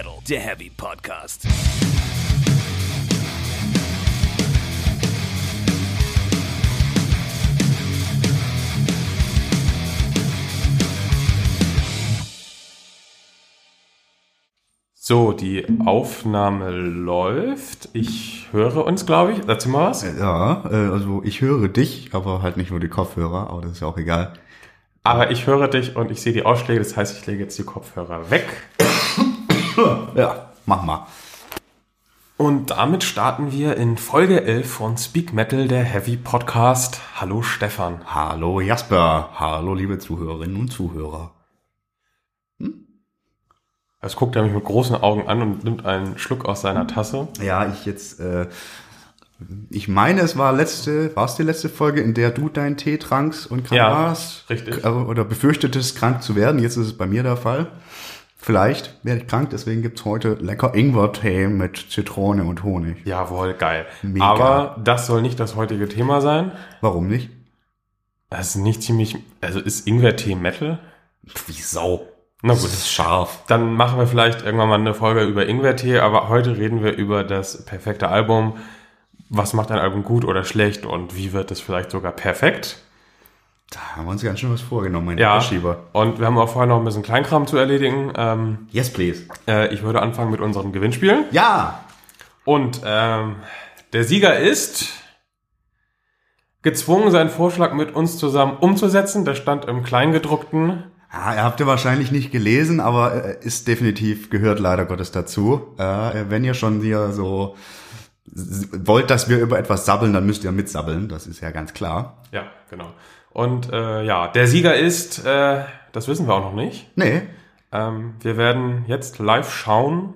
Metal, der Heavy Podcast. So, die Aufnahme läuft. Ich höre uns, glaube ich. Dazu mal was. Ja, äh, also ich höre dich, aber halt nicht nur die Kopfhörer, aber das ist ja auch egal. Aber ich höre dich und ich sehe die Ausschläge. Das heißt, ich lege jetzt die Kopfhörer weg. Ja, mach mal. Und damit starten wir in Folge 11 von Speak Metal, der Heavy Podcast. Hallo Stefan. Hallo Jasper, hallo liebe Zuhörerinnen und Zuhörer. Es guckt er mich mit großen Augen an und nimmt einen Schluck aus seiner Tasse. Ja, ich jetzt, äh, ich meine, es war letzte, war es die letzte Folge, in der du deinen Tee trankst und krank Ja, warst? richtig. Oder befürchtetest, krank zu werden. Jetzt ist es bei mir der Fall. Vielleicht werde ich krank, deswegen gibt's heute lecker Ingwer-Tee mit Zitrone und Honig. Jawohl, geil. Mega. Aber das soll nicht das heutige Thema sein. Warum nicht? Das ist nicht ziemlich, also ist Ingwer-Tee Metal? Wie Sau. Na Das gut. ist scharf. Dann machen wir vielleicht irgendwann mal eine Folge über Ingwertee, aber heute reden wir über das perfekte Album. Was macht ein Album gut oder schlecht und wie wird es vielleicht sogar perfekt? Da haben wir uns ganz schön was vorgenommen, mein Ja. Schieber. Und wir haben auch vorher noch ein bisschen Kleinkram zu erledigen. Ähm, Yes, please. äh, ich würde anfangen mit unseren Gewinnspielen. Ja, Und ähm, der Sieger ist gezwungen, seinen Vorschlag mit uns zusammen umzusetzen. Der stand im Kleingedruckten. Ja, ihr habt ihr wahrscheinlich nicht gelesen, aber äh, ist definitiv, gehört leider Gottes dazu. Äh, wenn ihr schon hier so wollt, dass wir über etwas sabbeln, dann müsst ihr mitsabbeln, das ist ja ganz klar. Ja, genau. Und äh, ja, der Sieger ist, äh, das wissen wir auch noch nicht. Nee, Ähm, wir werden jetzt live schauen,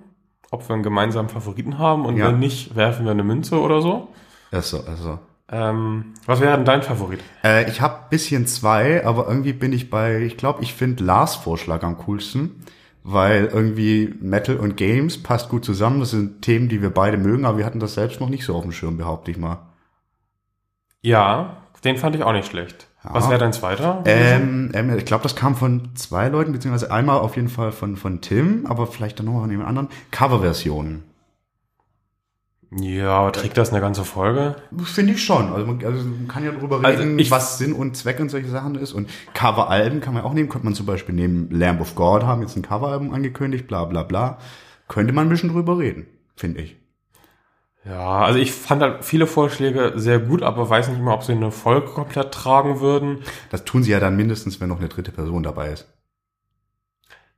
ob wir einen gemeinsamen Favoriten haben und Ja. wenn nicht, werfen wir eine Münze oder so. also, also. Ähm, was wäre denn dein Favorit? Äh, ich habe bisschen zwei, aber irgendwie bin ich bei, ich glaube, ich finde Lars Vorschlag am coolsten, weil irgendwie Metal und Games passt gut zusammen. Das sind Themen, die wir beide mögen, aber wir hatten das selbst noch nicht so auf dem Schirm, behaupte ich mal. Ja, den fand ich auch nicht schlecht. Was wäre dein zweiter? Ähm, ähm, ich glaube, das kam von zwei Leuten, beziehungsweise einmal auf jeden Fall von, von Tim, aber vielleicht dann noch von jemand anderen. Coverversionen. ja, aber trägt das eine ganze Folge? Finde ich schon. Also man, also man kann ja drüber Also reden, ich- was Sinn und Zweck und solche Sachen ist. Und Coveralben kann man auch nehmen. Könnte man zum Beispiel neben Lamb of God haben jetzt ein Coveralbum angekündigt, bla bla bla. Könnte man ein bisschen drüber reden, finde ich. Ja, also ich fand halt viele Vorschläge sehr gut, aber weiß nicht mehr, ob sie eine Folge komplett tragen würden. Das tun sie ja dann mindestens, wenn noch eine dritte Person dabei ist.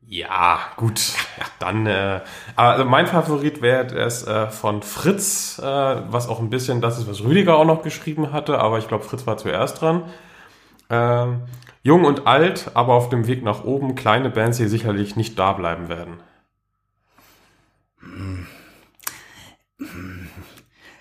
Ja, gut. Ja, dann, äh, also mein Favorit wäre es äh, von Fritz, äh, was auch ein bisschen das ist, was Rüdiger auch noch geschrieben hatte, aber ich glaube, Fritz war zuerst dran. Ähm, jung und alt, aber auf dem Weg nach oben, kleine Bands, die sicherlich nicht da bleiben werden.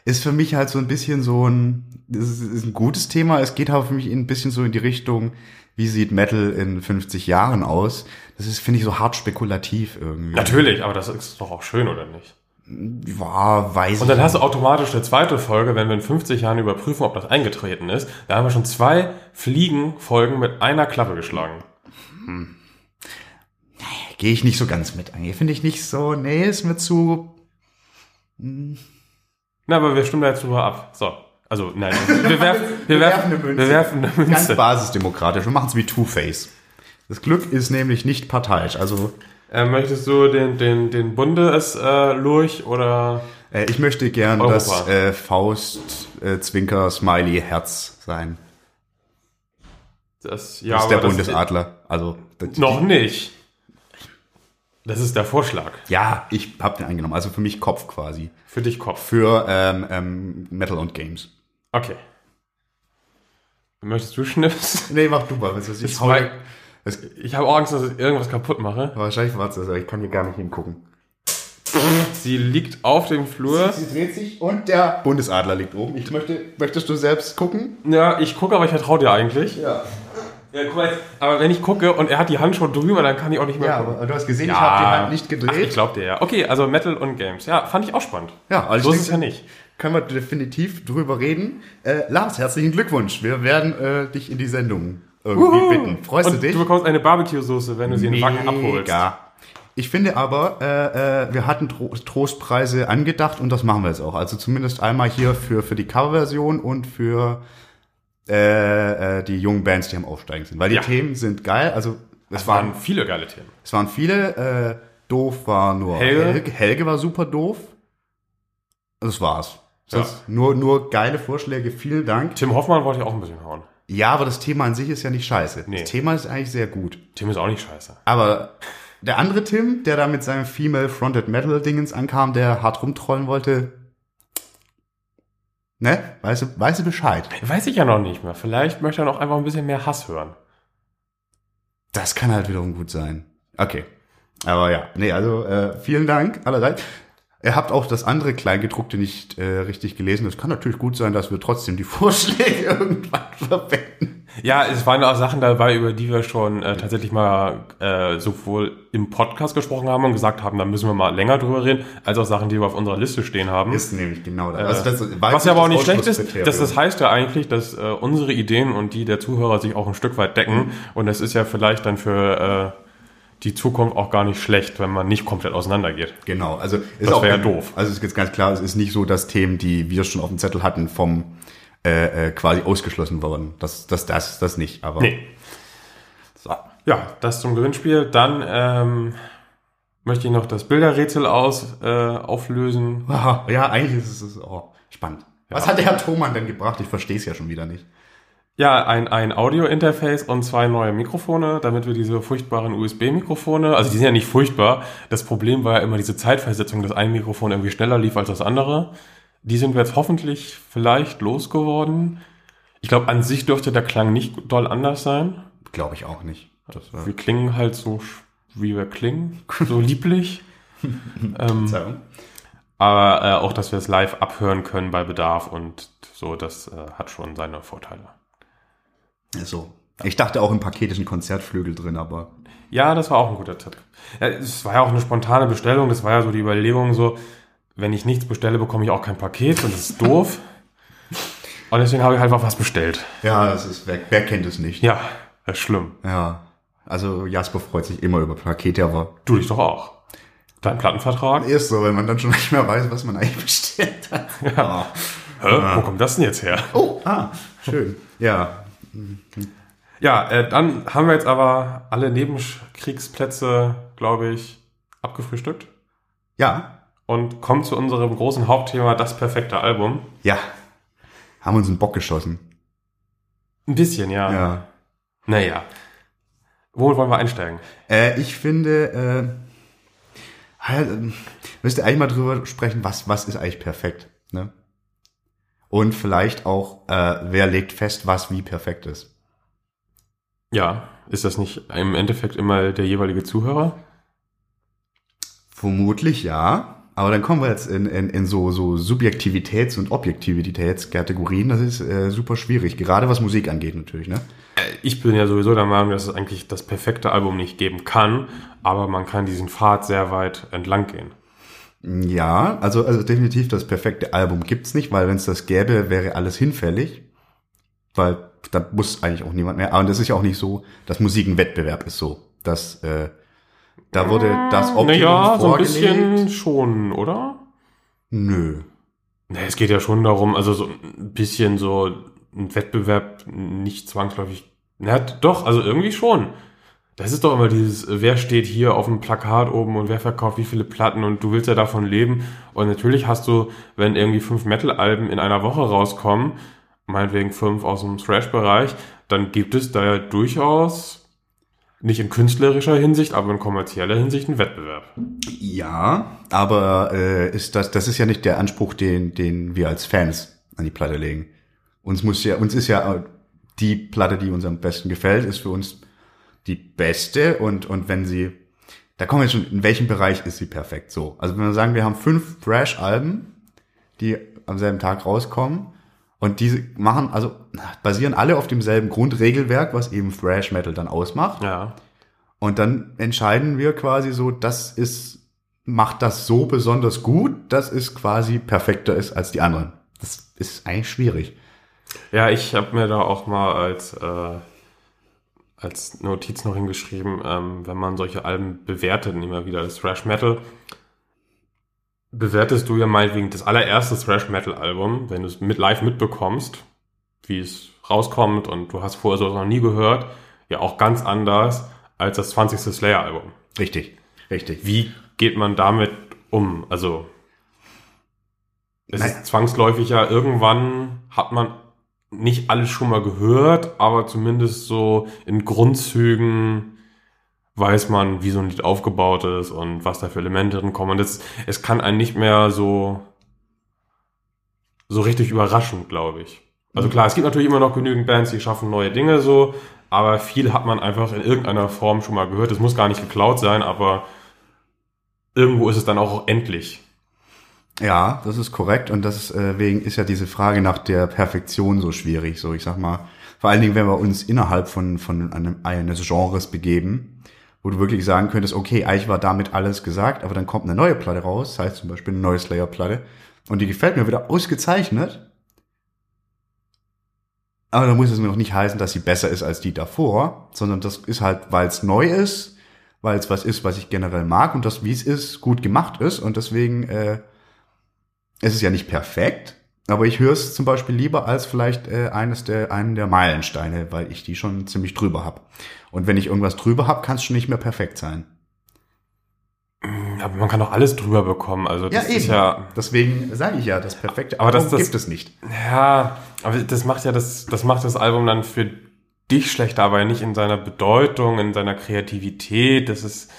Ist für mich halt so ein bisschen so ein, das ist, ist ein gutes Thema. Es geht aber für mich ein bisschen so in die Richtung, wie sieht Metal in 50 Jahren aus? Das ist, finde ich, so hart spekulativ irgendwie. Natürlich, aber das ist doch auch schön, oder nicht? Ja, weiß Und dann ich. hast du automatisch eine zweite Folge, wenn wir in 50 Jahren überprüfen, ob das eingetreten ist. Da haben wir schon zwei Fliegenfolgen mit einer Klappe geschlagen. Gehe ich nicht so ganz mit ein. Finde ich nicht so, nee, ist mir zu, Na, aber wir stimmen da jetzt drüber ab. So. Also, nein. Wir werfen, wir werfen, eine Münze. wir werfen eine ganz Münze. basisdemokratisch. Wir machen es wie Two-Face. Das Glück ist nämlich nicht parteiisch. Also, Äh, möchtest du den, den, den Bundes äh, Lurch oder äh, ich möchte gern Europa. das äh, Faust, äh, Zwinker, Smiley, Herz sein. das? Ja, Das ist der Bundesadler. Also, das, Noch nicht. Das ist der Vorschlag. Ja, ich habe den eingenommen. Also für mich Kopf quasi. Für dich Kopf. Für ähm, ähm, Metal und Games. Okay. Möchtest du schnipsen? Nee, mach du mal. Was weiß ich, hau- Ich habe Angst, dass ich irgendwas kaputt mache. wahrscheinlich war es das, aber ich kann hier gar nicht hingucken. Sie liegt auf dem Flur. Sie dreht sich und der Bundesadler liegt oben. Ich möchte, möchtest du selbst gucken? Ja, ich gucke, aber ich vertraue dir eigentlich. Ja. Ja, guck mal, aber wenn ich gucke und er hat die Hand schon drüber, dann kann ich auch nicht mehr Ja, gucken. aber du hast gesehen, ich habe die Hand nicht Ach, gedreht. ich glaube dir ja. Okay, also Metal und Games. Ja, fand ich auch spannend. Ja, also so ich ist es ja nicht. Können wir definitiv drüber reden. Äh, Lars, herzlichen Glückwunsch. Wir werden äh, dich in die Sendung irgendwie bitten. Freust und du dich? du bekommst eine Barbecue-Soße, wenn du sie in den Wacken abholst. Ich finde aber, äh, äh, wir hatten Tro Trostpreise angedacht und das machen wir jetzt auch. Also zumindest einmal hier für, für die Coverversion und für äh, äh, die jungen Bands, die am Aufsteigen sind. Weil die Ja. Themen sind geil. Also es Es waren, waren viele geile Themen. es waren viele. Äh, doof war nur Helge. Helge. Helge war super doof. Das war's. Ja. Das nur, nur geile Vorschläge. Vielen Dank. Tim Hoffmann wollte ich auch ein bisschen hauen. Ja, aber das Thema an sich ist ja nicht scheiße. Nee. Das Thema ist eigentlich sehr gut. Tim ist auch nicht scheiße. Aber der andere Tim, der da mit seinem Female Fronted Metal Dingens ankam, der hart rumtrollen wollte, ne? Weißt du, weißt du Bescheid? Weiß ich ja noch nicht mehr. Vielleicht möchte er noch einfach ein bisschen mehr Hass hören. Das kann halt wiederum gut sein. Okay. Aber ja, nee, also äh, vielen Dank allerseits. Ihr habt auch das andere Kleingedruckte nicht äh, richtig gelesen. Es kann natürlich gut sein, dass wir trotzdem die Vorschläge irgendwann verwenden. Ja, es waren auch Sachen dabei, über die wir schon äh, tatsächlich mal äh, sowohl im Podcast gesprochen haben und gesagt haben, da müssen wir mal länger drüber reden, als auch Sachen, die wir auf unserer Liste stehen haben. Ist nämlich genau das. Äh, Also das Was ja aber auch nicht schlecht ist, dass das heißt ja eigentlich, dass äh, unsere Ideen und die der Zuhörer sich auch ein Stück weit decken. Und das ist ja vielleicht dann für äh, die Zukunft auch gar nicht schlecht, wenn man nicht komplett auseinandergeht. Genau, also ist Das auch ja doof. Also es ist jetzt ganz klar, es ist nicht so, dass Themen, die wir schon auf dem Zettel hatten, vom äh, äh, quasi ausgeschlossen worden. Das, das, das, das nicht. Aber Nee. So. Ja, das zum Gewinnspiel. Dann ähm, möchte ich noch das Bilderrätsel aus, äh, auflösen. Ja, eigentlich ist es oh, spannend. Was hat der Herr Thomann denn gebracht? Ich verstehe es ja schon wieder nicht. Ja, ein, ein Audio-Interface und zwei neue Mikrofone, damit wir diese furchtbaren USB-Mikrofone, also die sind ja nicht furchtbar, das Problem war ja immer diese Zeitversetzung, dass ein Mikrofon irgendwie schneller lief als das andere. Die sind wir jetzt hoffentlich vielleicht losgeworden. Ich glaube, an sich dürfte der Klang nicht doll anders sein. Glaube ich auch nicht. Wir klingen halt so, wie wir klingen, so lieblich. ähm, aber äh, auch, dass wir es live abhören können bei Bedarf und so, das äh, hat schon seine Vorteile. so. Ich dachte auch im Paket ist ein Konzertflügel drin, aber Ja, das war auch ein guter Tipp. Ja, es war ja auch eine spontane Bestellung. Das war ja so die Überlegung, so, wenn ich nichts bestelle, bekomme ich auch kein Paket und das ist doof. Und deswegen habe ich halt einfach was bestellt. ja, das ist wer, wer kennt es nicht? Ja, das ist schlimm. Ja. Also Jasper freut sich immer über Pakete, aber Du dich doch auch. Dein Plattenvertrag? ist so, wenn man dann schon nicht mehr weiß, was man eigentlich bestellt hat. Ja. Hä? Wo kommt das denn jetzt her? Oh, ah, schön. Ja, Ja, äh, dann haben wir jetzt aber alle Nebenkriegsplätze, glaube ich, abgefrühstückt ja, und kommen zu unserem großen Hauptthema, das perfekte Album. ja. Haben uns einen Bock geschossen. Ein bisschen, ja. Ja. Naja. Wo wollen wir einsteigen? Äh, ich finde, äh, halt, ähm, müsst ihr eigentlich mal drüber sprechen, was, was ist eigentlich perfekt, ne? Und vielleicht auch, äh, wer legt fest, was wie perfekt ist. Ja, ist das nicht im Endeffekt immer der jeweilige Zuhörer? Vermutlich ja. Aber dann kommen wir jetzt in, in, in so, so Subjektivitäts- und Objektivitätskategorien. Das ist äh, super schwierig, gerade was Musik angeht natürlich, ne? Ich bin ja sowieso der Meinung, dass es eigentlich das perfekte Album nicht geben kann, aber man kann diesen Pfad sehr weit entlang gehen. Ja, also, also definitiv das perfekte Album gibt's nicht, weil wenn es das gäbe, wäre alles hinfällig. Weil da muss eigentlich auch niemand mehr. Aber das ist ja auch nicht so, dass Musik ein Wettbewerb ist so. Dass, äh, da wurde das Optimum Naja, so ein vorgelegt. bisschen schon, oder? Nö. Ne, es geht ja schon darum, also so ein bisschen so ein Wettbewerb nicht zwangsläufig. Na, doch, also irgendwie schon. Das ist doch immer dieses, wer steht hier auf dem Plakat oben und wer verkauft wie viele Platten und du willst ja davon leben. Und natürlich hast du, wenn irgendwie fünf Metal-Alben in einer Woche rauskommen, meinetwegen fünf aus dem Thrash-Bereich, dann gibt es da ja durchaus nicht in künstlerischer Hinsicht, aber in kommerzieller Hinsicht einen Wettbewerb. Ja, aber äh, ist das, das ist ja nicht der Anspruch, den, den wir als Fans an die Platte legen. Uns muss ja, uns ist ja äh, die Platte, die uns am besten gefällt, ist für uns die beste und, und wenn sie, da kommen wir schon, in welchem Bereich ist sie perfekt so? Also wenn wir sagen, wir haben fünf Thrash-Alben, die am selben Tag rauskommen und diese machen, also basieren alle auf demselben Grundregelwerk, was eben Thrash Metal dann ausmacht. Ja. Und dann entscheiden wir quasi so, das ist, macht das so besonders gut, dass es quasi perfekter ist als die anderen. Das ist eigentlich schwierig. Ja, ich habe mir da auch mal als äh, als Notiz noch hingeschrieben, ähm, wenn man solche Alben bewertet, immer wieder das Thrash Metal, bewertest du ja meinetwegen das allererste Thrash Metal Album, wenn du es mit live mitbekommst, wie es rauskommt und du hast vorher sowas noch nie gehört, ja auch ganz anders als das 20. Slayer Album. Richtig, richtig. Wie geht man damit um? Also es Nein. ist zwangsläufig ja, irgendwann hat man nicht alles schon mal gehört, aber zumindest so in Grundzügen weiß man, wie so ein Lied aufgebaut ist und was da für Elemente drin kommen. Und es, es kann einen nicht mehr so, so richtig überraschen, glaube ich. Also klar, es gibt natürlich immer noch genügend Bands, die schaffen neue Dinge so, aber viel hat man einfach in irgendeiner Form schon mal gehört. Es muss gar nicht geklaut sein, aber irgendwo ist es dann auch endlich. Ja, das ist korrekt und deswegen ist ja diese Frage nach der Perfektion so schwierig. So, ich sag mal, vor allen Dingen, wenn wir uns innerhalb von, von einem, eines Genres begeben, wo du wirklich sagen könntest, okay, eigentlich war damit alles gesagt, aber dann kommt eine neue Platte raus, das heißt zum Beispiel eine neue Slayer-Platte, und die gefällt mir wieder ausgezeichnet. Aber dann muss es mir noch nicht heißen, dass sie besser ist als die davor, sondern das ist halt, weil es neu ist, weil es was ist, was ich generell mag und das, wie es ist, gut gemacht ist und deswegen äh, es ist ja nicht perfekt, aber ich höre es zum Beispiel lieber als vielleicht äh, eines der einen der Meilensteine, weil ich die schon ziemlich drüber hab. Und wenn ich irgendwas drüber hab, kann es schon nicht mehr perfekt sein. Aber man kann doch alles drüber bekommen. Also das ist ja. Deswegen sage ich ja, das perfekte Aber das- Album das- gibt es nicht. Ja, aber das macht ja das, das macht das Album dann für dich schlechter, aber nicht in seiner Bedeutung, in seiner Kreativität. Das ist.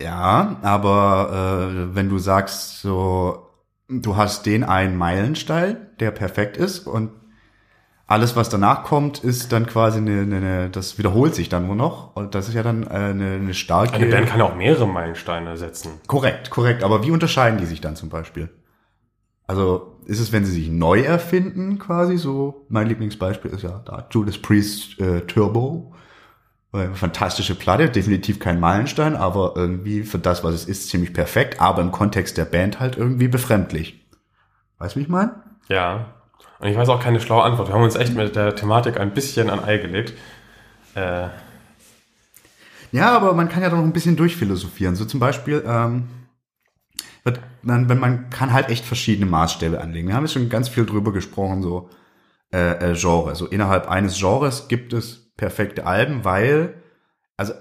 Ja, aber äh, wenn du sagst, so, du hast den einen Meilenstein, der perfekt ist und alles, was danach kommt, ist dann quasi eine, eine, eine das wiederholt sich dann nur noch und das ist ja dann äh, eine, eine starke. Eine Band kann ja auch mehrere Meilensteine setzen. Korrekt, korrekt. Aber wie unterscheiden die sich dann zum Beispiel? Also ist es, wenn sie sich neu erfinden, quasi so? Mein Lieblingsbeispiel ist ja da Judas Priest äh, Turbo. Äh, Fantastische Platte, definitiv kein Meilenstein, aber irgendwie für das, was es ist, ziemlich perfekt, aber im Kontext der Band halt irgendwie befremdlich. Weißt du, wie ich meine? Ja. Und ich weiß auch keine schlaue Antwort. Wir haben uns echt mit der Thematik ein bisschen an Ei gelegt. Äh, Ja, aber man kann ja doch noch ein bisschen durchphilosophieren. So zum Beispiel, ähm, wird man, wenn man kann halt echt verschiedene Maßstäbe anlegen. Wir haben jetzt schon ganz viel drüber gesprochen, so äh, äh, Genre. So innerhalb eines Genres gibt es perfekte Alben, weil, also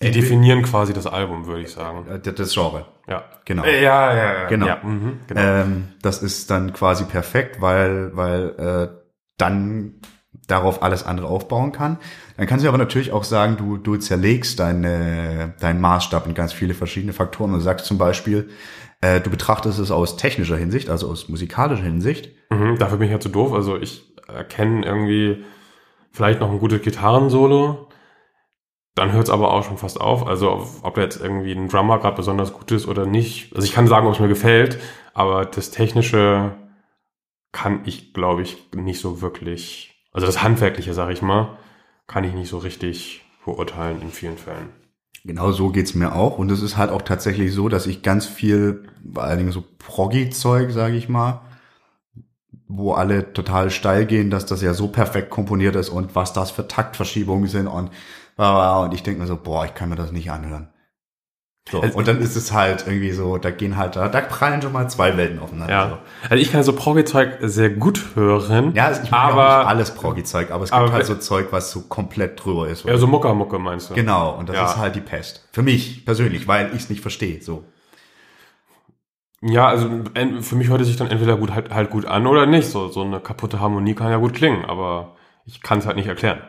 die definieren quasi das Album, würde ich sagen. äh, das Genre. Ja. Genau. Äh, Ja, ja, ja. Genau. Ja, mhm, genau. Ähm, das ist dann quasi perfekt, weil, weil äh, dann darauf alles andere aufbauen kann. Dann kannst du aber natürlich auch sagen, du, du zerlegst deine, deinen Maßstab in ganz viele verschiedene Faktoren und sagst zum Beispiel, äh, du betrachtest es aus technischer Hinsicht, also aus musikalischer Hinsicht. Mhm, dafür bin ich ja zu doof. Also ich erkenne irgendwie vielleicht noch ein gutes Gitarrensolo. Dann hört es aber auch schon fast auf. Also ob, ob jetzt irgendwie ein Drummer gerade besonders gut ist oder nicht. Also ich kann sagen, ob es mir gefällt, aber das Technische kann ich, glaube ich, nicht so wirklich. Also das Handwerkliche, sage ich mal, kann ich nicht so richtig beurteilen in vielen Fällen. Genau so geht's mir auch. Und es ist halt auch tatsächlich so, dass ich ganz viel, vor allen Dingen so Proggy-Zeug, sage ich mal, wo alle total steil gehen, dass das ja so perfekt komponiert ist und was das für Taktverschiebungen sind und und ich denke mir so, boah, ich kann mir das nicht anhören. So, Also- und dann ist es halt irgendwie so, da gehen halt, da, da prallen schon mal zwei Welten aufeinander. Ja. Also ich kann so Proggy-Zeug sehr gut hören. Ja, ich mag aber nicht alles Proggy-Zeug, aber es gibt aber halt so Zeug, was so komplett drüber ist. Ja, so Muckermucke meinst du? Genau, und das Ja. ist halt die Pest. Für mich persönlich, weil ich es nicht verstehe. So. Ja, also für mich hört es sich dann entweder gut halt, halt gut an oder nicht. So, so eine kaputte Harmonie kann ja gut klingen, aber ich kann es halt nicht erklären.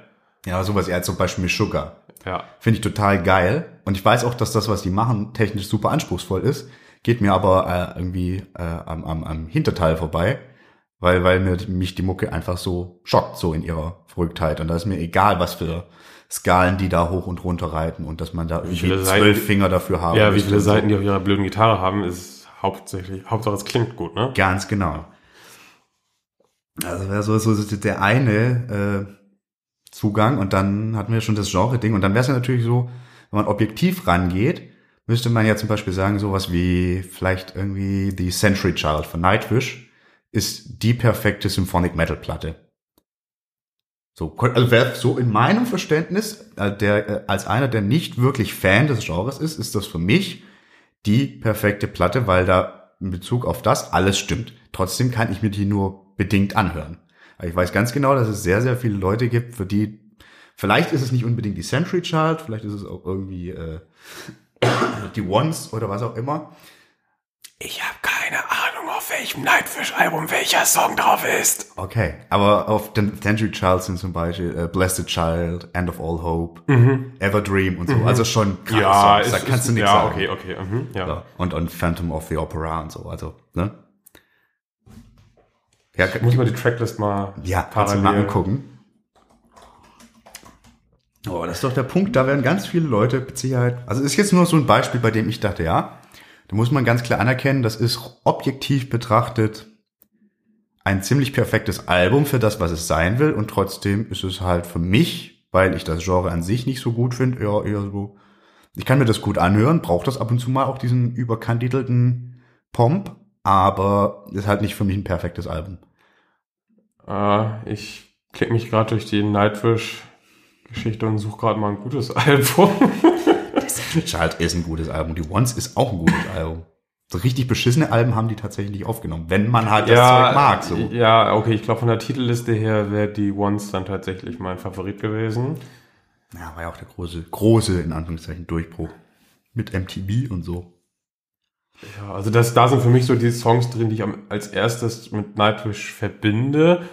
Ja, sowas eher zum Beispiel mit Sugar. Ja. Finde ich total geil. Und ich weiß auch, dass das, was die machen, technisch super anspruchsvoll ist. Geht mir aber äh, irgendwie äh, am, am, am Hinterteil vorbei, weil, weil mir, mich die Mucke einfach so schockt, so in ihrer Verrücktheit. Und da ist mir egal, was für Skalen die da hoch und runter reiten und dass man da irgendwie viele Seiten- zwölf Finger dafür haben Ja, wie viele und so. Seiten die auf ihrer blöden Gitarre haben, ist hauptsächlich, Hauptsache es klingt gut, ne? Ganz genau. Also wäre so, so der eine äh, Zugang und dann hatten wir schon das Genre-Ding und dann wäre es ja natürlich so, wenn man objektiv rangeht, müsste man ja zum Beispiel sagen, sowas wie vielleicht irgendwie die Century Child von Nightwish ist die perfekte Symphonic Metal Platte. So, also wer so in meinem Verständnis, äh, der äh, als einer, der nicht wirklich Fan des Genres ist, ist das für mich die perfekte Platte, weil da in Bezug auf das alles stimmt. Trotzdem kann ich mir die nur bedingt anhören. Ich weiß ganz genau, dass es sehr, sehr viele Leute gibt, für die, vielleicht ist es nicht unbedingt die Century Child, vielleicht ist es auch irgendwie äh, die Ones oder was auch immer. Ich habe keine Ahnung, welchem Nightwish-Album welcher Song drauf ist. Okay, aber auf den Century Child sind zum Beispiel äh, Blessed Child, End of All Hope, Everdream und so. Also schon krasse Ja, Songs, da ist, kannst ist, du nichts ja, sagen. okay, okay. Mhm, ja. Ja. Und, und Phantom of the Opera und so. Also, ne? Ja, Ich muss mal die Tracklist mal ja du mal angucken. Oh, das ist doch der Punkt, da werden ganz viele Leute mit Sicherheit, also ist jetzt nur so ein Beispiel, bei dem ich dachte, ja, da muss man ganz klar anerkennen, das ist objektiv betrachtet ein ziemlich perfektes Album für das, was es sein will und trotzdem ist es halt für mich, weil ich das Genre an sich nicht so gut finde, eher, eher so, ich kann mir das gut anhören, braucht das ab und zu mal auch diesen überkandidelten Pomp, aber ist halt nicht für mich ein perfektes Album. Äh, ich klicke mich gerade durch die Nightwish-Geschichte und suche gerade mal ein gutes Album. Child ist ein gutes Album. Die Once ist auch ein gutes Album. So richtig beschissene Alben haben die tatsächlich nicht aufgenommen, wenn man halt das Zeug mag. So. ja, okay, ich glaube von der Titelliste her wäre die Once dann tatsächlich mein Favorit gewesen. Ja, war ja auch der große, große, in Anführungszeichen, Durchbruch. Mit MTV und so. Ja, also das, da sind für mich so die Songs drin, die ich am, als erstes mit Nightwish verbinde.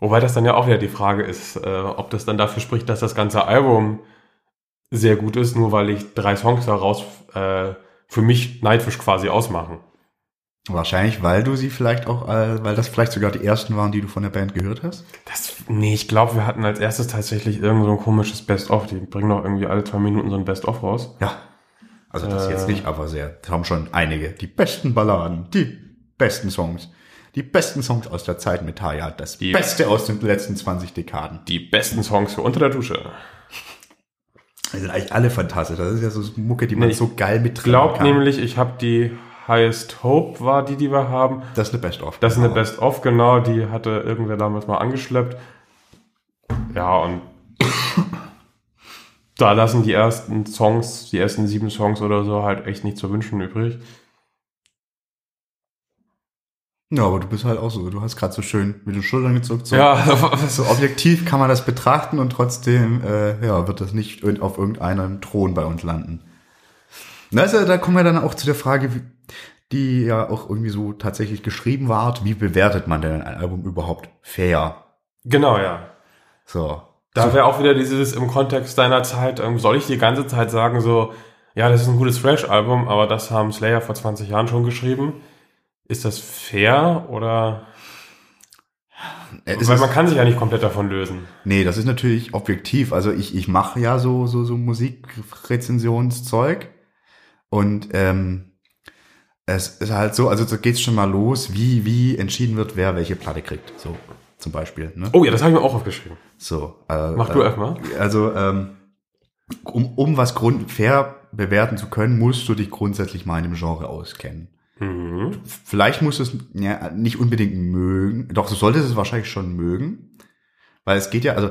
Wobei das dann ja auch wieder die Frage ist, äh, ob das dann dafür spricht, dass das ganze Album sehr gut ist, nur weil ich drei Songs daraus äh, für mich Nightwish quasi ausmachen. Wahrscheinlich, weil du sie vielleicht auch, äh, weil das vielleicht sogar die ersten waren, die du von der Band gehört hast. Das, nee, ich glaube, wir hatten als erstes tatsächlich irgend so ein komisches Best-of. Die bringen doch irgendwie alle zwei Minuten so ein Best-of raus. Ja. Also das Äh. jetzt nicht, aber sehr. Das haben schon einige. Die besten Balladen, die besten Songs. Die besten Songs aus der Zeit mit Taya. Das Die- Beste aus den letzten 20 Dekaden. Die besten Songs für unter der Dusche. Die sind eigentlich alle fantastisch. Das ist ja so Mucke, die man Nee, so geil Ich mittragen glaube kann. nämlich, ich habe die Highest Hope war die, die wir haben. das ist eine Best-of. Das ist eine Genau. Best-of, genau. Die hatte irgendwer damals mal angeschleppt. Ja, und da lassen die ersten Songs, die ersten sieben Songs oder so halt echt nicht zu wünschen übrig. Ja, aber du bist halt auch so. Du hast gerade so schön mit den Schultern gezuckt. So. Ja, So objektiv kann man das betrachten und trotzdem äh, ja, wird das nicht auf irgendeinem Thron bei uns landen. Na, Also, da kommen wir dann auch zu der Frage, die ja auch irgendwie so tatsächlich geschrieben war. Wie bewertet man denn ein Album überhaupt fair? genau, ja. So. Da wäre auch wieder dieses im Kontext deiner Zeit, ähm, soll ich die ganze Zeit sagen, so, ja, das ist ein gutes Thrash-Album, aber das haben Slayer vor 20 Jahren schon geschrieben. Ist das fair oder? Äh, es Weil man kann sich ja nicht komplett davon lösen. Nee, das ist natürlich objektiv. Also ich, ich mache ja so, so, so Musikrezensionszeug. Und ähm, es ist halt so, also da geht's schon mal los, wie, wie entschieden wird, wer welche Platte kriegt. So, zum Beispiel. Ne? Oh ja, das habe ich mir auch aufgeschrieben. So. Äh, Mach du äh, erstmal. Also, ähm, um, um was grund fair bewerten zu können, musst du dich grundsätzlich mal in dem Genre auskennen. Mhm. Vielleicht musst du es ja, nicht unbedingt mögen. Doch, du solltest es wahrscheinlich schon mögen. Weil es geht ja, also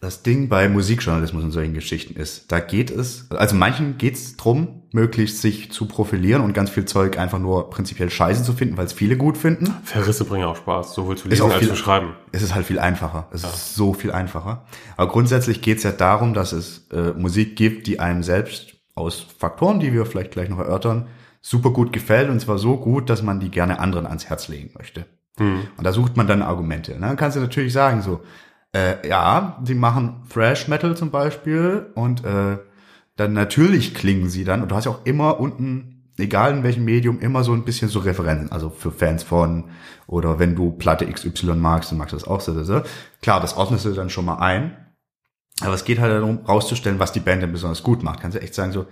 das Ding bei Musikjournalismus und solchen Geschichten ist, da geht es, also manchen geht es drum, möglichst sich zu profilieren und ganz viel Zeug einfach nur prinzipiell scheiße zu finden, weil es viele gut finden. Verrisse bringen auch Spaß, sowohl zu lesen auch als viel- zu schreiben. Es ist halt viel einfacher. Es ist so viel einfacher. Aber grundsätzlich geht es ja darum, dass es äh, Musik gibt, die einem selbst aus Faktoren, die wir vielleicht gleich noch erörtern, super gut gefällt und zwar so gut, dass man die gerne anderen ans Herz legen möchte. Hm. Und da sucht man dann Argumente. Ne? Dann kannst du natürlich sagen so, äh, ja, die machen Thrash Metal zum Beispiel und äh, dann natürlich klingen sie dann und du hast ja auch immer unten, egal in welchem Medium, immer so ein bisschen so Referenzen, also für Fans von oder wenn du Platte XY magst, dann magst du das auch so, so, so. Klar, das ordnest du dann schon mal ein. Aber es geht halt darum, rauszustellen, was die Band denn besonders gut macht. Kannst du echt sagen, so,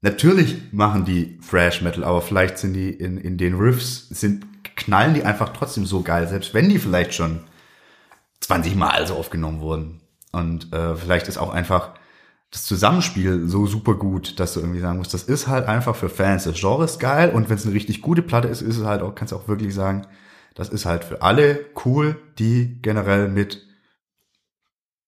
natürlich machen die Thrash Metal, aber vielleicht sind die in, in den Riffs, sind, knallen die einfach trotzdem so geil, selbst wenn die vielleicht schon 20 Mal so aufgenommen wurden. Und äh, vielleicht ist auch einfach das Zusammenspiel so super gut, dass du irgendwie sagen musst, das ist halt einfach für Fans des Genres geil und wenn es eine richtig gute Platte ist, ist es halt auch, kannst du auch wirklich sagen, das ist halt für alle cool, die generell mit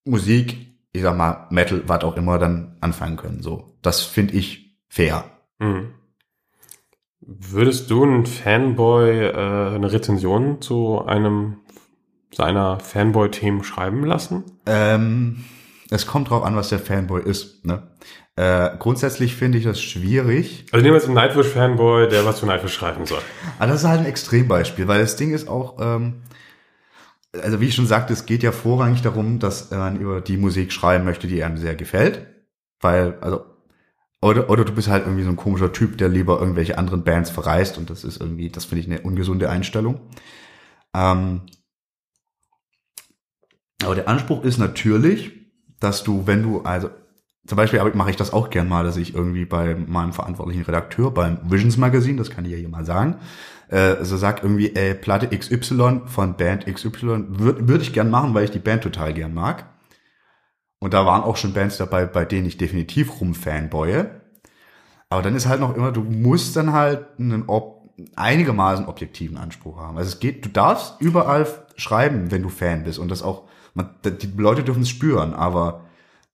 Musik, ich sag mal, Metal, was auch immer, dann anfangen können. So, das finde ich fair. Mhm. Würdest du ein Fanboy äh, eine Rezension zu einem seiner Fanboy-Themen schreiben lassen? Ähm, es kommt drauf an, was der Fanboy ist. Ne? Äh, grundsätzlich finde ich das schwierig. Also nehmen wir jetzt einen Nightwish-Fanboy, der was zu Nightwish schreiben soll. Aber das ist halt ein Extrembeispiel, weil das Ding ist auch, ähm, also wie ich schon sagte, es geht ja vorrangig darum, dass man über die Musik schreiben möchte, die einem sehr gefällt. Weil, also, oder, oder du bist halt irgendwie so ein komischer Typ, der lieber irgendwelche anderen Bands verreist und das ist irgendwie, das finde ich eine ungesunde Einstellung. Ähm, aber der Anspruch ist natürlich, dass du, wenn du, also zum Beispiel mache ich das auch gern mal, dass ich irgendwie bei meinem verantwortlichen Redakteur beim Visions Magazine, das kann ich ja hier mal sagen, äh, so sagt irgendwie, ey, Platte XY von Band XY würde würd ich gern machen, weil ich die Band total gern mag. Und da waren auch schon Bands dabei, bei denen ich definitiv rumfanboye. Aber dann ist halt noch immer, du musst dann halt einen ob einigermaßen objektiven Anspruch haben. Also es geht, du darfst überall schreiben, wenn du Fan bist und das auch, man, die Leute dürfen es spüren, aber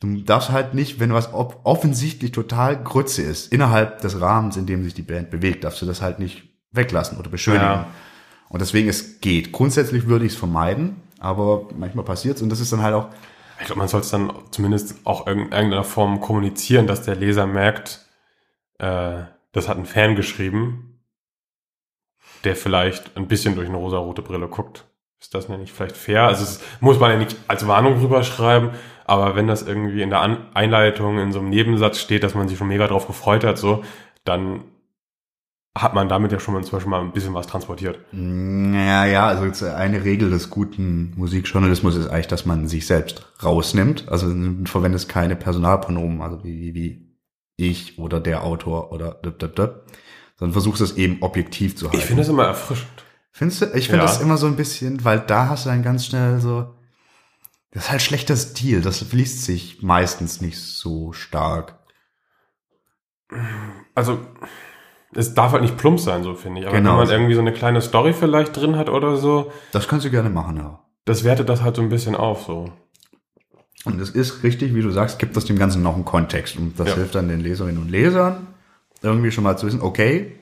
du darfst halt nicht, wenn was offensichtlich total Grütze ist, innerhalb des Rahmens, in dem sich die Band bewegt, darfst du das halt nicht weglassen oder beschönigen. Ja. Und deswegen, es geht. Grundsätzlich würde ich es vermeiden, aber manchmal passiert es und das ist dann halt auch. Ich glaube, man soll es dann zumindest auch in irgendeiner Form kommunizieren, dass der Leser merkt, äh, das hat ein Fan geschrieben, der vielleicht ein bisschen durch eine rosarote Brille guckt. Ist das nicht vielleicht fair? Also es muss man ja nicht als Warnung rüberschreiben, aber wenn das irgendwie in der An Einleitung in so einem Nebensatz steht, dass man sich schon mega drauf gefreut hat, so, dann hat man damit ja schon mal, zum Beispiel mal ein bisschen was transportiert. Ja, ja, also eine Regel des guten Musikjournalismus ist eigentlich, dass man sich selbst rausnimmt. Also du verwendest keine Personalpronomen, also wie, wie ich oder der Autor oder dip, dip, dip, sondern versuchst es eben objektiv zu halten. Ich finde es immer erfrischend. Findest du? Ich finde ja. das immer so ein bisschen, weil da hast du dann ganz schnell so, das ist halt schlechter Stil, das fließt sich meistens nicht so stark. Also, es darf halt nicht plump sein, so finde ich. Aber genau. wenn man irgendwie so eine kleine Story vielleicht drin hat oder so. Das kannst du gerne machen, ja. Das wertet das halt so ein bisschen auf, so. Und es ist richtig, wie du sagst, gibt das dem Ganzen noch einen Kontext. Und das ja. hilft dann den Leserinnen und Lesern, irgendwie schon mal zu wissen, okay,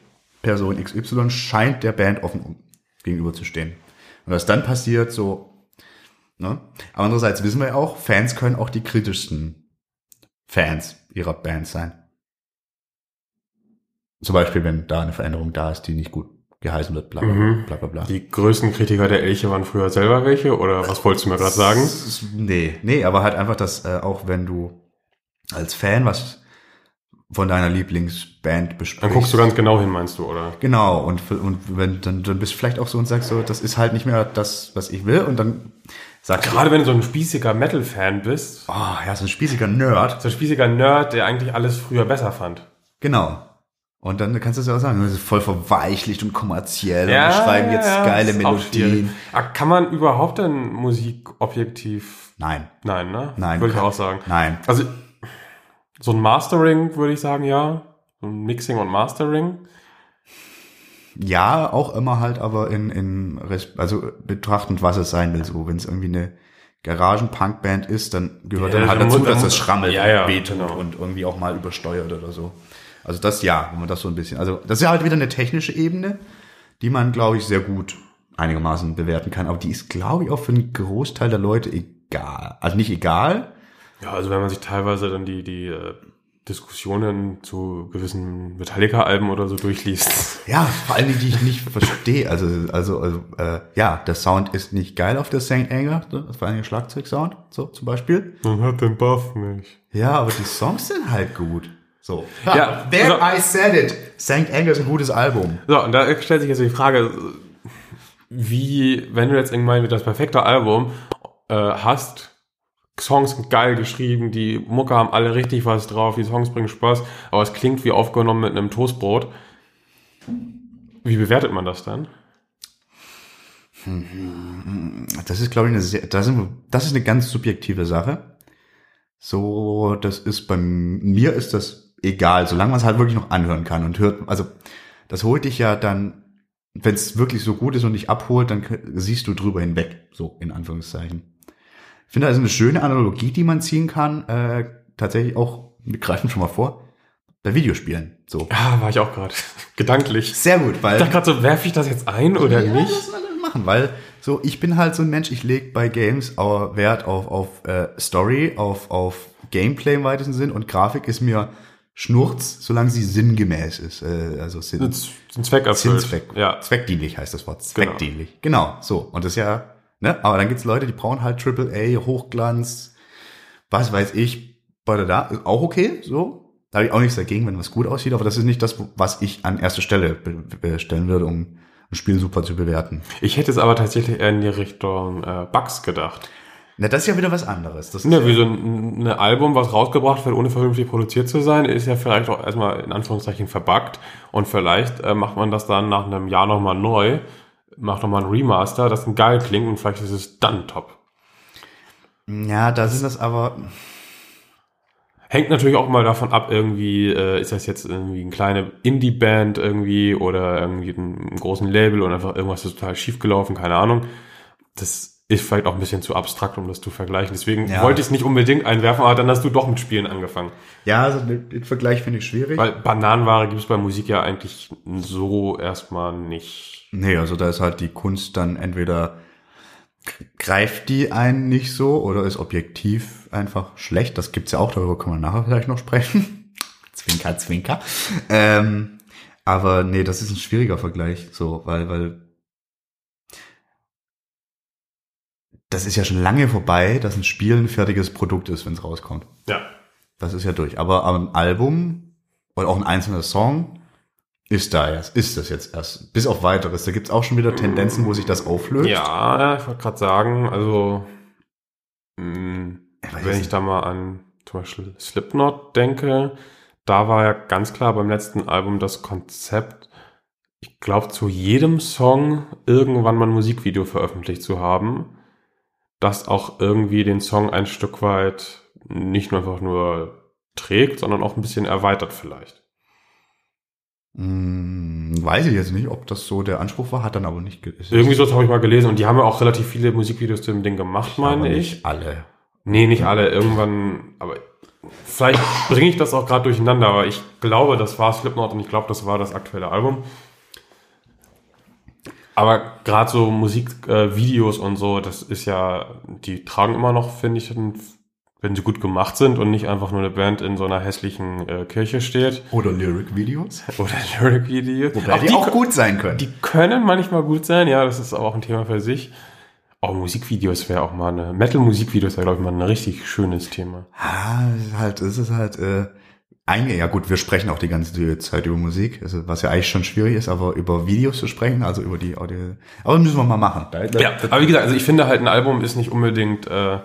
Person XY scheint der Band offen gegenüberzustehen. Und was dann passiert, so, ne? Aber andererseits wissen wir ja auch, Fans können auch die kritischsten Fans ihrer Band sein. Zum Beispiel, wenn da eine Veränderung da ist, die nicht gut geheißen wird, bla bla, mhm. bla, bla, bla. Die größten Kritiker der Elche waren früher selber welche, oder was wolltest du mir gerade sagen? Nee, nee, aber halt einfach, dass äh, auch wenn du als Fan was von deiner Lieblingsband besprichst. Dann guckst du ganz genau hin, meinst du, oder? Genau, und, und wenn, dann, dann bist du vielleicht auch so und sagst so, das ist halt nicht mehr das, was ich will, und dann sagst Gerade du, wenn du so ein spießiger Metal-Fan bist. Oh, ja, so ein spießiger Nerd. So ein spießiger Nerd, der eigentlich alles früher besser fand. Genau. Und dann kannst du es ja auch sagen, das ist voll verweichlicht und kommerziell ja, und wir schreiben jetzt ja, geile Melodien. Ah, kann man überhaupt denn Musik objektiv? Nein. Nein, ne? Nein. Würde ich auch sagen. Nein. Also so ein Mastering würde ich sagen, ja. So ein Mixing und Mastering. Ja, auch immer halt, aber in, in also betrachtend, was es sein will. So, wenn es irgendwie eine Garagen-Punk-Band ist, dann gehört ja, dann halt dazu, dass das schrammelt ja, ja, wehtut genau. und irgendwie auch mal übersteuert oder so. Also das ja, wenn man das so ein bisschen, also das ist ja halt wieder eine technische Ebene, die man, glaube ich, sehr gut einigermaßen bewerten kann. Aber die ist, glaube ich, auch für einen Großteil der Leute egal. Also nicht egal. Ja, also wenn man sich teilweise dann die, die äh, Diskussionen zu gewissen Metallica-Alben oder so durchliest. Ja, vor allem die ich nicht verstehe. Also, also, also äh, ja, der Sound ist nicht geil auf der St. Anger, das war ein Schlagzeugsound, so zum Beispiel. Man hat den Buff nicht. Ja, aber die Songs sind halt gut. So. Ja, there also, I said it. St. Anger ist ein gutes Album. So, und da stellt sich jetzt die Frage, wie, wenn du jetzt irgendwann das perfekte Album äh, hast, Songs sind geil geschrieben, die Mucke haben alle richtig was drauf, die Songs bringen Spaß, aber es klingt wie aufgenommen mit einem Toastbrot. Wie bewertet man das dann? Das ist, glaube ich, eine sehr, das ist, das ist eine ganz subjektive Sache. So, das ist bei mir ist das egal, solange man es halt wirklich noch anhören kann und hört, also das holt dich ja dann, wenn es wirklich so gut ist und dich abholt, dann siehst du drüber hinweg, so in Anführungszeichen. Ich finde, das ist eine schöne Analogie, die man ziehen kann. Äh, tatsächlich auch, wir greifen schon mal vor, bei Videospielen. So. Ja, war ich auch gerade. Gedanklich. Sehr gut, weil. Ich dachte gerade so, werfe ich das jetzt ein oder ja, nicht? Das machen, weil so, ich bin halt so ein Mensch, ich lege bei Games auch Wert auf, auf äh, Story, auf, auf Gameplay im weitesten Sinn und Grafik ist mir Schnurz, solange sie sinngemäß ist. Äh, also Sinn, Ein Zweck erfüllt. Sinnzweck. Ja. Zweckdienlich heißt das Wort. Zweckdienlich. Genau. so. Und das ist ja, ne? Aber dann gibt's Leute, die brauchen halt Triple A, Hochglanz, was weiß ich, bei der da, ist auch okay, so. Da habe ich auch nichts dagegen, wenn was gut aussieht, aber das ist nicht das, was ich an erste Stelle stellen würde, um ein Spiel super zu bewerten. Ich hätte es aber tatsächlich eher in die Richtung äh, Bugs gedacht. Na, das ist ja wieder was anderes. Das ist Ja, wie so ein, ein Album, was rausgebracht wird, ohne vernünftig produziert zu sein, ist ja vielleicht auch erstmal in Anführungszeichen verbuggt und vielleicht äh, macht man das dann nach einem Jahr nochmal neu, macht nochmal ein Remaster, das dann geil klingt und vielleicht ist es dann top. ja, da sind das aber, Hängt natürlich auch mal davon ab, irgendwie, äh, ist das jetzt irgendwie eine kleine Indie-Band irgendwie oder irgendwie ein, ein großen Label und einfach irgendwas ist total schief gelaufen, keine Ahnung. Das ist vielleicht auch ein bisschen zu abstrakt, um das zu vergleichen. Deswegen Ja. wollte ich es nicht unbedingt einwerfen, aber dann hast du doch mit Spielen angefangen. ja, also den, Vergleich finde ich schwierig. Weil Bananenware gibt es bei Musik ja eigentlich so erstmal nicht. Nee, also da ist halt die Kunst dann entweder greift die einen nicht so oder ist objektiv einfach schlecht. Das gibt's ja auch, darüber können wir nachher vielleicht noch sprechen. zwinker, zwinker. Ähm, aber nee, das ist ein schwieriger Vergleich, so, weil, weil das ist ja schon lange vorbei, dass ein Spiel ein fertiges Produkt ist, wenn es rauskommt. Ja. Das ist ja durch. Aber ein Album oder auch ein einzelner Song ist da erst, ist das jetzt erst. Bis auf weiteres. Da gibt's auch schon wieder Tendenzen, wo sich das auflöst. Ja, ich wollte gerade sagen, also mh, Ich weiß wenn es ich da mal an zum Beispiel Slipknot denke, da war ja ganz klar beim letzten Album das Konzept, ich glaube, zu jedem Song irgendwann mal ein Musikvideo veröffentlicht zu haben, das auch irgendwie den Song ein Stück weit nicht nur einfach nur trägt, sondern auch ein bisschen erweitert vielleicht. Hm, weiß ich jetzt nicht, ob das so der Anspruch war, hat dann aber nicht ge- ist Irgendwie so habe ich mal gelesen und die haben ja auch relativ viele Musikvideos zu dem Ding gemacht, meine ich. nicht alle. Nee, nicht alle. Irgendwann, aber vielleicht bringe ich das auch gerade durcheinander, aber ich glaube, das war Slipknot und ich glaube, das war das aktuelle Album. Aber gerade so Musikvideos äh, und so, das ist ja, die tragen immer noch, finde ich, wenn sie gut gemacht sind und nicht einfach nur eine Band in so einer hässlichen äh, Kirche steht Oder Lyric-Videos. oder Lyric-Videos. Wobei die, auch gut sein können. Die können manchmal gut sein, ja, das ist aber auch ein Thema für sich. Auch Musikvideos wäre auch mal eine, Metal-Musikvideos wäre, glaube ich, mal ein richtig schönes Thema. Ah, es ist halt, es halt, äh, ein, ja gut, wir sprechen auch die ganze Zeit über Musik, also, was ja eigentlich schon schwierig ist, aber über Videos zu sprechen, also über die Audio. Aber das müssen wir mal machen. Ja, aber wie gesagt, also ich finde halt, ein Album ist nicht unbedingt äh,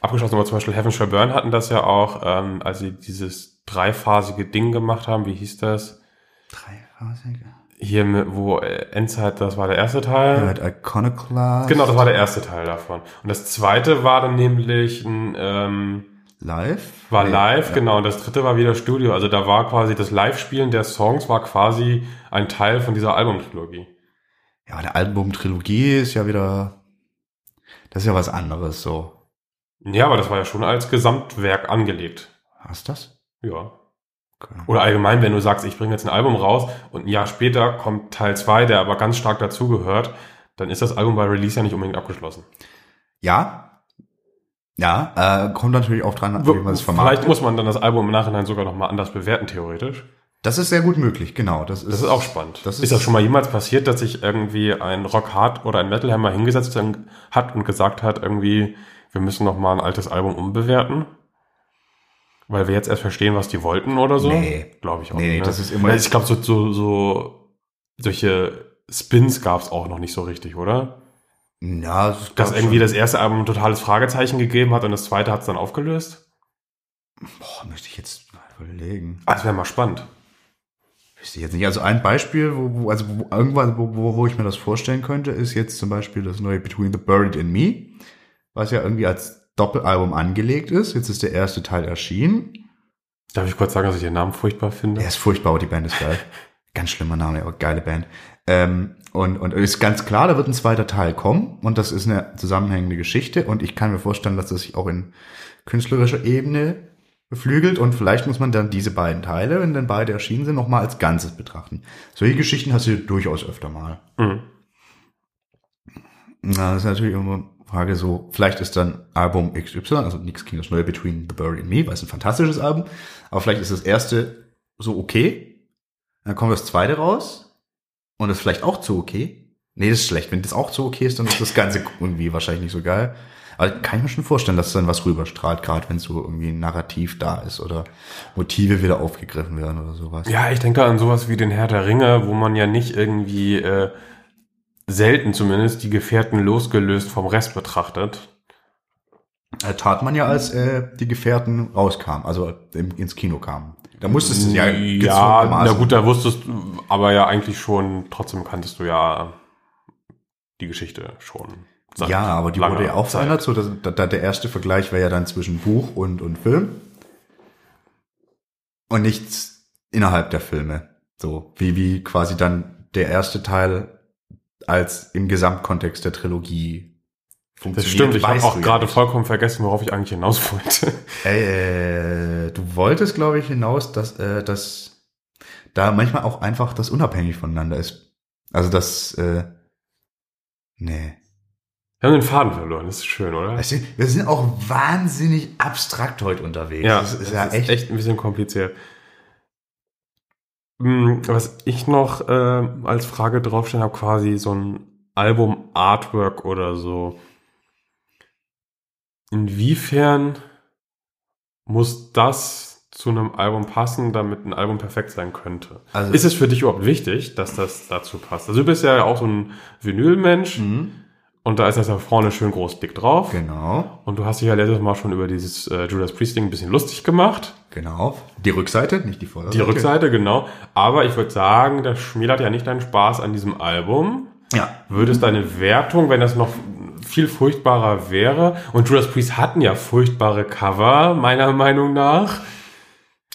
abgeschlossen, aber zum Beispiel Heaven Shall Burn hatten das ja auch, ähm, als sie dieses dreiphasige Ding gemacht haben, wie hieß das? Dreiphasige. Hier, mit, wo äh, Endzeit, das war der erste Teil. Ja, mit Iconoclast. Genau, das war der erste Teil davon. Und das zweite war dann nämlich ein, ähm, Live? war live, ja. genau, und das dritte war wieder Studio. Also da war quasi das Live-Spielen der Songs war quasi ein Teil von dieser Albumtrilogie. Ja, aber der Album-Trilogie ist ja wieder, das ist ja was anderes, so. Ja, aber das war ja schon als Gesamtwerk angelegt. Hast du das? Ja. Okay. Oder allgemein, wenn du sagst, ich bringe jetzt ein Album raus und ein Jahr später kommt Teil 2, der aber ganz stark dazugehört, dann ist das Album bei Release ja nicht unbedingt abgeschlossen. Ja. Ja, äh, kommt natürlich auch dran, wie man es vermarktet. Vielleicht muss man dann das Album im Nachhinein sogar nochmal anders bewerten, theoretisch. Das ist sehr gut möglich, genau. Das ist, Das ist auch spannend. Das ist, ist- das schon mal jemals passiert, dass sich irgendwie ein Rockhard oder ein Metalhammer hingesetzt hat und gesagt hat, irgendwie, wir müssen noch mal ein altes Album umbewerten? Weil wir jetzt erst verstehen, was die wollten oder so? Nee. Glaube ich auch Nee, nicht. ne? das ist immer- Ich glaube, so, so, so solche Spins gab es auch noch nicht so richtig, oder? Ja, das Dass irgendwie schon. das erste Album ein totales Fragezeichen gegeben hat und das zweite hat es dann aufgelöst? Boah, müsste ich jetzt mal überlegen. Ah, das wäre mal spannend. Wüsste ich jetzt nicht. Also ein Beispiel, wo, wo also wo, irgendwann, wo, wo, wo ich mir das vorstellen könnte, ist jetzt zum Beispiel das neue Between the Buried and Me, was ja irgendwie als Doppelalbum angelegt ist. Jetzt ist der erste Teil erschienen. Darf ich kurz sagen, dass ich den Namen furchtbar finde? Er ist furchtbar, aber die Band ist geil. Ganz schlimmer Name, aber geile Band. Ähm, und, und ist ganz klar, da wird ein zweiter Teil kommen und das ist eine zusammenhängende Geschichte und ich kann mir vorstellen, dass das sich auch in künstlerischer Ebene beflügelt und vielleicht muss man dann diese beiden Teile, wenn dann beide erschienen sind, nochmal als Ganzes betrachten. Solche Geschichten hast du durchaus öfter mal. Mhm. Na, das ist natürlich immer eine Frage so, vielleicht ist dann Album XY, also nichts gegen das neue Between the Bird and Me, weil es ein fantastisches Album, aber vielleicht ist das erste so okay, dann kommt das zweite raus und ist vielleicht auch zu okay. Nee, das ist schlecht. Wenn das auch zu okay ist, dann ist das Ganze irgendwie wahrscheinlich nicht so geil. Aber kann ich mir schon vorstellen, dass dann was rüberstrahlt, gerade wenn so irgendwie ein Narrativ da ist oder Motive wieder aufgegriffen werden oder sowas. Ja, ich denke an sowas wie den Herr der Ringe, wo man ja nicht irgendwie äh, selten zumindest die Gefährten losgelöst vom Rest betrachtet. Äh, tat man ja, als äh, die Gefährten rauskamen, also im, ins Kino kamen. Da musstest du ja Ja, na gut, da wusstest du, aber ja eigentlich schon, trotzdem kanntest du ja die Geschichte schon. Ja, aber die wurde ja auch Zeit. verändert, so dass, da, da der erste Vergleich wäre ja dann zwischen Buch und, und Film. Und nichts innerhalb der Filme. So, wie, wie quasi dann der erste Teil als im Gesamtkontext der Trilogie Das stimmt, ich habe auch ja gerade vollkommen vergessen, worauf ich eigentlich hinaus wollte. Äh, du wolltest, glaube ich, hinaus, dass, äh, dass da manchmal auch einfach das unabhängig voneinander ist. Also das, äh, nee. Wir haben den Faden verloren, das ist schön, oder? Du, wir sind auch wahnsinnig abstrakt heute unterwegs. Ja, das ist es ja ist echt. echt ein bisschen kompliziert. Hm, Was ich noch äh, als Frage draufstehen habe, quasi so ein Album-Artwork oder so. Inwiefern muss das zu einem Album passen, damit ein Album perfekt sein könnte? Also- ist es für dich überhaupt wichtig, dass das dazu passt? Also du bist ja auch so ein Vinyl-Mensch Mhm, und da ist das ja vorne schön groß dick drauf. genau, Und du hast dich ja letztes Mal schon über dieses äh, Judas Priest Ding ein bisschen lustig gemacht. genau. Die Rückseite, nicht die Vorderseite. Die Rückseite, genau. Aber ich würde sagen, das schmälert ja nicht deinen Spaß an diesem Album. Ja. Würde es deine Wertung, wenn das noch viel furchtbarer wäre, und Judas Priest hatten ja furchtbare Cover, meiner Meinung nach.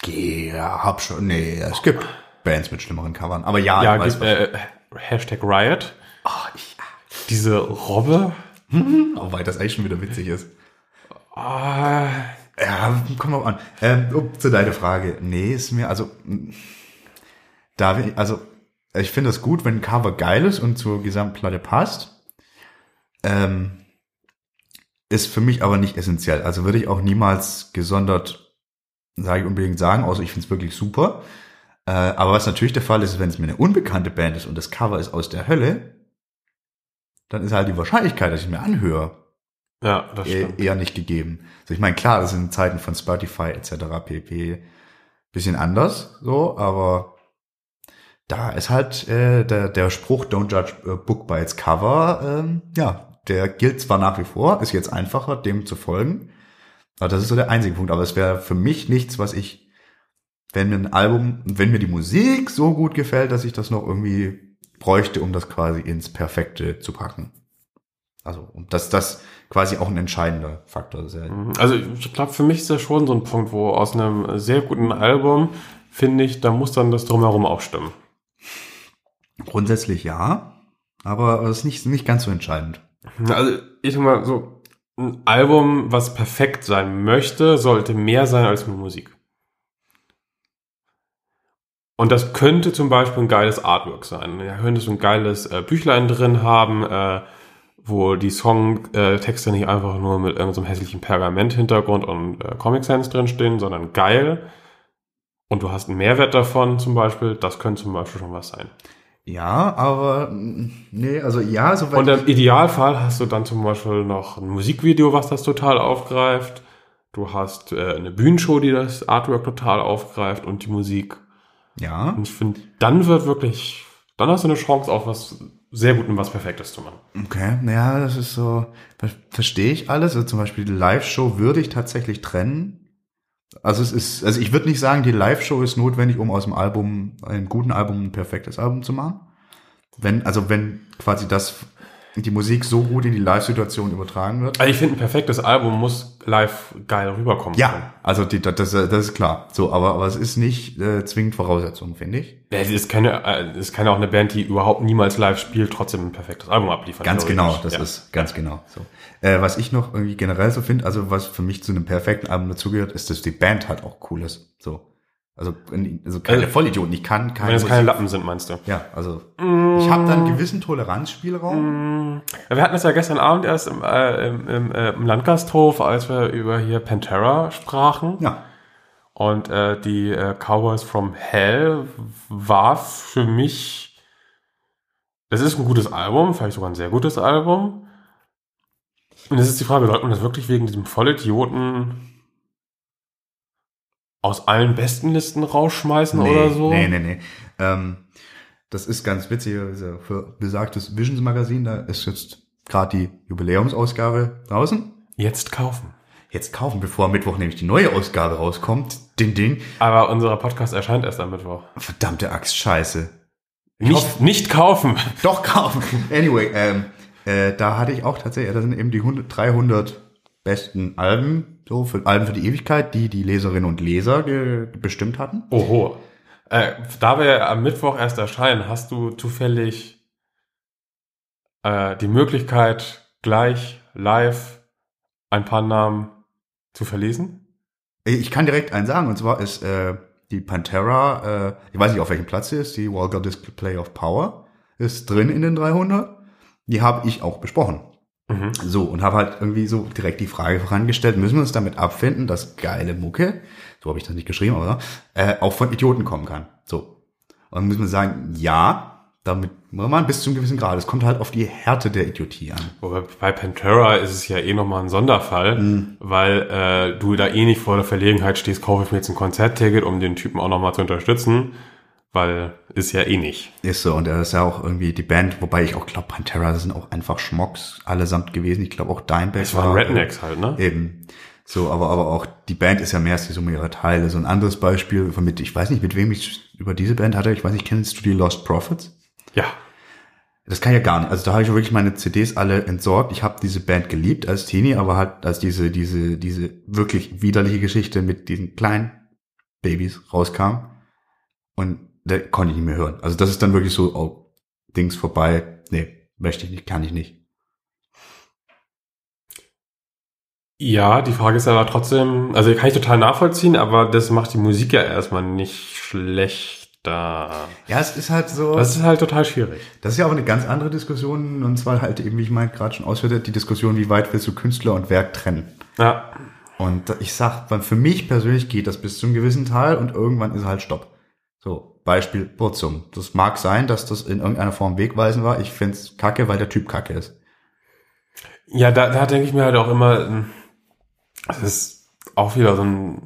Ja, hab schon. Nee, es gibt Bands mit schlimmeren Covern. Aber ja, Ja, ich weiß, gibt, äh, Hashtag Riot. was- ich, Diese Robbe. oh, weil das eigentlich schon wieder witzig ist. Ah, Ja, komm mal an. Ähm, zu deiner Frage. Nee, ist mir, also, da, also, ich finde es gut, wenn ein Cover geil ist und zur Gesamtplatte passt. Ähm, ist für mich aber nicht essentiell. Also würde ich auch niemals gesondert, sage ich unbedingt sagen, außer ich finde es wirklich super. Äh, aber was natürlich der Fall ist, wenn es mir eine unbekannte Band ist und das Cover ist aus der Hölle, dann ist halt die Wahrscheinlichkeit, dass ich mir anhöre, ja, das eh- stimmt. eher nicht gegeben. Also ich meine, klar, das sind Zeiten von Spotify etc. pp. bisschen anders, so, aber da ist halt äh, der, der Spruch Don't judge a book by its cover, ähm, ja, der gilt zwar nach wie vor, ist jetzt einfacher, dem zu folgen, aber das ist so der einzige Punkt. Aber es wäre für mich nichts, was ich, wenn mir ein Album, wenn mir die Musik so gut gefällt, dass ich das noch irgendwie bräuchte, um das quasi ins Perfekte zu packen. Also, und dass das quasi auch ein entscheidender Faktor ist. Ja. Also ich glaube, für mich ist das schon so ein Punkt, wo aus einem sehr guten Album, finde ich, da muss dann das drumherum auch stimmen. Grundsätzlich ja, aber es ist nicht, nicht ganz so entscheidend. Also ich sag mal so, ein Album, was perfekt sein möchte, sollte mehr sein als nur Musik. Und das könnte zum Beispiel ein geiles Artwork sein. Da könntest du ein geiles äh, Büchlein drin haben, äh, wo die Songtexte nicht einfach nur mit irgendeinem hässlichen Pergament-Hintergrund und äh, Comic Sans drinstehen, sondern geil. Und du hast einen Mehrwert davon zum Beispiel. Das könnte zum Beispiel schon was sein. Ja, aber nee, also ja, soweit. Und im Idealfall hast du dann zum Beispiel noch ein Musikvideo, was das total aufgreift. Du hast äh, eine Bühnenshow, die das Artwork total aufgreift und die Musik. ja, Und ich finde, dann wird wirklich, dann hast du eine Chance, auch was sehr gut und was Perfektes zu machen. okay, ja, das ist so, ver verstehe ich alles. Also zum Beispiel die Live-Show würde ich tatsächlich trennen. Also es ist, also ich würde nicht sagen, die Live-Show ist notwendig, um aus dem Album, einem guten Album ein perfektes Album zu machen. Wenn, also wenn quasi das die Musik so gut in die Live-Situation übertragen wird. Also ich finde, ein perfektes Album muss live geil rüberkommen. Ja, also die, das, das ist klar. So, aber, aber es ist nicht äh, zwingend Voraussetzung, finde ich. Ja, es ist keine, äh, es kann ja auch eine Band, die überhaupt niemals live spielt, trotzdem ein perfektes Album abliefern. Ganz genau, das ja. ist ganz genau so. Äh, was ich noch irgendwie generell so finde, also was für mich zu einem perfekten Album dazugehört, ist, dass die Band halt auch cool ist. So. Also, also keine Also, Vollidioten. Ich kann keine. Wenn es keine Lappen sind, meinst du? ja, also ich habe da einen gewissen Toleranzspielraum. Ja, Wir hatten das ja gestern Abend erst im, äh, im, im, äh, im Landgasthof, als wir über hier Pantera sprachen. Ja, Und äh, die äh, Cowboys from Hell war für mich, das ist ein gutes Album, vielleicht sogar ein sehr gutes Album. Und es ist die Frage, sollte man das wirklich wegen diesem Vollidioten aus allen besten Listen rausschmeißen nee, oder so? Nee, nee, nee. Ähm, das ist ganz witzig. Also für besagtes Visions Magazin, da ist jetzt gerade die Jubiläumsausgabe draußen. Jetzt kaufen. Jetzt kaufen, bevor am Mittwoch nämlich die neue Ausgabe rauskommt. Ding, ding. Aber unser Podcast erscheint erst am Mittwoch. Verdammte Axt, scheiße. Nicht, nicht kaufen. Doch kaufen. Anyway, ähm, äh, da hatte ich auch tatsächlich, da sind eben die 100, 300 besten Alben, so für Alben für die Ewigkeit, die die Leserinnen und Leser bestimmt hatten. Oho. Äh, da wir am Mittwoch erst erscheinen, hast du zufällig äh, die Möglichkeit, gleich live ein paar Namen zu verlesen? Ich kann direkt einen sagen, und zwar ist äh, die Pantera, äh, ich weiß nicht, auf welchem Platz sie ist, die Vulgar Display of Power, ist drin in den 300. Die habe ich auch besprochen. Mhm. So, und habe halt irgendwie so direkt die Frage vorangestellt, müssen wir uns damit abfinden, dass geile Mucke, so habe ich das nicht geschrieben, aber äh, auch von Idioten kommen kann. So. Und müssen wir sagen, ja, damit man bis zu einem gewissen Grad. Es kommt halt auf die Härte der Idiotie an. Wobei bei Pantera ist es ja eh nochmal ein Sonderfall, weil äh, du da eh nicht vor der Verlegenheit stehst, kaufe ich mir jetzt ein Konzertticket, um den Typen auch nochmal zu unterstützen, weil ist ja eh nicht. Ist so, und er ist ja auch irgendwie die Band, wobei ich auch glaube, Pantera das sind auch einfach Schmocks allesamt gewesen. Ich glaube auch Dimebag Es waren Rednecks halt, ne? Eben. So, aber, aber auch die Band ist ja mehr als die Summe ihrer Teile. So ein anderes Beispiel, von mit, ich weiß nicht, mit wem ich über diese Band hatte, ich weiß nicht, kennst du die Lost Prophets? Ja. Das kann ich ja gar nicht. Also da habe ich wirklich meine CDs alle entsorgt. Ich habe diese Band geliebt als Teenie, aber halt als diese, diese, diese wirklich widerliche Geschichte mit diesen kleinen Babys rauskam. Und da konnte ich nicht mehr hören. Also das ist dann wirklich so, oh, Dings vorbei. Nee, möchte ich nicht, kann ich nicht. Ja, die Frage ist aber trotzdem, also kann ich total nachvollziehen, aber das macht die Musik ja erstmal nicht schlechter. Ja, es ist halt so. Das ist halt total schwierig. Das ist ja auch eine ganz andere Diskussion, und zwar halt eben, wie ich meinte, gerade schon ausführte, die Diskussion, wie weit willst du Künstler und Werk trennen? Ja. Und ich sag, für mich persönlich geht das bis zu einem gewissen Teil und irgendwann ist halt Stopp. So, Beispiel Burzum. Das mag sein, dass das in irgendeiner Form wegweisend war. Ich find's kacke, weil der Typ kacke ist. Ja, da, da denke ich mir halt auch immer, ähm, das ist auch wieder so ein.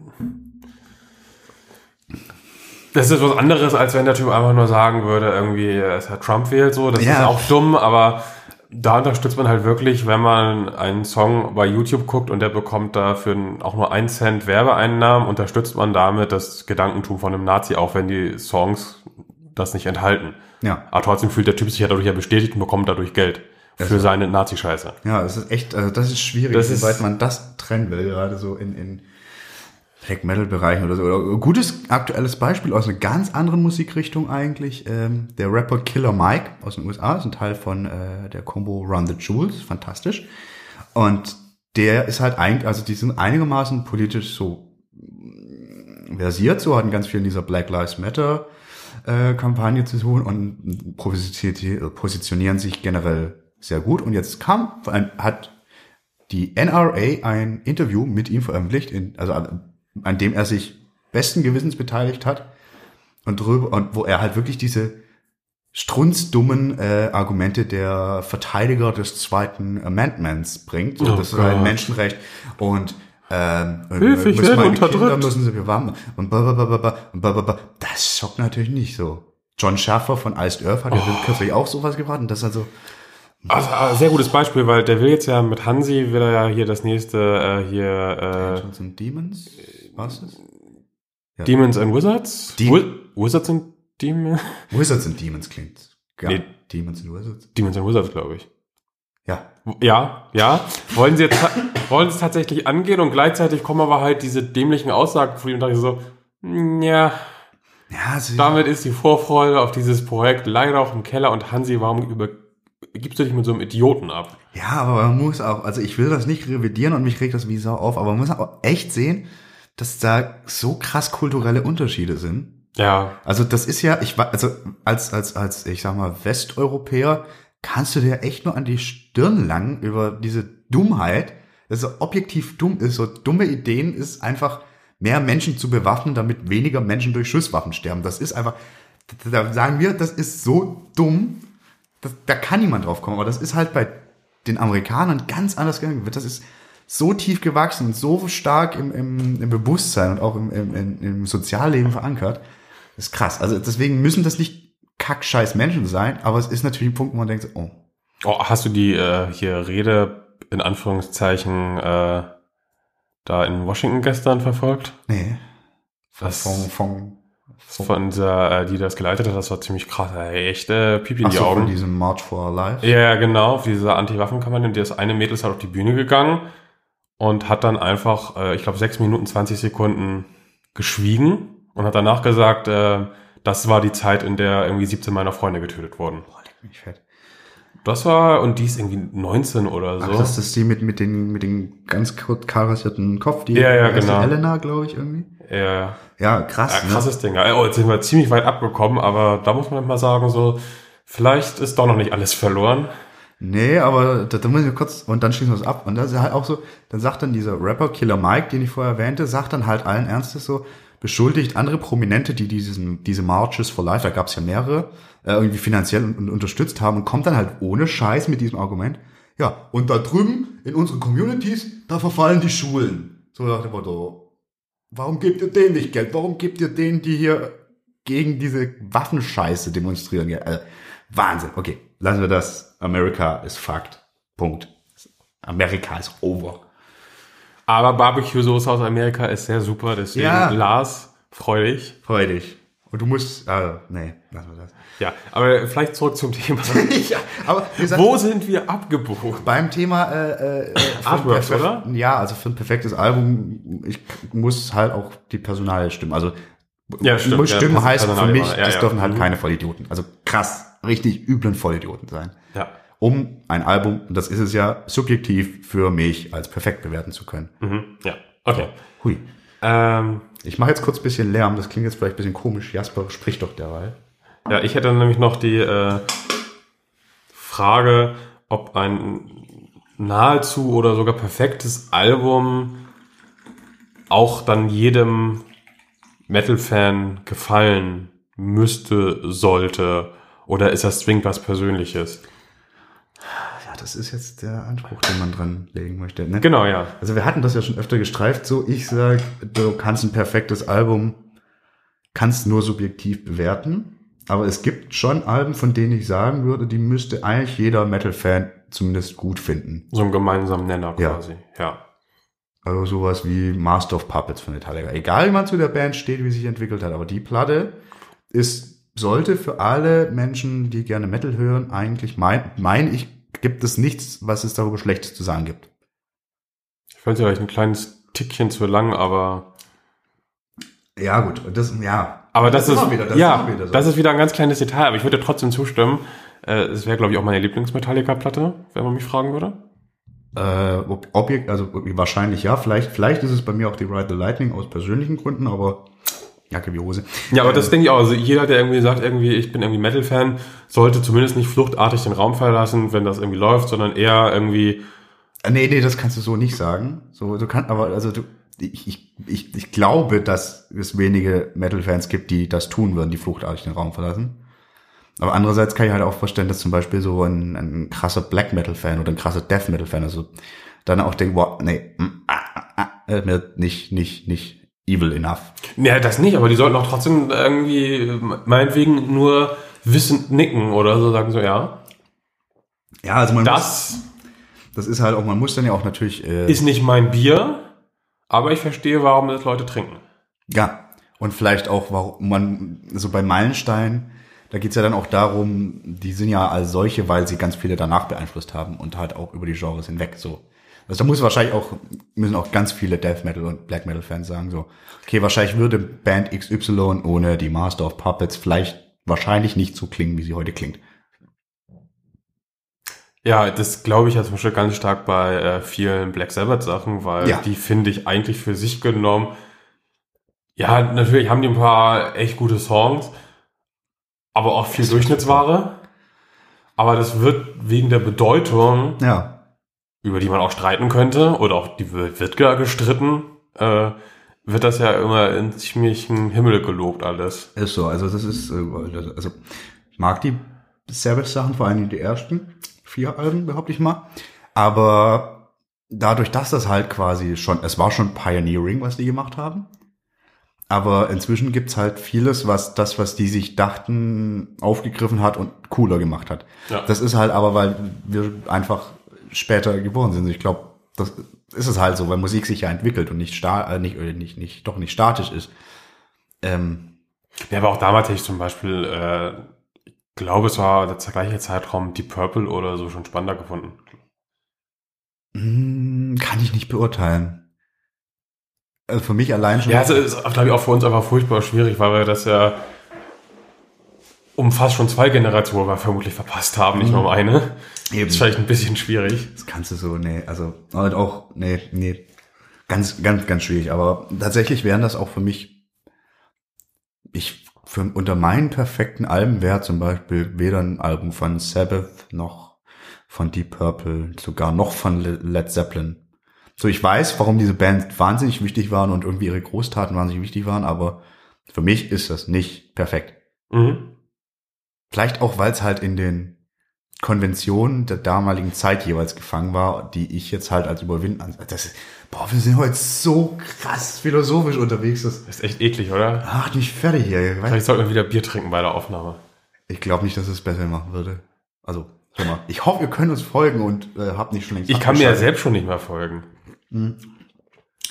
Das ist was anderes, als wenn der Typ einfach nur sagen würde, irgendwie, dass er Trump wählt, so. Das Ja. ist auch dumm, aber da unterstützt man halt wirklich, wenn man einen Song bei YouTube guckt und der bekommt dafür auch nur einen Cent Werbeeinnahmen, unterstützt man damit das Gedankentum von einem Nazi, auch wenn die Songs das nicht enthalten. Ja. Aber trotzdem fühlt der Typ sich ja dadurch ja bestätigt und bekommt dadurch Geld für seine Nazi-Scheiße. Ja, es ist echt, also das ist schwierig, Das ist- weit man das trennen will, gerade so in, in Black Metal Bereichen oder so. Gutes aktuelles Beispiel aus einer ganz anderen Musikrichtung eigentlich. Ähm, der Rapper Killer Mike aus den USA ist ein Teil von äh, der Combo Run the Jewels, fantastisch. Und der ist halt eigentlich, also die sind einigermaßen politisch so mm, versiert, so hatten ganz viel in dieser Black Lives Matter äh, Kampagne zu tun und positionieren sich generell sehr gut. Und jetzt kam, hat die NRA ein Interview mit ihm veröffentlicht, in, also an, dem er sich besten Gewissens beteiligt hat und drüber und wo er halt wirklich diese strunzdummen äh, Argumente der Verteidiger des zweiten Amendments bringt. Oh das ist ein Gott. Menschenrecht und ähm, Hilfe, ich müssen werde unterdrückt. Kinder müssen sie bewahren und blablabla und blablabla. Das schockt natürlich nicht so. John Schaffer von Iced Earth hat ja Oh. kürzlich auch sowas gebracht und das ist also Also, äh, sehr gutes Beispiel, weil der will jetzt ja mit Hansi, will er ja hier das nächste, äh, hier, Dungeons and Demons, was ist? äh, Demons and Wizards? Wi- Wizards and Demons? Wizards and Demons klingt. Ja, Nee. Demons and Wizards. Demons and Wizards, glaube ich. Ja. Ja, ja. Wollen sie jetzt wollen sie es tatsächlich angehen und gleichzeitig kommen aber halt diese dämlichen Aussagen von ihm und dachte ich so, "Mm, ja, Ja, sie, damit ist die Vorfreude auf dieses Projekt leider auch im Keller und Hansi, warum über, gibst du dich mit so einem Idioten ab? ja, aber man muss auch, also ich will das nicht revidieren und mich regt das wie Sau auf, aber man muss auch echt sehen, dass da so krass kulturelle Unterschiede sind. Ja, Also das ist ja, ich war, also als, als, als, ich sag mal, Westeuropäer kannst du dir echt nur an die Stirn langen über diese Dummheit, dass so objektiv dumm ist, so dumme Ideen ist einfach mehr Menschen zu bewaffnen, damit weniger Menschen durch Schusswaffen sterben. Das ist einfach, da sagen wir, das ist so dumm, das, da kann niemand drauf kommen, aber das ist halt bei den Amerikanern ganz anders gegangen. Das ist so tief gewachsen und so stark im, im, im Bewusstsein und auch im, im, im, Sozialleben verankert. Das ist krass. Also deswegen müssen das nicht kackscheiß Menschen sein, aber es ist natürlich ein Punkt, wo man denkt, oh, Oh, hast du die äh, hier Rede in Anführungszeichen äh, da in Washington gestern verfolgt? nee. Was Von, von, von dieser, äh, die das geleitet hat, das war ziemlich krass. Ey, echt äh, Pipi in ach die so, von Augen. diesem March for Life. Ja, genau, auf dieser Anti-Waffen-Kampagne. Und das eine Mädel ist halt auf die Bühne gegangen und hat dann einfach, äh, ich glaube, 6 Minuten 20 Sekunden geschwiegen und hat danach gesagt, äh, das war die Zeit, in der irgendwie 17 meiner Freunde getötet wurden. Boah, leck mich fett. Das war, und die ist irgendwie 19 oder so. Ach, das ist die mit, mit den, mit den ganz kurz karisierten Kopf, die Ja, ja, genau. Elena, glaube ich, irgendwie. ja, Ja, krass. ja, krasses Ding. Ja, Oh, jetzt sind wir ziemlich weit abgekommen, aber da muss man mal sagen, so, vielleicht ist doch noch nicht alles verloren. Nee, aber da, da muss ich kurz, und dann schließen wir es ab. Und das ist halt auch so, dann sagt dann dieser Rapper Killer Mike, den ich vorher erwähnte, sagt dann halt allen Ernstes so, beschuldigt andere Prominente, die diesen, diese Marches for Life, da gab es ja mehrere, äh, irgendwie finanziell und, und unterstützt haben und kommt dann halt ohne Scheiß mit diesem Argument. Ja, und da drüben in unseren Communities, da verfallen die Schulen. So nach dem Motto, warum gebt ihr denen nicht Geld? Warum gebt ihr denen, die hier gegen diese Waffenscheiße demonstrieren? Ja, äh, Wahnsinn. Okay, lassen wir das. America is fucked. Punkt. Amerika ist over. Aber Barbecue-Soße aus Amerika ist sehr super, deswegen Ja. Lars, freu dich. Freu dich. Und du musst, äh, nee, lassen wir das. Ja, aber vielleicht zurück zum Thema. ja, aber Wo sind wir abgebogen? beim Thema äh, äh, äh, Artworks, oder? Ja, also für ein perfektes Album, ich muss halt auch die Personalie stimmen. Also Ja, stimmt, muss ja, stimmen Person- heißt für mich, ja, es ja. dürfen halt Mhm. keine Vollidioten. Also krass, richtig üblen Vollidioten sein. Ja. Um ein Album, und das ist es ja, subjektiv für mich als perfekt bewerten zu können. Mhm. Ja. Okay. Hui. Ähm, Ich mache jetzt kurz ein bisschen Lärm, das klingt jetzt vielleicht ein bisschen komisch. Jasper, sprich doch derweil. ja, ich hätte nämlich noch die äh, Frage, ob ein nahezu oder sogar perfektes Album auch dann jedem Metal-Fan gefallen müsste, sollte, oder ist das zwingend was Persönliches? Ja, das ist jetzt der Anspruch, den man dran legen möchte. Ne? Genau, ja. Also wir hatten das ja schon öfter gestreift, so ich sag, du kannst ein perfektes Album, kannst nur subjektiv bewerten, aber es gibt schon Alben, von denen ich sagen würde, die müsste eigentlich jeder Metal-Fan zumindest gut finden. So ein gemeinsamer Nenner Ja. quasi. Ja. Also sowas wie Master of Puppets von Metallica. Egal wie man zu der Band steht, wie sie sich entwickelt hat, aber die Platte ist, sollte für alle Menschen, die gerne Metal hören, eigentlich mein, mein ich, gibt es nichts, was es darüber Schlechtes zu sagen gibt. Ich fand es vielleicht ein kleines Tickchen zu lang, aber Ja, gut, das, ja. Aber das, ist, immer wieder, das ja, ist wieder so. das ist wieder ein ganz kleines Detail, aber ich würde trotzdem zustimmen. Äh, Es wäre, glaube ich, auch meine Lieblings-Metallica-Platte, wenn man mich fragen würde. Äh, ob, Objekt, also wahrscheinlich ja, vielleicht, vielleicht ist es bei mir auch die Ride the Lightning aus persönlichen Gründen, aber Jacke wie Hose. Ja, aber Ähm, das denke ich auch. Also jeder, der irgendwie sagt, irgendwie, ich bin irgendwie Metal-Fan, sollte zumindest nicht fluchtartig den Raum verlassen, wenn das irgendwie läuft, sondern eher irgendwie, Äh, Nee, nee, das kannst du so nicht sagen. So, du kannst, aber also du, ich, ich, ich, ich glaube, dass es wenige Metal-Fans gibt, die das tun würden, die fluchtartig den Raum verlassen. Aber andererseits kann ich halt auch vorstellen, dass zum Beispiel so ein, ein krasser Black Metal-Fan oder ein krasser Death Metal-Fan, also dann auch denkt, boah, nee, mm, ah, ah, ah, äh, nicht, nicht, nicht evil enough. ja, das nicht, aber die sollten auch trotzdem irgendwie, meinetwegen nur wissend nicken oder so, sagen so, ja, Ja, also man muss, das das ist halt auch, man muss dann ja auch natürlich, äh, ist nicht mein Bier, aber ich verstehe, warum das Leute trinken. Ja, und vielleicht auch, warum man, so bei Meilenstein, da geht's ja dann auch darum, die sind ja als solche, weil sie ganz viele danach beeinflusst haben und halt auch über die Genres hinweg so. Also da muss wahrscheinlich auch, müssen auch ganz viele Death Metal und Black Metal Fans sagen so, okay, wahrscheinlich würde Band XY ohne die Master of Puppets vielleicht wahrscheinlich nicht so klingen, wie sie heute klingt. Ja, das glaube ich ja zum Beispiel ganz stark bei äh, vielen Black Sabbath Sachen, weil Ja. die finde ich eigentlich für sich genommen. Ja, natürlich haben die ein paar echt gute Songs, aber auch viel Durchschnittsware. Aber das wird wegen der Bedeutung, Ja, über die man auch streiten könnte, oder auch die wird, gar gestritten, äh, wird das ja immer in ziemlichen Himmel gelobt alles. ist so. Also das ist, äh, also ich mag die Sabbath-Sachen, vor allem die ersten vier Alben, behaupte ich mal. Aber dadurch, dass das halt quasi schon, es war schon Pioneering, was die gemacht haben. Aber inzwischen gibt's halt vieles, was das, was die sich dachten, aufgegriffen hat und cooler gemacht hat. Ja. Das ist halt aber, weil wir einfach später geboren sind. Ich glaube, das ist es halt so, weil Musik sich ja entwickelt und nicht, sta äh, nicht, äh, nicht, nicht, doch nicht statisch ist. Ähm, Ja, aber auch damals hätte ich zum Beispiel, äh, ich glaube, es war der gleiche Zeitraum Deep Purple oder so schon spannender gefunden. Hm, Kann ich nicht beurteilen. Also für mich allein schon. Ja, also ist, glaube ich, auch für uns einfach furchtbar schwierig, weil wir das ja um fast schon zwei Generationen wir vermutlich verpasst haben, nicht nur um eine. Eben. Ist vielleicht ein bisschen schwierig. Das kannst du so, nee, also halt auch, nee, nee, ganz, ganz, ganz schwierig. Aber tatsächlich wären das auch für mich, ich, für, unter meinen perfekten Alben wäre zum Beispiel weder ein Album von Sabbath noch von Deep Purple, sogar noch von Le- Led Zeppelin. So, ich weiß, warum diese Bands wahnsinnig wichtig waren und irgendwie ihre Großtaten wahnsinnig wichtig waren, aber für mich ist das nicht perfekt. Mhm. Vielleicht auch, weil es halt in den Konventionen der damaligen Zeit jeweils gefangen war, die ich jetzt halt als überwinden. Das ist, boah, wir sind heute so krass philosophisch unterwegs. Das Ist echt eklig, oder? macht mich fertig hier. Vielleicht sollten wir wieder Bier trinken bei der Aufnahme. Ich glaube nicht, dass es besser machen würde. Also, hör mal. Ich hoffe, ihr könnt uns folgen und äh, habt nicht schon längst Ich kann mir ja selbst schon nicht mehr folgen.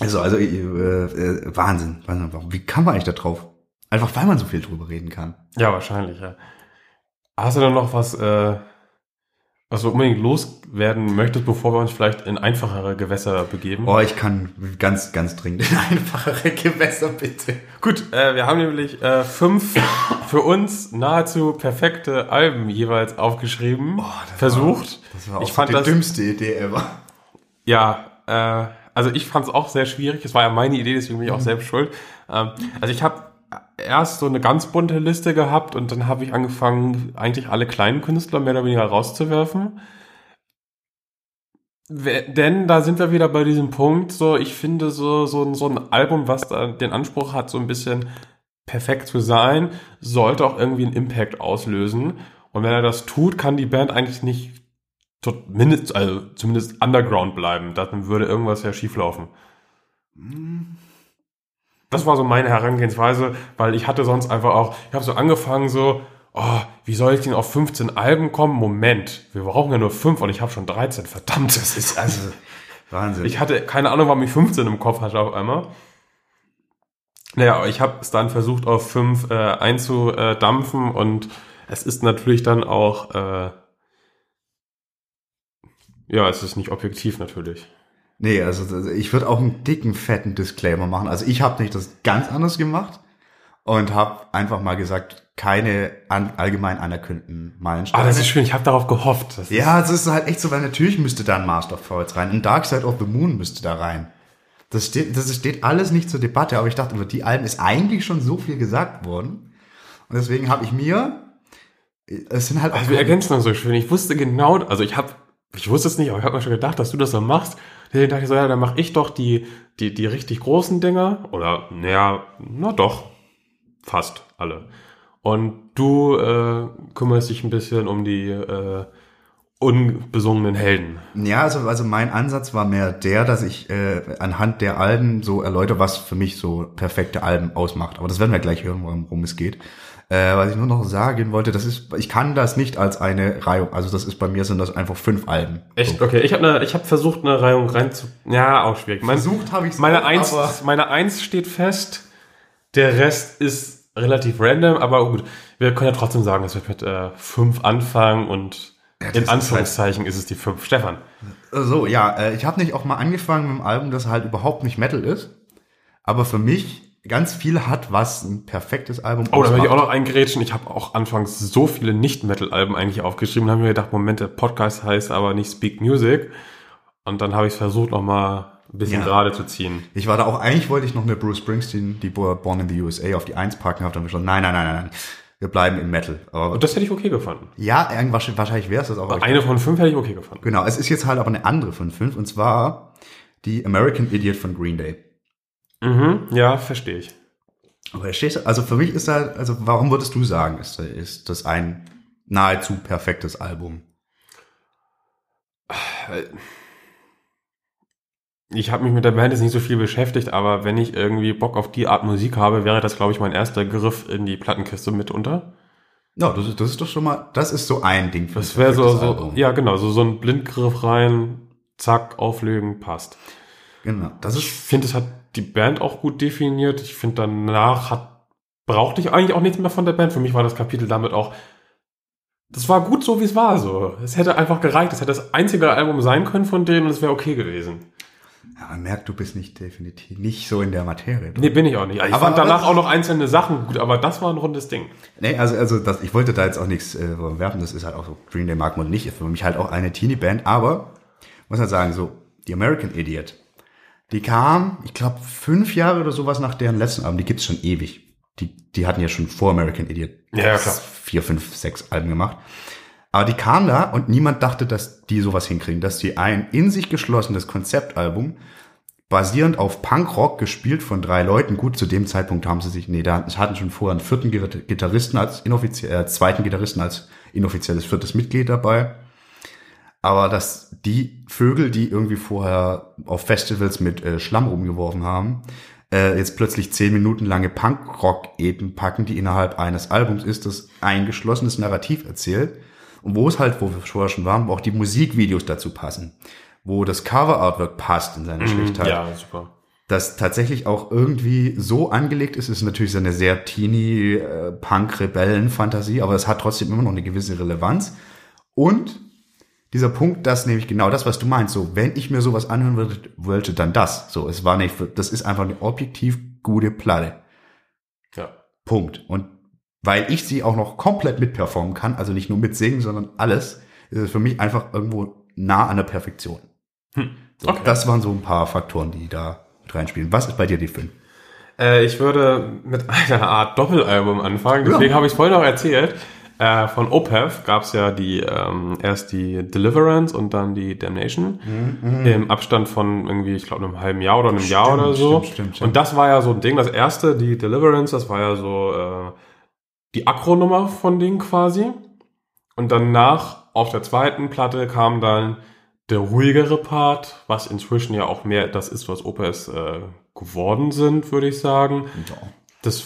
Also, also äh, äh, Wahnsinn. Wahnsinn. Wie kann man eigentlich da drauf? Einfach, weil man so viel drüber reden kann. Ja, wahrscheinlich, ja. Hast du denn noch was, äh, was du unbedingt loswerden möchtest, bevor wir uns vielleicht in einfachere Gewässer begeben? Oh, ich kann ganz, ganz dringend in einfachere Gewässer, bitte. Gut, äh, wir haben nämlich äh, fünf für uns nahezu perfekte Alben jeweils aufgeschrieben, das versucht. Das war auch ich fand die das, dümmste Idee ever. ja, äh, also ich fand es auch sehr schwierig. Es war ja meine Idee, deswegen bin ich auch selbst schuld. Ähm, also ich habe erst so eine ganz bunte Liste gehabt und dann habe ich angefangen, eigentlich alle kleinen Künstler mehr oder weniger rauszuwerfen. We- Denn da sind wir wieder bei diesem Punkt, so ich finde so, so, so ein Album, was da den Anspruch hat, so ein bisschen perfekt zu sein, sollte auch irgendwie einen Impact auslösen. Und wenn er das tut, kann die Band eigentlich nicht mindest, also zumindest underground bleiben. Dann würde irgendwas ja schieflaufen. Das war so meine Herangehensweise, weil ich hatte sonst einfach auch, ich habe so angefangen so, oh, wie soll ich denn auf 15 Alben kommen? Moment, wir brauchen ja nur 5 und ich habe schon 13, verdammt. Das ist Also, Wahnsinn. ich hatte keine Ahnung, warum ich 15 im Kopf hatte auf einmal. Naja, aber ich habe es dann versucht, auf 5 äh, einzudampfen und es ist natürlich dann auch, äh, ja, es ist nicht objektiv natürlich. Nee, also ich würde auch einen dicken, fetten Disclaimer machen. Also ich habe nicht das ganz anders gemacht und habe einfach mal gesagt, keine an, allgemein anerkannten Meilensteine. Ah, das ist schön, ich habe darauf gehofft. Das ja, es ist halt echt so, weil natürlich müsste da ein Master of Puppets rein. Ein Dark Side of the Moon müsste da rein. Das steht, das steht alles nicht zur Debatte, aber ich dachte, über die Alben ist eigentlich schon so viel gesagt worden. Und deswegen habe ich mir, es sind halt Also wir ergänzen uns so schön. Ich wusste genau, also ich habe, ich wusste es nicht, aber ich habe mir schon gedacht, dass du das so machst. Deswegen dachte ich so, ja, dann mache ich doch die, die, die richtig großen Dinger. Oder, naja, na doch, fast alle. Und du äh, kümmerst dich ein bisschen um die äh, unbesungenen Helden. Ja, also, also mein Ansatz war mehr der, dass ich äh, anhand der Alben so erläutere, was für mich so perfekte Alben ausmacht. Aber das werden wir gleich hören, worum es geht. Äh, was ich nur noch sagen wollte, das ist, ich kann das nicht als eine Reihung, also das ist bei mir sind das einfach fünf Alben. Echt? Okay, ich habe ne, ich hab versucht, eine Reihung rein zu... Ja, auch schwierig. Mein, Versucht habe ich's meine Eins, meine Eins steht fest. Der Rest ist relativ random, aber gut, wir können ja trotzdem sagen, dass wir mit äh, fünf anfangen und das in ist Anführungszeichen ist es die fünf. Stefan. So, ja, äh, ich habe nicht auch mal angefangen mit einem Album, das halt überhaupt nicht Metal ist, aber für mich ganz viel hat, was ein perfektes Album Oh, da will ich auch noch eingrätschen. Ich habe auch anfangs so viele Nicht-Metal-Alben eigentlich aufgeschrieben. Da habe ich mir gedacht, Moment, der Podcast heißt aber nicht Speak Music. Und dann habe ich versucht, noch mal ein bisschen Ja. gerade zu ziehen. Ich war da auch, eigentlich wollte ich noch eine Bruce Springsteen, die Born in the USA, auf die Eins packen, hab dann beschlossen, nein, nein, nein, nein, nein, wir bleiben in Metal. Aber Und das hätte ich okay gefunden. ja, irgendwas, wahrscheinlich wäre es das auch. aber Eine von fünf hätte ich okay gefunden. Genau, es ist jetzt halt aber eine andere von fünf, und zwar die American Idiot von Green Day. Mhm, ja, verstehe ich. Aber verstehst du, also für mich ist da, also warum würdest du sagen, ist, ist das ein nahezu perfektes Album? Ich habe mich mit der Band jetzt nicht so viel beschäftigt, aber wenn ich irgendwie Bock auf die Art Musik habe, wäre das, glaube ich, mein erster Griff in die Plattenkiste mitunter. Ja, das ist, das ist doch schon mal, das ist so ein Ding für Das wäre so, so ja genau, so, so ein Blindgriff rein, zack, auflegen, passt. Genau, das Ich ist, finde, es hat die Band auch gut definiert. Ich finde, danach hat, brauchte ich eigentlich auch nichts mehr von der Band. Für mich war das Kapitel damit auch, das war gut so, wie es war, so. Es hätte einfach gereicht. Es hätte das einzige Album sein können von denen und es wäre okay gewesen. ja, man merkt, du bist nicht definitiv nicht so in der Materie. Nee, bin ich auch nicht. Ich Aber- fand danach auch noch einzelne Sachen gut, aber das war ein rundes Ding. Nee, also, also das, ich wollte da jetzt auch nichts äh, werfen, das ist halt auch so, Green Day mag man nicht, ist für mich halt auch eine Teenie-Band, aber muss halt sagen, so, die American Idiot, die kam, ich glaube, fünf Jahre oder sowas nach deren letzten Album, die gibt's schon ewig. Die, die hatten ja schon vor American Idiot Ja, klar. vier, fünf, sechs Alben gemacht. Aber die kam da und niemand dachte, dass die sowas hinkriegen, dass die ein in sich geschlossenes Konzeptalbum basierend auf Punkrock gespielt von drei Leuten. Gut, zu dem Zeitpunkt haben sie sich, nee, da hatten schon vorher einen vierten Git- Gitarristen als inoffiziell, äh, zweiten Gitarristen als inoffizielles viertes Mitglied dabei. Aber dass die Vögel, die irgendwie vorher auf Festivals mit äh, Schlamm rumgeworfen haben, äh, jetzt plötzlich zehn Minuten lange Punkrock-Eten packen, die innerhalb eines Albums ist, das ein geschlossenes Narrativ erzählt. Und wo es halt, wo wir vorher schon waren, wo auch die Musikvideos dazu passen. Wo das Cover-Artwork passt in seiner Schlichtheit Ja, super. das tatsächlich auch irgendwie so angelegt ist, ist natürlich so eine sehr teeny äh, Punk-Rebellen-Fantasie, aber es hat trotzdem immer noch eine gewisse Relevanz. Und dieser Punkt, das nämlich genau das, was du meinst, so, wenn ich mir sowas anhören würde, wollte, dann das. So, es war nicht, das ist einfach eine objektiv gute Platte. Ja. Punkt. Und weil ich sie auch noch komplett mitperformen kann, also nicht nur mitsingen, sondern alles, ist es für mich einfach irgendwo nah an der Perfektion. So, Okay. Das waren so ein paar Faktoren, die da mit reinspielen. Was ist bei dir die Film? Äh, ich würde mit einer Art Doppelalbum anfangen, deswegen Ja. habe ich es vorhin noch erzählt. Äh, von Opeth gab es ja die ähm, erst die Deliverance und dann die Damnation im Abstand von irgendwie, ich glaube, einem halben Jahr oder einem Jahr Stimmt, oder so. stimmt, stimmt, stimmt. Und das war ja so ein Ding, das erste, die Deliverance, das war ja so äh, die Akronummer von denen quasi. Und danach auf der zweiten Platte kam dann der ruhigere Part, was inzwischen ja auch mehr das ist, was Opeth äh, geworden sind, würde ich sagen. Das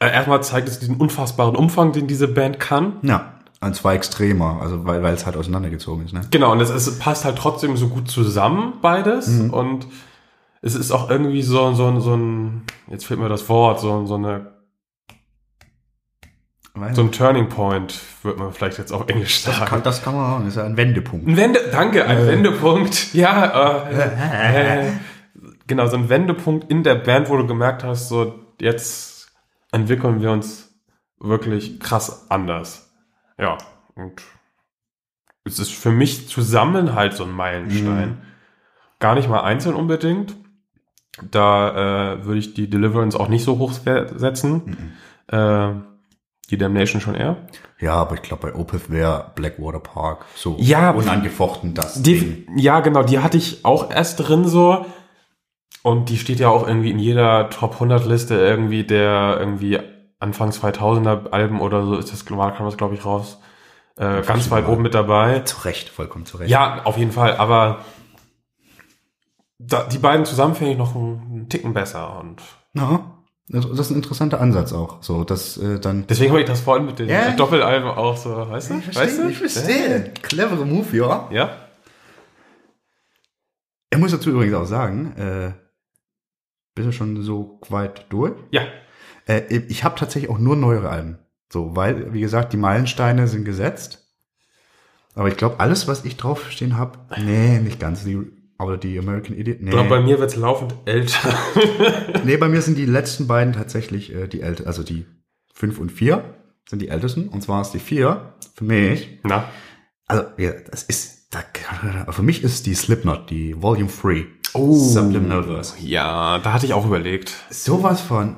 äh, erstmal zeigt es diesen unfassbaren Umfang, den diese Band kann. Ja, an zwei Extremer, also weil, weil es halt auseinandergezogen ist, ne? Genau, und es, es passt halt trotzdem so gut zusammen, beides. Und es ist auch irgendwie so, so, so ein, jetzt fehlt mir das Wort, so, so, eine, so ein Turning Point, würde man vielleicht jetzt auf Englisch das, sagen. kann, das kann man sagen, das ist ja ein Wendepunkt. Ein Wende, danke, ein Wendepunkt. Ja, äh, äh, genau, so ein Wendepunkt in der Band, wo du gemerkt hast, so jetzt entwickeln wir uns wirklich krass anders. Ja, und es ist für mich zusammen halt so ein Meilenstein. Gar nicht mal einzeln unbedingt. Da äh, würde ich die Deliverance auch nicht so hoch setzen. Äh, die Damnation schon eher. Ja, aber ich glaube, bei Opeth wäre Blackwater Park so Ja, unangefochten das Ding. Die, ja, genau, die hatte ich auch erst drin so. Und die steht ja auch irgendwie in jeder Top 100 Liste irgendwie der irgendwie Anfang 2000er Alben oder so ist das, war, kam das glaube ich raus. Äh, ganz weit oben mit dabei. Zu Recht, vollkommen zu Recht. Ja, auf jeden Fall, aber da, die beiden zusammen finde ich noch einen, Ticken besser und Ja, das ist ein interessanter Ansatz auch. So, dass äh, dann. deswegen habe ich das vorhin mit den Ja. Doppelalben auch so, weißt du? weißt du? ich verstehe. Clevere Move, ja. Ja? Er muss dazu übrigens auch sagen, äh, bist du schon so weit durch? Ja. Äh, ich habe tatsächlich auch nur neuere Alben. So, weil, wie gesagt, die Meilensteine sind gesetzt. Aber ich glaube, alles, was ich draufstehen habe, nee, nicht ganz. Die, aber die American Idiot, nee. Ich glaube, bei mir wird's laufend älter. nee, bei mir sind die letzten beiden tatsächlich äh, die ältesten, also die fünf und vier sind die ältesten. Und zwar ist die vier für mich. Na? Also, ja, das ist, da, für mich ist die Slipknot, die Volume 3. Oh. Subliminal Verse. Ja, da hatte ich auch überlegt. Sowas von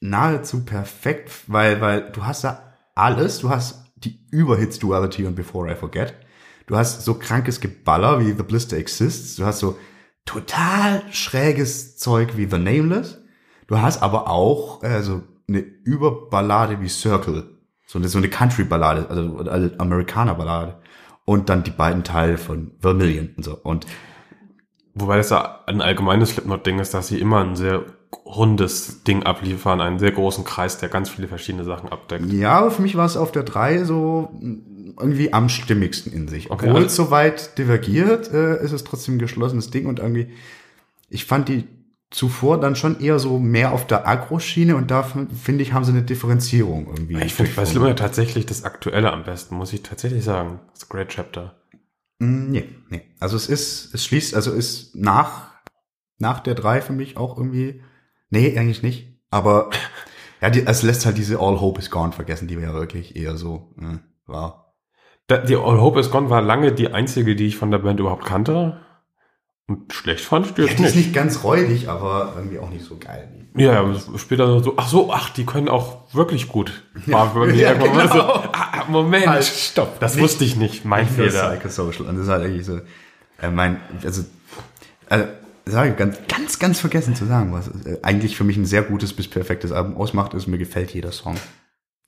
nahezu perfekt, weil, weil du hast da alles, du hast die Überhits Duality und Before I Forget. Du hast so krankes Geballer wie The Blister Exists. Du hast so total schräges Zeug wie The Nameless. Du hast aber auch äh, so eine Überballade wie Circle. So eine, so eine Country-Ballade, also, also Amerikaner-Ballade. Und dann die beiden Teile von Vermilion und so. Und Wobei das ja ein allgemeines Slipknot-Ding ist, dass sie immer ein sehr rundes Ding abliefern, einen sehr großen Kreis, der ganz viele verschiedene Sachen abdeckt. Ja, aber für mich war es auf der 3 so mm, irgendwie am stimmigsten in sich. Okay, Obwohl also- es so weit divergiert, äh, ist es trotzdem ein geschlossenes Ding und irgendwie, ich fand die zuvor dann schon eher so mehr auf der Agro-Schiene und da finde ich, haben sie eine Differenzierung irgendwie. Ich finde bei. Slipknot tatsächlich das Aktuelle am besten, muss ich tatsächlich sagen. Das Great Chapter. Mm, Nee, nee. Also es ist, es schließt, also ist nach, nach der 3 für mich auch irgendwie, nee, eigentlich nicht. Aber ja, die, es lässt halt diese All Hope is Gone vergessen, die wir ja wirklich eher so äh, war. Die All Hope is Gone war lange die einzige, die ich von der Band überhaupt kannte. Und schlecht fand ich die Ja, jetzt die ist nicht. nicht ganz räudig, aber irgendwie auch nicht so geil. Ja, später so, ach so, ach, die können auch wirklich gut. War Ja, mal genau. so, ah, Moment. Halt, stopp. Das Nicht- wusste ich nicht, mein Nicht Fehler. Psychosocial. Und das ist halt eigentlich so, äh, mein, also, also, sage ich ganz, ganz, ganz vergessen zu sagen, was äh, eigentlich für mich ein sehr gutes bis perfektes Album ausmacht, ist, mir gefällt jeder Song.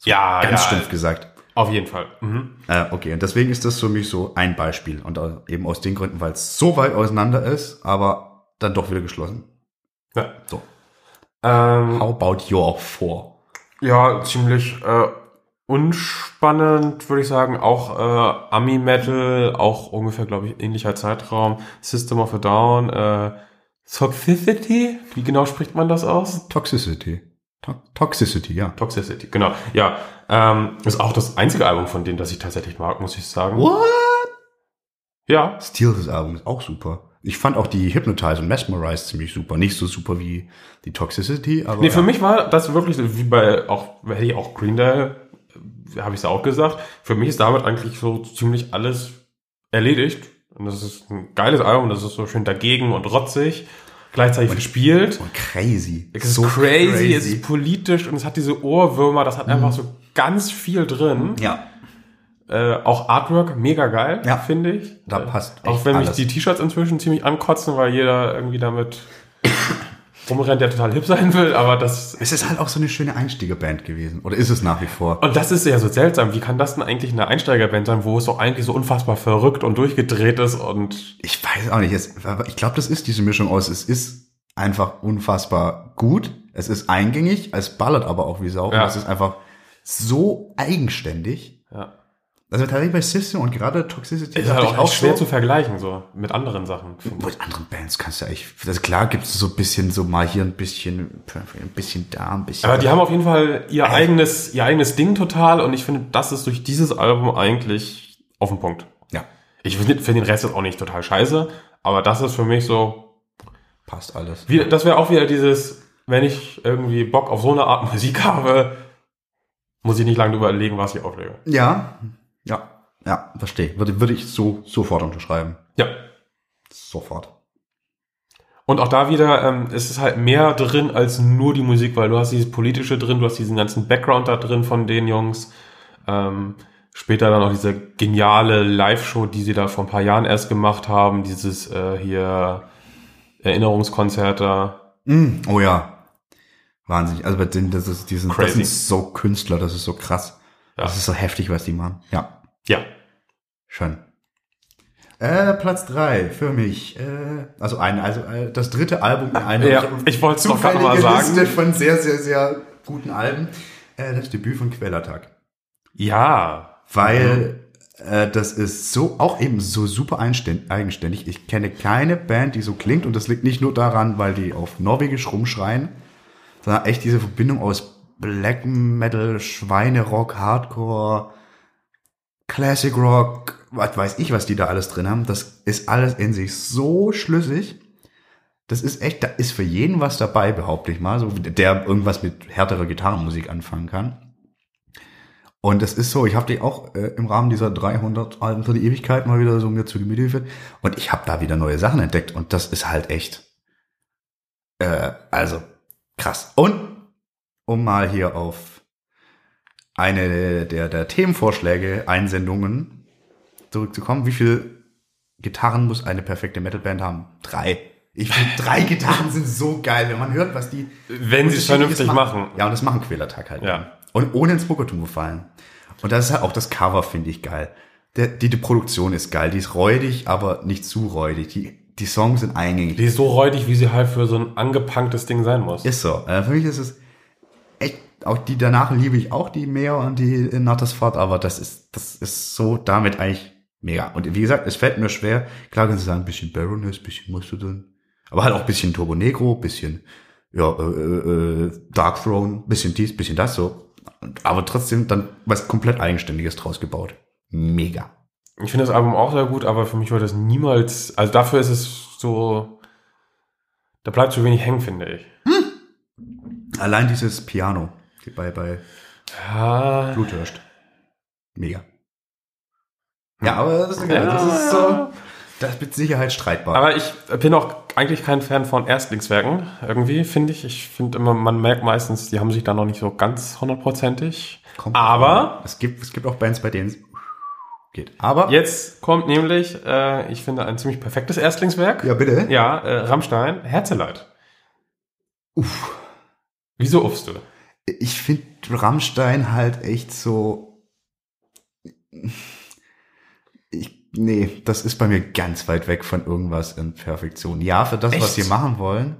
Ja, Ganz ja, stumpf gesagt. auf jeden Fall. Mhm. Äh, okay, und deswegen ist das für mich so ein Beispiel. Und äh, eben aus den Gründen, weil es so weit auseinander ist, aber dann doch wieder geschlossen. Ja. So. Ähm, How about your four? ja, ziemlich äh, unspannend, würde ich sagen. Auch äh, Ami-Metal, auch ungefähr, glaube ich, ähnlicher Zeitraum. System of a Down, äh, Toxicity, wie genau spricht man das aus? Toxicity. To Toxicity, ja. Toxicity, genau. Ja, ähm, ist auch das einzige Album von denen, das ich tatsächlich mag, muss ich sagen. What? Ja, Stil des Albums ist auch super. Ich fand auch die Hypnotize und Mesmerize ziemlich super. Nicht so super wie die Toxicity, aber. Nee, für ja. mich war das wirklich wie bei auch, hätte ich auch Green Day, habe ich es auch gesagt. Für mich ist damit eigentlich so ziemlich alles erledigt. Und das ist ein geiles Album, das ist so schön dagegen und rotzig, gleichzeitig gespielt. Und crazy. Es ist crazy, es ist politisch und es hat diese Ohrwürmer, das hat einfach so ganz viel drin. Ja. Äh, auch Artwork, mega geil, Ja. finde ich. Da Äh, passt echt Auch wenn mich alles. die T-Shirts inzwischen ziemlich ankotzen, weil jeder irgendwie damit rumrennt, der total hip sein will, aber das Es ist halt auch so eine schöne Einstiegerband gewesen. Oder ist es nach wie vor? Und das ist ja so seltsam. Wie kann das denn eigentlich eine Einsteigerband sein, wo es doch eigentlich so unfassbar verrückt und durchgedreht ist und Ich weiß auch nicht. Es, ich glaube, das ist diese Mischung aus. Es ist einfach unfassbar gut. Es ist eingängig. Es ballert aber auch wie Sau. Ja. Und es ist einfach so eigenständig. ja. Also tatsächlich bei System und gerade Toxicity ist halt auch, echt schwer so, zu vergleichen so mit anderen Sachen. Mit anderen Bands kannst du eigentlich, also klar gibt es so ein bisschen, so mal hier ein bisschen, ein bisschen da, ein bisschen Aber die da. haben auf jeden Fall ihr eigenes, ihr eigenes Ding total und ich finde, das ist durch dieses Album eigentlich auf den Punkt. Ja, Ich finde den Rest jetzt auch nicht total scheiße, aber das ist für mich so, passt alles. wie, das wäre auch wieder dieses, wenn ich irgendwie Bock auf so eine Art Musik habe, muss ich nicht lange überlegen, was ich auflege. Ja, ja, ja, verstehe. Würde, würde ich so sofort unterschreiben. Ja. Sofort. Und auch da wieder, ähm, es ist halt mehr drin als nur die Musik, weil du hast dieses Politische drin, du hast diesen ganzen Background da drin von den Jungs. Ähm, später dann auch diese geniale Live-Show, die sie da vor ein paar Jahren erst gemacht haben, dieses äh, hier Erinnerungskonzerte. Mm, oh ja. Wahnsinnig. Also bei denen, das ist, die sind, das sind so Künstler, das ist so krass. Ja. Das ist so heftig, was die machen. Ja, Ja. schön. Äh, Platz drei für mich. Äh, also ein, also äh, das dritte Album in einer Ja, ich wollte es doch gerade mal sagen. Liste von sehr, sehr, sehr guten Alben. Äh, das Debüt von Quellertag. Ja. Weil äh, das ist so, auch eben so super eigenständig. Ich kenne keine Band, die so klingt und das liegt nicht nur daran, weil die auf Norwegisch rumschreien, sondern echt diese Verbindung aus Black Metal, Schweinerock, Hardcore, Classic Rock, was weiß ich, was die da alles drin haben. Das ist alles in sich so schlüssig. Das ist echt, da ist für jeden was dabei, behaupte ich mal, so der irgendwas mit härterer Gitarrenmusik anfangen kann. Und es ist so, ich habe die auch äh, im Rahmen dieser 300 Alben für die Ewigkeit mal wieder so mir zu Gemüte geführt und ich habe da wieder neue Sachen entdeckt und das ist halt echt, äh, also krass. Und um mal hier auf eine der, der Themenvorschläge, Einsendungen zurückzukommen, wie viel Gitarren muss eine perfekte Metalband haben? Drei. Ich finde, drei Gitarren sind so geil, wenn man hört, was die. Wenn sie es vernünftig machen. Ja, und das machen Quälertag halt. Ja. Und ohne ins Muckertum gefallen. Und das ist halt auch das Cover, finde ich geil. Der, die, die Produktion ist geil. Die ist räudig, aber nicht zu räudig. Die, die Songs sind eingängig. Die ist so räudig, wie sie halt für so ein angepunktes Ding sein muss. Ist so. Äh, für mich ist es auch die danach liebe ich auch die mehr und die Nattersfahrt, aber das ist, das ist so damit eigentlich mega. Und wie gesagt, es fällt mir schwer. Klar können sie sagen, ein bisschen Baroness, ein bisschen Mastodon, aber halt auch ein bisschen Turbo Negro, ein bisschen, ja, äh, äh, Dark Throne, bisschen dies, bisschen das so. Aber trotzdem dann was komplett Eigenständiges draus gebaut. Mega. Ich finde das Album auch sehr gut, aber für mich wird das niemals, also dafür ist es so, da bleibt zu wenig hängen, finde ich. Allein dieses Piano bei, bei Ja, Bluthurst. Mega. Ja, aber das ist, das ist so, das ist mit Sicherheit streitbar. aber ich bin auch eigentlich kein Fan von Erstlingswerken, irgendwie, finde ich. Ich finde immer, man merkt meistens, die haben sich da noch nicht so ganz hundertprozentig. Kommt Aber es gibt, es gibt auch Bands, bei denen es geht. Aber jetzt kommt nämlich, äh, ich finde, ein ziemlich perfektes Erstlingswerk. ja, bitte. Ja, äh, Rammstein, Herzeleid. Uff. Wieso uffst du? Ich finde Rammstein halt echt so. Ich, nee, das ist bei mir ganz weit weg von irgendwas in Perfektion. Ja, für das, was Echt? sie machen wollen.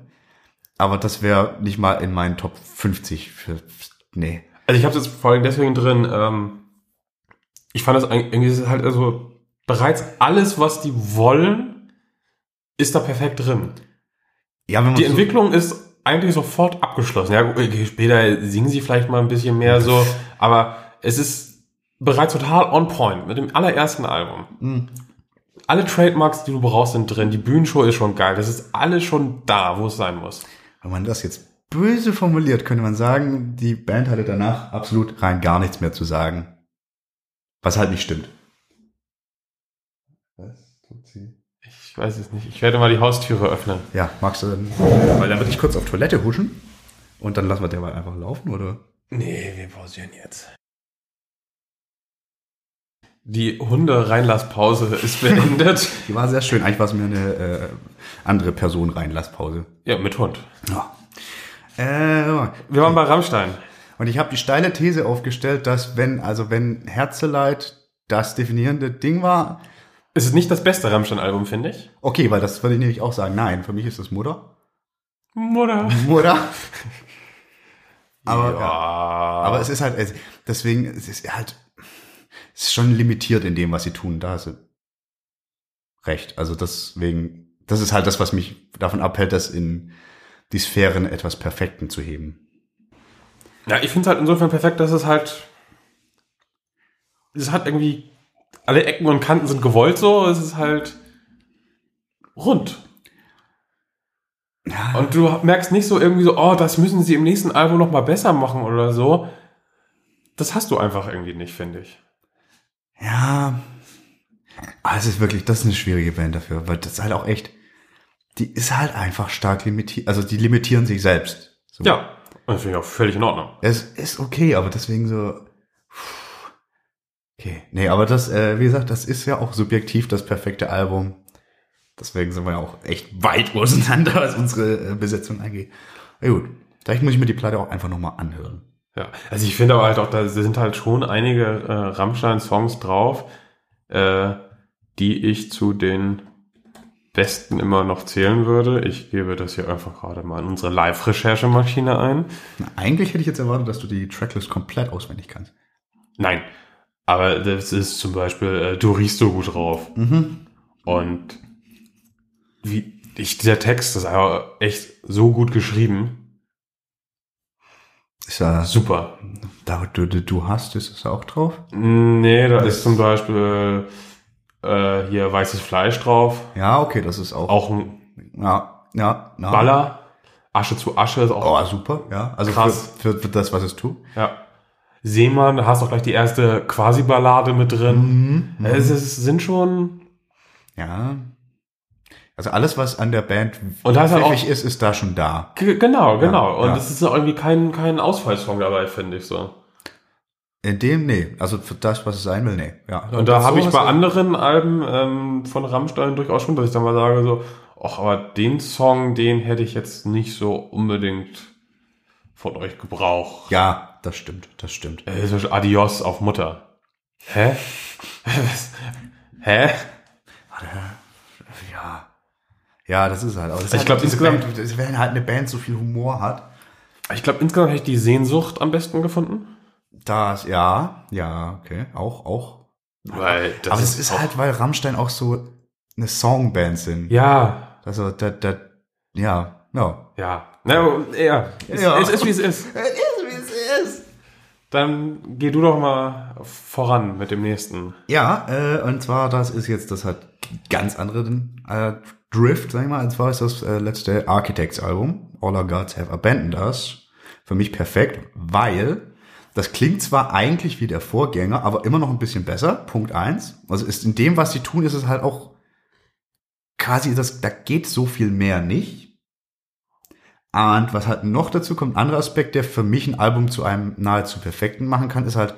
Aber das wäre nicht mal in meinen Top 50 für. Nee. Also ich habe jetzt vor allem deswegen drin, ähm, ich fand das irgendwie ist halt also bereits alles, was die wollen, ist da perfekt drin. Ja, wenn man Die so, Entwicklung ist eigentlich sofort abgeschlossen. Ja, später singen sie vielleicht mal ein bisschen mehr so, aber es ist bereits total on point mit dem allerersten Album. Hm. Alle Trademarks, die du brauchst, sind drin. Die Bühnenshow ist schon geil. Das ist alles schon da, wo es sein muss. wenn man das jetzt böse formuliert, könnte man sagen, die Band hatte danach absolut rein gar nichts mehr zu sagen. Was halt nicht stimmt. Was tut sie? Ich weiß es nicht. Ich werde mal die Haustüre öffnen. Ja, magst du dann? Weil dann würde ich kurz auf Toilette huschen und dann lassen wir derweil einfach laufen, oder? Nee, wir pausieren jetzt. Die Hunde-Reinlasspause ist beendet. Die war sehr schön. Eigentlich war es mir eine äh, andere Person Reinlasspause. ja, mit Hund. Ja. Äh, Wir waren bei Rammstein. und ich habe die steile These aufgestellt, dass wenn, also wenn Herzeleid das definierende Ding war, Es ist nicht das beste Rammstein-Album, finde ich. okay, weil das würde ich nämlich auch sagen. Nein, für mich ist das Mutter. Mutter. Mutter. Aber, ja. aber es ist halt, es- deswegen, es ist halt, es ist schon limitiert in dem, was sie tun. Da hast du recht. Also deswegen, das ist halt das, was mich davon abhält, das in die Sphären etwas Perfekten zu heben. Ja, ich finde es halt insofern perfekt, dass es halt. Es hat irgendwie. Alle Ecken und Kanten sind gewollt so. Es ist halt. rund. Ja, Und du merkst nicht so irgendwie so, oh, das müssen sie im nächsten Album noch mal besser machen oder so. Das hast du einfach irgendwie nicht, finde ich. ja. Aber es ist wirklich, das ist eine schwierige Band dafür, weil das ist halt auch echt, die ist halt einfach stark limitiert, also die limitieren sich selbst. So. Ja. Und das finde ich auch völlig in Ordnung. Es ist okay, aber deswegen so. Okay. Nee, aber das, äh, wie gesagt, das ist ja auch subjektiv das perfekte Album. Deswegen sind wir ja auch echt weit auseinander, was unsere äh, Besetzung angeht. Na gut. Vielleicht muss ich mir die Platte auch einfach nochmal anhören. Ja, also ich finde aber halt auch, da sind halt schon einige äh, Rammstein-Songs drauf, äh, die ich zu den besten immer noch zählen würde. Ich gebe das hier einfach gerade mal in unsere Live-Recherchemaschine ein. Na, eigentlich hätte ich jetzt erwartet, dass du die Tracklist komplett auswendig kannst. Nein, aber das ist zum Beispiel äh, Du riechst so gut drauf. Mhm. Und wie ich, dieser Text ist aber echt so gut geschrieben. Ist ja, Super. da du, du, hast, ist es auch drauf? Nee, da ist zum Beispiel äh, hier weißes Fleisch drauf. Ja, okay, das ist auch. Auch ein Ja, ja, ja. Baller. Asche zu Asche ist auch. Oh, super, ja. Also Krass. Für, für, für das, was es tut. Ja. Seemann, da hast du auch gleich die erste Quasi-Ballade mit drin. Es ist, sind schon. Ja. Also alles, was an der Band Und da ist halt ist, ist da schon da. G genau, genau. Und ja. es ist irgendwie kein, kein Ausfallsong dabei, finde ich so. In dem, nee. Also für das, was es sein will, nee. Ja. Und da habe ich bei anderen Alben ähm, von Rammstein durchaus schon, dass ich dann mal sage so, ach, aber den Song, den hätte ich jetzt nicht so unbedingt von euch gebraucht. Ja, das stimmt, das stimmt. Äh, Adios auf Mutter. Hä? Hä? Ja. Ja, das ist halt. Aber das ist Ich halt glaub, diese insgesamt- wenn halt eine Band so viel Humor hat. Ich glaube, insgesamt hätte ich die Sehnsucht am besten gefunden. Das, ja, ja, okay, auch, auch. Weil das aber es ist auch- halt, weil Rammstein auch so eine Songband sind. Ja, Also, da, da, ja, ja. ja. Na, ja. Es, Ja. es ist, wie es ist. Es ist, wie es ist. Dann geh du doch mal voran mit dem nächsten. Ja, äh, und zwar, das ist jetzt, das hat ganz anderen äh, Drift, sag ich mal. Und zwar ist das äh, letzte Architects-Album, All Our Gods Have Abandoned Us. Für mich perfekt, weil das klingt zwar eigentlich wie der Vorgänger, aber immer noch ein bisschen besser. Punkt eins. Also ist in dem, was sie tun, ist es halt auch quasi, das, da geht so viel mehr nicht. Und was halt noch dazu kommt, ein anderer Aspekt, der für mich ein Album zu einem nahezu perfekten machen kann, ist halt,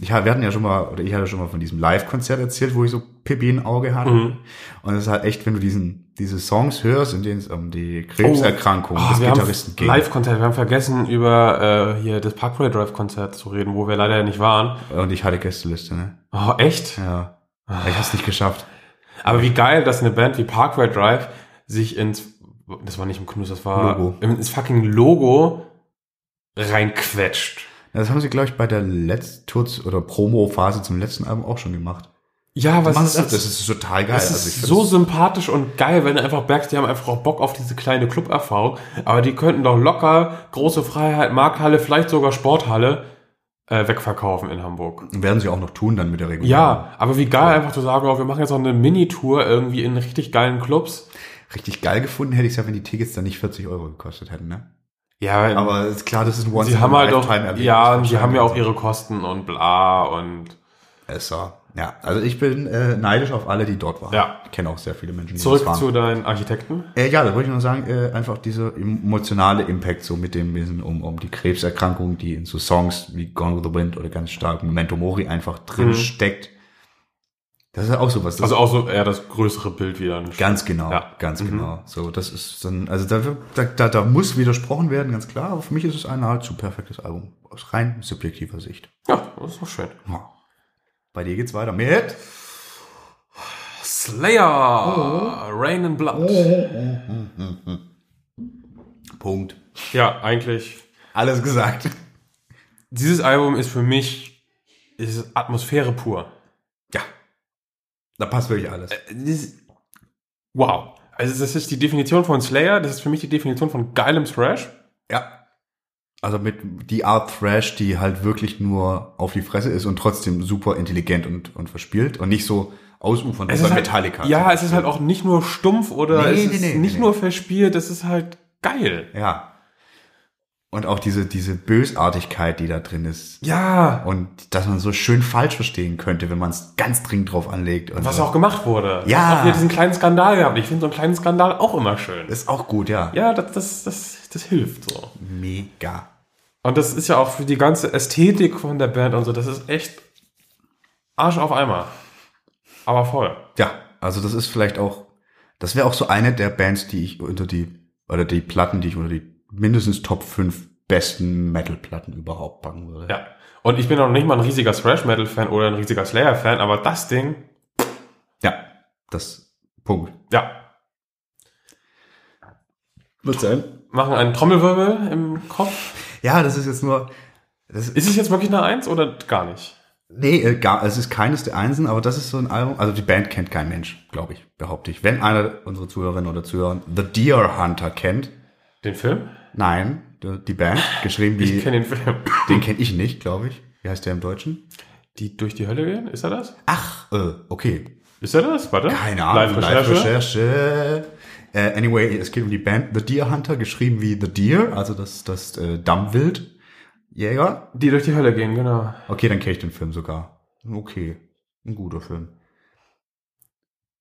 ich, wir hatten ja schon mal, oder ich hatte schon mal von diesem Live-Konzert erzählt, wo ich so Pippi im Auge hatte. Mhm. Und es ist halt echt, wenn du diesen, diese Songs hörst, in denen es um die Krebserkrankung Oh, des haben Gitarristen geht. Live-Konzert. Wir haben vergessen, über äh, hier das Parkway Drive-Konzert zu reden, wo wir leider nicht waren. Und ich hatte Gästeliste, ne? Oh, echt? Ja. Ich hab's nicht geschafft. Aber wie geil, dass eine Band wie Parkway Drive sich ins, das war nicht im Knus, das war Logo. ins fucking Logo reinquetscht. Das haben sie, glaube ich, bei der letzten oder Promo-Phase zum letzten Album auch schon gemacht. Ja, was Das ist ist, das ist total geil. Das Also ist so das- sympathisch und geil, wenn du einfach merkst, die haben einfach auch Bock auf diese kleine Club-Erfahrung. Aber die könnten doch locker große Freiheit, Markthalle, vielleicht sogar Sporthalle äh, wegverkaufen in Hamburg. werden sie auch noch tun dann mit der Regulierung. Ja, aber wie geil einfach zu sagen, oh, wir machen jetzt noch eine Mini-Tour irgendwie in richtig geilen Clubs. Richtig geil gefunden hätte ich es ja, wenn die Tickets dann nicht 40 Euro gekostet hätten, ne? Ja, Aber ist klar, das ist ein once sie haben halt auch, ja, und sie haben ja auch ihre Kosten und bla und Besser. Ja, also ich bin äh, neidisch auf alle, die dort waren. Ja. Ich kenne auch sehr viele Menschen, die zurück dort waren. zu deinen Architekten. Äh, ja, da wollte ich nur sagen, äh, einfach dieser emotionale Impact so mit dem Wissen um, um die Krebserkrankung, die in so Songs wie Gone with the Wind oder ganz stark Memento Mori einfach drin Mhm. steckt. Das ist auch sowas. Das Also auch so eher das größere Bild wieder. ganz genau, Ja. ganz Mhm. genau. So, das ist dann, also da, da, da, da muss widersprochen werden, ganz klar. Aber für mich ist es ein nahezu perfektes Album aus rein subjektiver Sicht. Ja, das ist doch schön. Ja. Bei dir geht's weiter mit. Slayer, Rain and Blood. Punkt. Ja, eigentlich. Alles gesagt. Dieses Album ist für mich ist Atmosphäre pur. Da passt wirklich alles. Das- wow. Also das ist die Definition von Slayer, das ist für mich die Definition von geilem Thrash. Ja. Also mit die Art Thrash, die halt wirklich nur auf die Fresse ist und trotzdem super intelligent und, und verspielt und nicht so ausufernd Es wie ist bei halt, Metallica. Ja, es ist halt auch nicht nur stumpf oder Nee, es nee, ist nee, nicht nee, nur verspielt, es ist halt geil. Ja. Und auch diese, diese Bösartigkeit, die da drin ist. Ja. Und dass man so schön falsch verstehen könnte, wenn man es ganz dringend drauf anlegt. Und Was so. auch gemacht wurde. Ja. Auch wieder diesen kleinen Skandal gehabt. Ich finde so einen kleinen Skandal auch immer schön. ist auch gut, ja. Ja, das, das, das, das hilft so. Mega. Und das ist ja auch für die ganze Ästhetik von der Band und so, das ist echt Arsch auf Eimer. Aber voll. Ja, also das ist vielleicht auch, das wäre auch so eine der Bands, die ich unter die, oder die Platten, die ich unter die mindestens Top 5 besten Metal-Platten überhaupt packen würde. Ja. Und ich bin auch nicht mal ein riesiger Thrash-Metal-Fan oder ein riesiger Slayer-Fan, aber das Ding, Ja, das Punkt. ja. Wird sein. Machen einen Trommelwirbel im Kopf. Ja, das ist jetzt nur, das ist, Ist es jetzt wirklich eine Eins oder gar nicht? nee, äh, gar, es ist keines der Einsen, aber das ist so ein Album, also die Band kennt kein Mensch, glaube ich, behaupte ich. Wenn einer unserer Zuhörerinnen oder Zuhörer The Deer Hunter kennt, Den Film? Nein, die Band, geschrieben wie, Ich kenne den Film. den kenne ich nicht, glaube ich. Wie heißt der im Deutschen? Die durch die Hölle gehen? Ist er das? Ach, äh, okay. Ist er das? Warte. Keine Ahnung. Live-Recherche. Live-Recherche. Äh, anyway, es geht um die Band The Deer Hunter, geschrieben wie The Deer, also das, das äh, Dammwildjäger. die durch die Hölle gehen, genau. Okay, dann kenne ich den Film sogar. Okay, ein guter Film.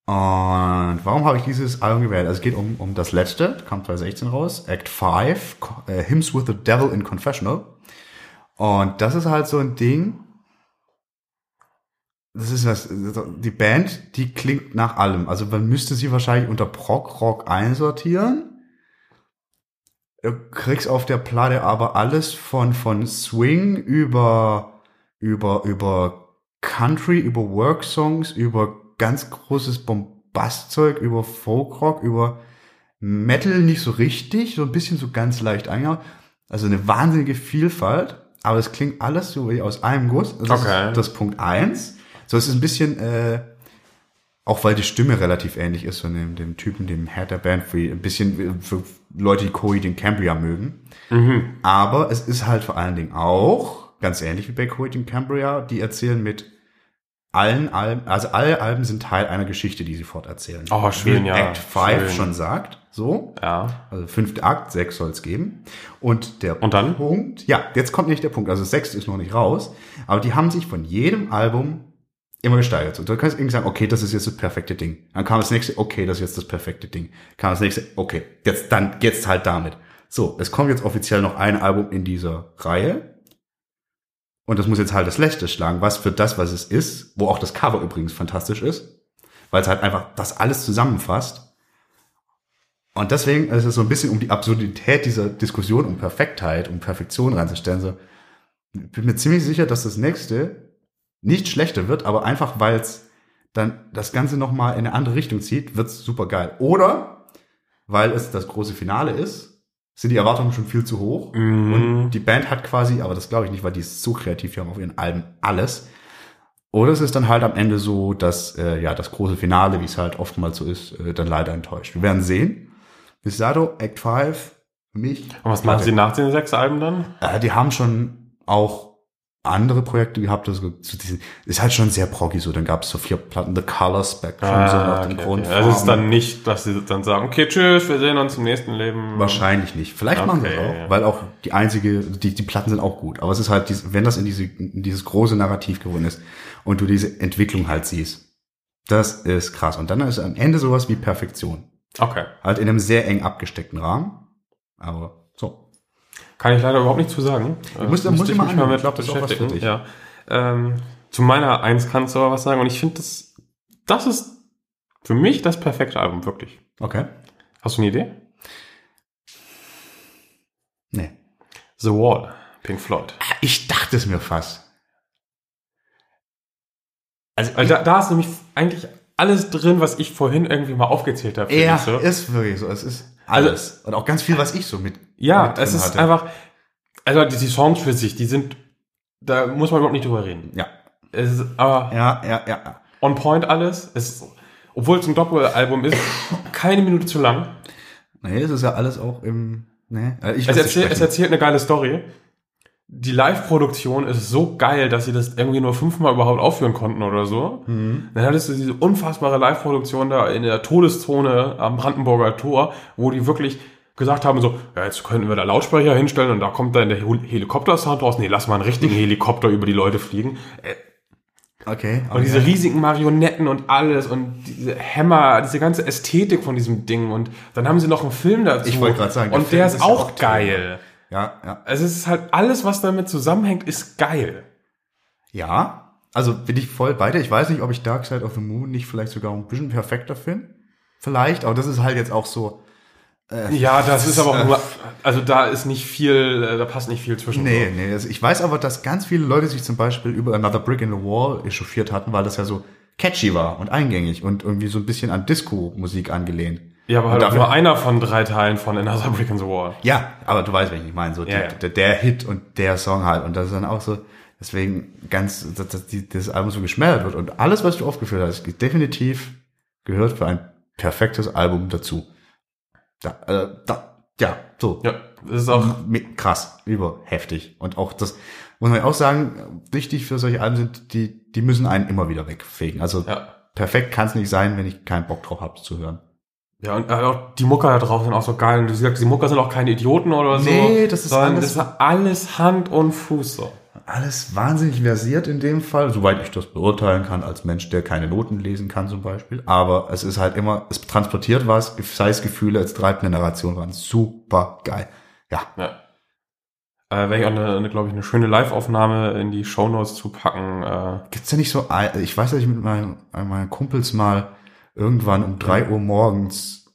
Und warum habe ich dieses Album gewählt? Also es geht um, um das letzte, kam 2016 raus, Act 5, Co- äh, Hymns with the Devil in Confessional. Und das ist halt so ein Ding, das ist was, die Band, die klingt nach allem. Also man müsste sie wahrscheinlich unter Prog-Rock einsortieren. Du kriegst auf der Platte aber alles von, von Swing über, über, über Country, über Work-Songs, über ganz großes Bombastzeug, über Folk-Rock, über Metal nicht so richtig, so ein bisschen so ganz leicht eingehauen. Also eine wahnsinnige Vielfalt, aber es klingt alles so wie aus einem Guss. Das Okay. ist das Punkt eins. So, es ist ein bisschen, äh, auch weil die Stimme relativ ähnlich ist von dem, dem Typen, dem Head der Band, für, ein bisschen für Leute, die Coy den Cambria mögen. Aber es ist halt vor allen Dingen auch, ganz ähnlich wie bei Coy den Cambria, die erzählen mit allen Alben, also alle Alben sind Teil einer Geschichte, die sie forterzählen. Oh, schön, wie ja. Act 5 Schön. schon sagt, so. Ja. Also fünfte Akt, sechs soll es geben. Und der Und dann? Punkt, ja, jetzt kommt nicht der Punkt, also sechs ist noch nicht raus, aber die haben sich von jedem Album immer gesteigert. So, du kannst irgendwie sagen, okay, das ist jetzt das perfekte Ding. Dann kam das nächste, okay, das ist jetzt das perfekte Ding. Kam das nächste, okay, jetzt dann, jetzt halt damit. So, es kommt jetzt offiziell noch ein Album in dieser Reihe. Und das muss jetzt halt das letzte schlagen, was für das, was es ist, wo auch das Cover übrigens fantastisch ist, weil es halt einfach das alles zusammenfasst. Und deswegen ist es so ein bisschen um die Absurdität dieser Diskussion um Perfektheit, um Perfektion reinzustellen. So, ich bin mir ziemlich sicher, dass das nächste nicht schlechter wird, aber einfach weil es dann das Ganze nochmal in eine andere Richtung zieht, wird's super geil. Oder weil es das große Finale ist, sind die Erwartungen schon viel zu hoch. Mhm. Und die Band hat quasi, aber das glaube ich nicht, weil die ist so kreativ, die haben auf ihren Alben alles. Oder es ist dann halt am Ende so, dass äh, ja das große Finale, wie es halt oftmals so ist, äh, dann leider enttäuscht. Wir werden sehen. Bis dato, Act 5, für mich. Und was machen sie nach den sechs Alben dann? Äh, die haben schon auch andere Projekte gehabt, also zu diesen, ist halt schon sehr proggy so. Dann gab es so vier Platten, The Color Spectrum, so nach den okay, okay. Also es ist dann nicht, dass sie dann sagen, okay, tschüss, wir sehen uns im nächsten Leben. Wahrscheinlich nicht. Vielleicht machen sie es Okay, auch, ja. weil auch die einzige, die, die Platten sind auch gut. Aber es ist halt, wenn das in, diese, in dieses große Narrativ gewonnen ist und du diese Entwicklung halt siehst, das ist krass. Und dann ist am Ende sowas wie Perfektion. Okay. Halt in einem sehr eng abgesteckten Rahmen. Aber. Kann ich leider überhaupt nicht zu sagen. Ich muss- muss ich mal anhören. Ich glaub, das ist auch was für dich. Ja. Ähm, zu meiner Eins kannst du aber was sagen. Und ich finde, das, das ist für mich das perfekte Album, wirklich. Okay. Hast du eine Idee? Nee. The Wall, Pink Floyd. Ich dachte es mir fast. Also, Also da, da ist nämlich eigentlich alles drin, was ich vorhin irgendwie mal aufgezählt habe. ja, so. ist wirklich so. Es ist alles. Und auch ganz viel, was ich so mit. Ja, mit es ist hatte. einfach, also die, die Songs für sich, die sind, da muss man überhaupt nicht drüber reden. Ja. Es ist aber Ja, ja, ja. on point alles. Es obwohl es ein Doppelalbum ist, keine Minute zu lang. Nee, es ist ja alles auch im. Nee, ich Es, erzähl, es erzählt eine geile Story. Die Live-Produktion ist so geil, dass sie das irgendwie nur fünfmal überhaupt aufführen konnten oder so. Mhm. Dann hattest du diese unfassbare Live-Produktion da in der Todeszone am Brandenburger Tor, wo die wirklich gesagt haben so, ja, jetzt könnten wir da Lautsprecher hinstellen und da kommt dann der Hel- Helikopter-Sound raus. Nee, lass mal einen richtigen Helikopter über die Leute fliegen. Äh, Okay. Und diese riesigen Marionetten und alles und diese Hämmer, diese ganze Ästhetik von diesem Ding. Und dann haben sie noch einen Film dazu. Ich wollte gerade sagen, der Und der ist ist auch auch toll. Ja, ja. Also es ist halt alles, was damit zusammenhängt, ist geil. Ja. Also bin ich voll bei dir. Ich weiß nicht, ob ich Dark Side of the Moon nicht vielleicht sogar ein bisschen perfekter finde. Vielleicht, aber das ist halt jetzt auch so. Ja, das ist aber auch nur, also da ist nicht viel, äh, da passt nicht viel zwischen. Nee, nee. Also ich weiß aber, dass ganz viele Leute sich zum Beispiel über Another Brick in the Wall echauffiert hatten, weil das ja so catchy war und eingängig und irgendwie so ein bisschen an Disco-Musik angelehnt. Ja, aber halt auch dafür- nur einer von drei Teilen von Another Brick in the Wall. Ja, aber du weißt, welchen ich meine. So die, Ja. Der, der Hit und der Song halt. Und das ist dann auch so, deswegen ganz, dass, dass die, das Album so geschmälert wird. Und alles, was du aufgeführt hast, definitiv gehört für ein perfektes Album dazu. Da, äh, da, ja, so. Ja, das ist auch, krass, über heftig. Und auch das, muss man auch sagen, wichtig für solche Alben sind, die, die müssen einen immer wieder wegfegen. Also ja. perfekt kann es nicht sein, wenn ich keinen Bock drauf habe zu hören. Ja, und äh, auch die Mucker da drauf sind auch so geil. Und du sagst, die Mucker sind auch keine Idioten oder so. Nee, das ist alles- das ist alles Hand und Fuß so. Alles wahnsinnig versiert in dem Fall, soweit ich das beurteilen kann, als Mensch, der keine Noten lesen kann zum Beispiel. Aber es ist halt immer, es transportiert was, sei es Gefühle, als drei Narration waren super geil. Ja, Ja. Äh, werde ich auch eine, eine glaube ich, eine schöne Live-Aufnahme in die Shownotes zu packen. Äh, Gibt's da nicht so, ich weiß, dass ich mit meinen, meinen Kumpels mal irgendwann um drei Uhr morgens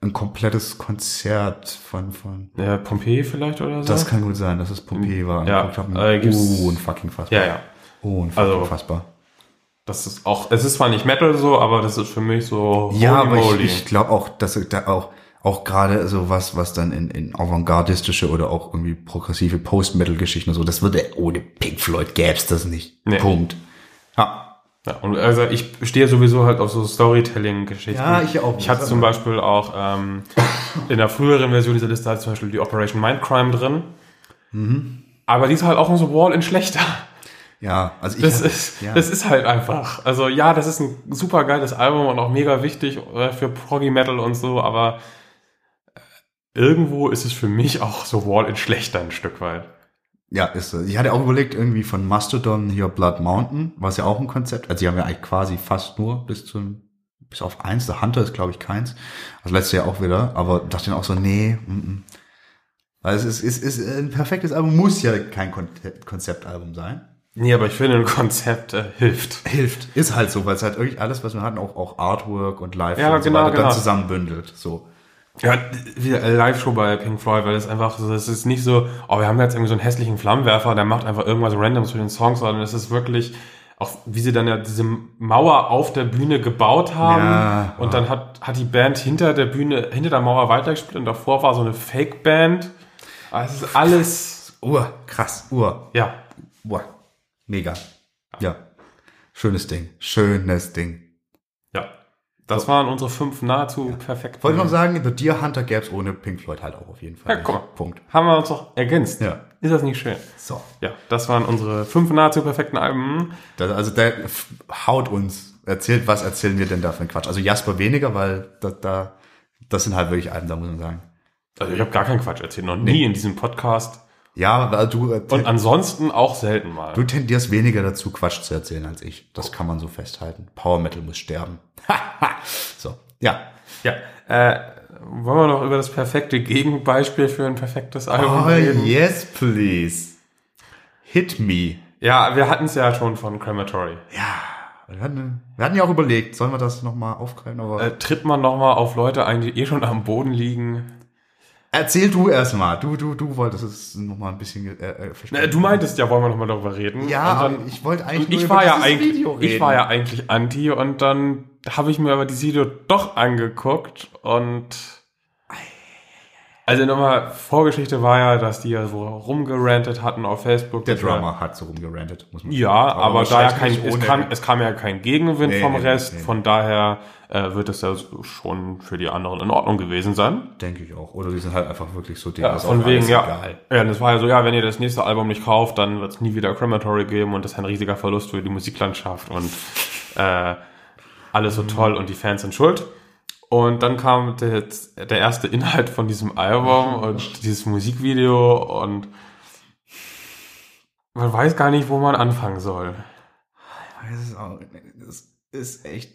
ein komplettes Konzert von, von, äh, Pompeii vielleicht oder so? das kann gut sein, dass es Pompeii war. Ja, angeguckt hab. äh, gibt's- unfucking fassbar. ja, ja. Unfucking Also- fassbar. Das ist auch, es ist zwar nicht Metal so, aber das ist für mich so Ja, aber ich, moly. ich glaube auch, dass da auch, auch gerade so was, was dann in, in avantgardistische oder auch irgendwie progressive Post-Metal-Geschichten so, das würde ohne Pink Floyd gäb's das nicht. Nee. Punkt. Ja. Ja, und also ich stehe sowieso halt auf so Storytelling-Geschichten. Ja, ich auch. Ich hatte zum Beispiel auch ähm, in der früheren Version dieser Liste halt zum Beispiel die Operation Mindcrime drin. Mhm. Aber die ist halt auch nur so Wall in schlechter. Ja, also ich Das hatte- ist, ja. das ist halt einfach. Also ja, das ist ein super geiles Album und auch mega wichtig äh, für Proggy Metal und so, aber äh, irgendwo ist es für mich auch so Wall in schlechter ein Stück weit. Ja, ist so. Ich hatte auch überlegt, irgendwie von Mastodon hier Blood Mountain, was ja auch ein Konzept, also die haben ja eigentlich quasi fast nur bis zum, bis auf eins, der Hunter ist glaube ich keins, also letztes Jahr auch wieder, aber dachte dann auch so, nee, mm, mm. weil es ist, ist, ist ein perfektes Album, muss ja kein Kon Konzeptalbum sein. Nee, aber ich finde, ein Konzept äh, hilft. Hilft, ist halt so, weil es halt wirklich alles, was wir hatten, auch, auch Artwork und Live Ja, und genau, so weiter, genau. dann zusammenbündelt, so. Ja, wieder eine Live-Show bei Pink Floyd, weil es einfach so, es ist nicht so, oh, wir haben jetzt irgendwie so einen hässlichen Flammenwerfer, der macht einfach irgendwas Randoms für den Song, sondern es ist wirklich, auch wie sie dann ja diese Mauer auf der Bühne gebaut haben Ja, und dann hat, hat die Band hinter der Bühne, hinter der Mauer weitergespielt und davor war so eine Fake-Band. Ah, Es ist alles, Ur, krass, ur, ja, ur, mega. Ja, schönes Ding, schönes Ding. Ja. Das waren unsere fünf nahezu perfekten. Wollte ich noch sagen, The Deer Hunter gäbe es ohne Pink Floyd halt auch auf jeden Fall. Ja, guck mal. Punkt. Haben wir uns doch ergänzt. Ja. Ist das nicht schön? So. Ja, das waren unsere fünf nahezu perfekten Alben. Das, also der haut uns, erzählt, was erzählen wir denn da für einen Quatsch? Also Jasper weniger, weil da, da das sind halt wirklich Alben, da muss man sagen. Also ich habe gar keinen Quatsch erzählt, noch nie in diesem Podcast. Ja, weil du, äh, Und ansonsten auch selten mal. du tendierst weniger dazu, Quatsch zu erzählen als ich. Das kann man so festhalten. Power Metal muss sterben. so, ja. Ja, äh, wollen wir noch über das perfekte Gegenbeispiel für ein perfektes Album Oh, reden? yes, please. Hit me. Ja, wir hatten es ja schon von Crematory. Wir hatten, wir hatten ja auch überlegt, sollen wir das nochmal aufgreifen? Aber Äh, tritt man nochmal auf Leute ein, die eh schon am Boden liegen? Erzähl du erstmal. Du, du, du wolltest es nochmal ein bisschen äh, äh, Äh, du meintest ja, wollen wir nochmal darüber reden? Ja, aber dann, ich wollte eigentlich ich war ja eigentlich, Video reden. ich war ja eigentlich anti und dann habe ich mir aber dieses Video doch angeguckt und also nochmal Vorgeschichte war ja, dass die ja so rumgerantet hatten auf Facebook. Der Drummer hat so rumgerantet, muss man Ja, aber, da ja kein, es kam, es kam ja kein Gegenwind Nee, vom nee, Rest, nee. von daher äh, wird es ja schon für die anderen in Ordnung gewesen sein. Denke ich auch. Oder die sind halt einfach wirklich so denen Ja, ist von wegen, ja. egal. Ja, es war ja so, ja, wenn ihr das nächste Album nicht kauft, dann wird es nie wieder Crematory geben und das ist ein riesiger Verlust für die Musiklandschaft und äh, alles so Mhm. toll und die Fans sind schuld. Und dann kam der, der erste Inhalt von diesem Album und dieses Musikvideo und man weiß gar nicht, wo man anfangen soll. Das ist, auch, das ist echt.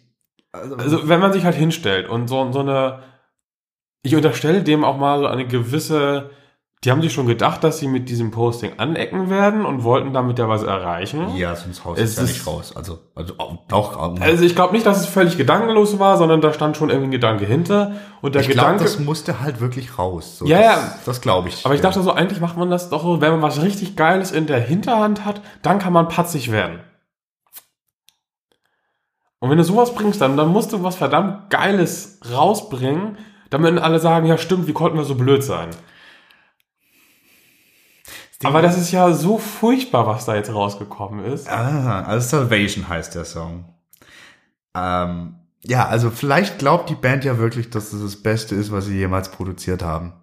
Also, Also, wenn man sich halt hinstellt und so, so eine, ich unterstelle dem auch mal so eine gewisse, die haben sich schon gedacht, dass sie mit diesem Posting anecken werden und wollten damit ja was erreichen. ja, sonst haust Es ja ist- nicht raus. Also, also auch, auch Also ich glaube nicht, dass es völlig gedankenlos war, sondern da stand schon irgendwie ein Gedanke hinter. Und der ich glaube, Gedanke. das musste halt wirklich raus. So, Ja, das, ja. Das glaube ich. aber ich dachte so, eigentlich macht man das doch so, wenn man was richtig Geiles in der Hinterhand hat, dann kann man patzig werden. Und wenn du sowas bringst, dann, dann musst du was verdammt Geiles rausbringen, damit alle sagen, ja stimmt, wie konnten wir so blöd sein? Aber das ist ja so furchtbar, was da jetzt rausgekommen ist. Ah, also Salvation heißt der Song. Ähm, ja, also vielleicht glaubt die Band ja wirklich, dass das das Beste ist, was sie jemals produziert haben.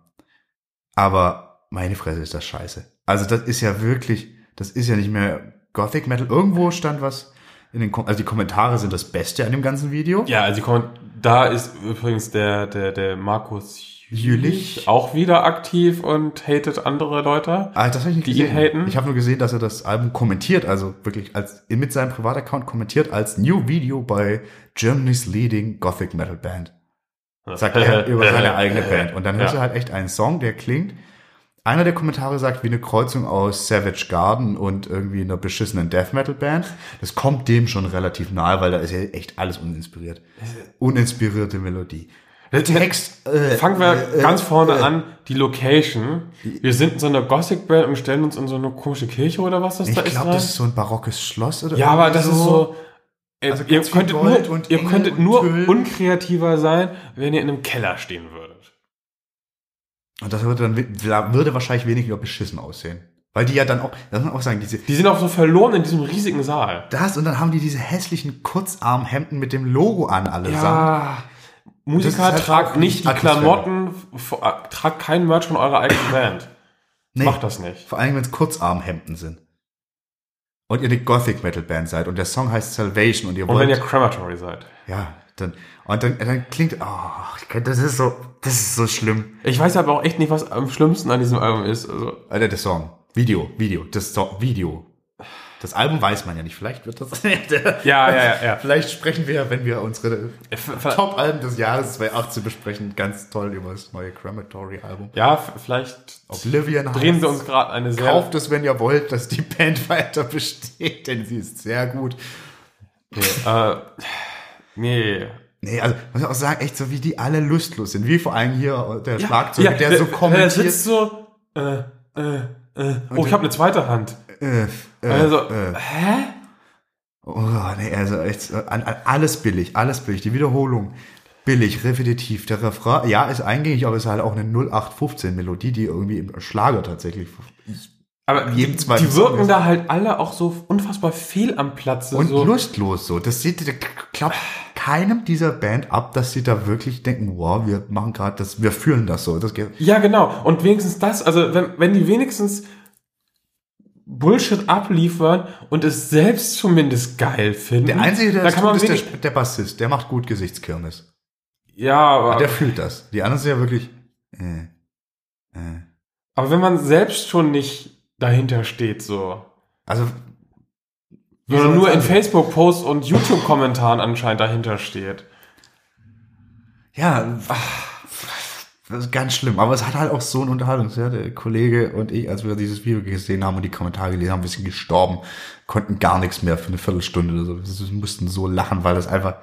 Aber meine Fresse ist das scheiße. Also das ist ja wirklich, das ist ja nicht mehr Gothic Metal. Irgendwo stand was in den, also die Kommentare sind das Beste an dem ganzen Video. Ja, also da ist übrigens der, der, der Markus Jülich. auch wieder aktiv und hatet andere Leute. Ah, das habe ich nicht Die gesehen. ihn haten? Ich habe nur gesehen, dass er das Album kommentiert, also wirklich als mit seinem Privataccount kommentiert als New Video bei Germany's Leading Gothic Metal Band. Sagt er über seine eigene Band. Und dann hörst Ja. du halt echt einen Song, der klingt. Einer der Kommentare sagt, wie eine Kreuzung aus Savage Garden und irgendwie einer beschissenen Death Metal Band. Das kommt dem schon relativ nahe, weil da ist ja echt alles uninspiriert. Uninspirierte Melodie. Text, äh, Fangen wir äh, ganz vorne äh, an, die Location. Wir sind in so einer Gothic-Band und stellen uns in so eine komische Kirche oder was das Ich da ist. glaube, rein. das ist so ein barockes Schloss oder Ja, aber das ist so. Also ihr ganz viel könntet Gold nur, ihr könntet nur unkreativer sein, wenn ihr in einem Keller stehen würdet. Und das würde dann würde wahrscheinlich weniger beschissen aussehen. Weil die ja dann auch, das muss man auch sagen, diese, Die sind auch so verloren in diesem riesigen Saal. das und dann haben die diese hässlichen Kurzarmhemden mit dem Logo an allesamt. Ja. Musiker halt tragt nicht die Atmosphäre. Klamotten, äh, tragt kein Merch von eurer eigenen Band. Nee, Macht das nicht. Vor allem, wenn es Kurzarmhemden sind. Und ihr eine Gothic Metal Band seid und der Song heißt Salvation und ihr Und wollt, wenn ihr Crematory seid. ja, dann, und dann, dann klingt, oh, das ist so, das ist so schlimm. Ich weiß aber auch echt nicht, was am schlimmsten an diesem Album ist. Also, Alter, der Song. Video, Video, das Song, Video. Das Album weiß man ja nicht. Vielleicht wird das. ja, ja, ja, ja. Vielleicht sprechen wir, wenn wir unsere f- Top-Alben des Jahres 2018 besprechen, ganz toll über das neue Crematory-Album. Ja, vielleicht Oblivion drehen wir uns gerade eine sehr... Kauft es, wenn ihr wollt, dass die Band weiter besteht, denn sie ist sehr gut. Nee, äh, nee. Nee, also muss ich auch sagen, echt so wie die alle lustlos sind. Wie vor allem hier der Schlagzeuger, der so Der kommentiert. sitzt so... Äh, äh, äh. Oh, ich habe eine zweite Hand. Äh, äh, Also, äh. hä? Oh, nee, also echt, so, an, alles billig, alles billig. Die Wiederholung, billig, repetitiv. Der Refrain, ja, ist eingängig, aber ist halt auch eine 0815-Melodie, die irgendwie im Schlager tatsächlich. Aber jedem die, die Song wirken ist- da halt alle auch so unfassbar fehl am Platze. Und so. lustlos so. Das sieht, klappt keinem dieser Band ab, dass sie da wirklich denken, wow, wir machen gerade das, wir fühlen das so. Das geht, Ja, genau. Und wenigstens das, also wenn, wenn die wenigstens Bullshit abliefern und es selbst zumindest geil finden. der Einzige, der da das kann tut, man ist der, der Bassist. Der macht gut Gesichtskirmes. Ja, aber, Der fühlt das. Die anderen sind ja wirklich, äh, äh. aber wenn man selbst schon nicht dahinter steht, so. Also, Sondern nur in? Facebook-Posts und YouTube-Kommentaren anscheinend dahinter steht. Ja, das ist ganz schlimm. Aber es hat halt auch so einen Unterhaltungswert. Der Kollege und ich, als wir dieses Video gesehen haben und die Kommentare gelesen haben, wir sind gestorben, konnten gar nichts mehr für eine Viertelstunde oder so. Wir mussten so lachen, weil das einfach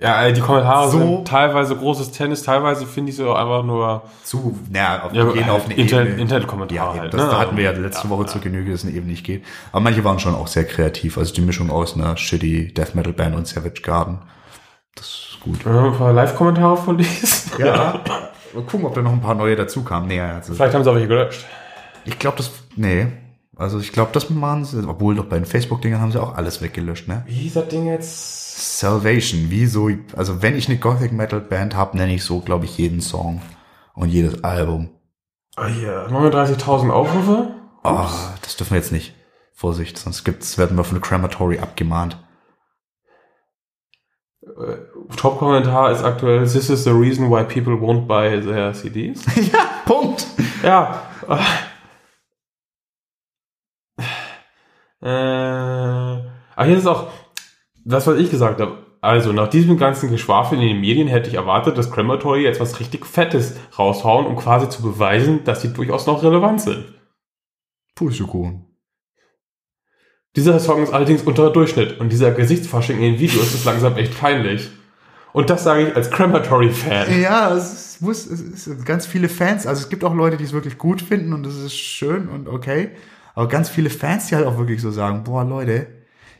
Ja, ey, die Kommentare So- sind teilweise großes Tennis, teilweise finde ich sie auch einfach nur zu, naja, auf, Ja, gehen auf eine Internet- Ebene. Internetkommentare Ja, halt, das ne? hatten wir ja letzte Ja, Woche ja. zur Genüge, dass es eben nicht geht. Aber manche waren schon auch sehr kreativ. Also die Mischung aus einer shitty Death Metal Band und Savage Garden. Das ist gut. Wenn wir ein paar Live-Kommentare vorlesen. Ja. Mal gucken, ob da noch ein paar neue dazu kamen. Nee, also Vielleicht haben sie auch welche gelöscht. Ich glaube, das. Nee. Also ich glaube, das machen sie. Obwohl doch bei den Facebook-Dingern haben sie auch alles weggelöscht, ne? Wie hieß das Ding jetzt? Salvation, wieso? Also wenn ich eine Gothic Metal Band habe, nenne ich so, glaube ich, jeden Song und jedes Album. Ah, hier, 39.000 Aufrufe. Oh, das dürfen wir jetzt nicht. Vorsicht, sonst gibt's, werden wir von der Crematory abgemahnt. Äh, Top-Kommentar ist aktuell, this is the reason why people won't buy their CDs. ja, Punkt. ja. Äh, ah, hier ist auch das, was ich gesagt habe. Also, nach diesem ganzen Geschwafel in den Medien hätte ich erwartet, dass Crematory jetzt was richtig Fettes raushauen, um quasi zu beweisen, dass sie durchaus noch relevant sind. Pustekuchen. Dieser Song ist allerdings unter Durchschnitt und dieser Gesichtsfasching in den Videos ist langsam echt peinlich. Und das sage ich als Crematory-Fan. Ja, es muss, es ist ganz viele Fans, also es gibt auch Leute, die es wirklich gut finden und es ist schön und okay. Aber ganz viele Fans, die halt auch wirklich so sagen, boah, Leute,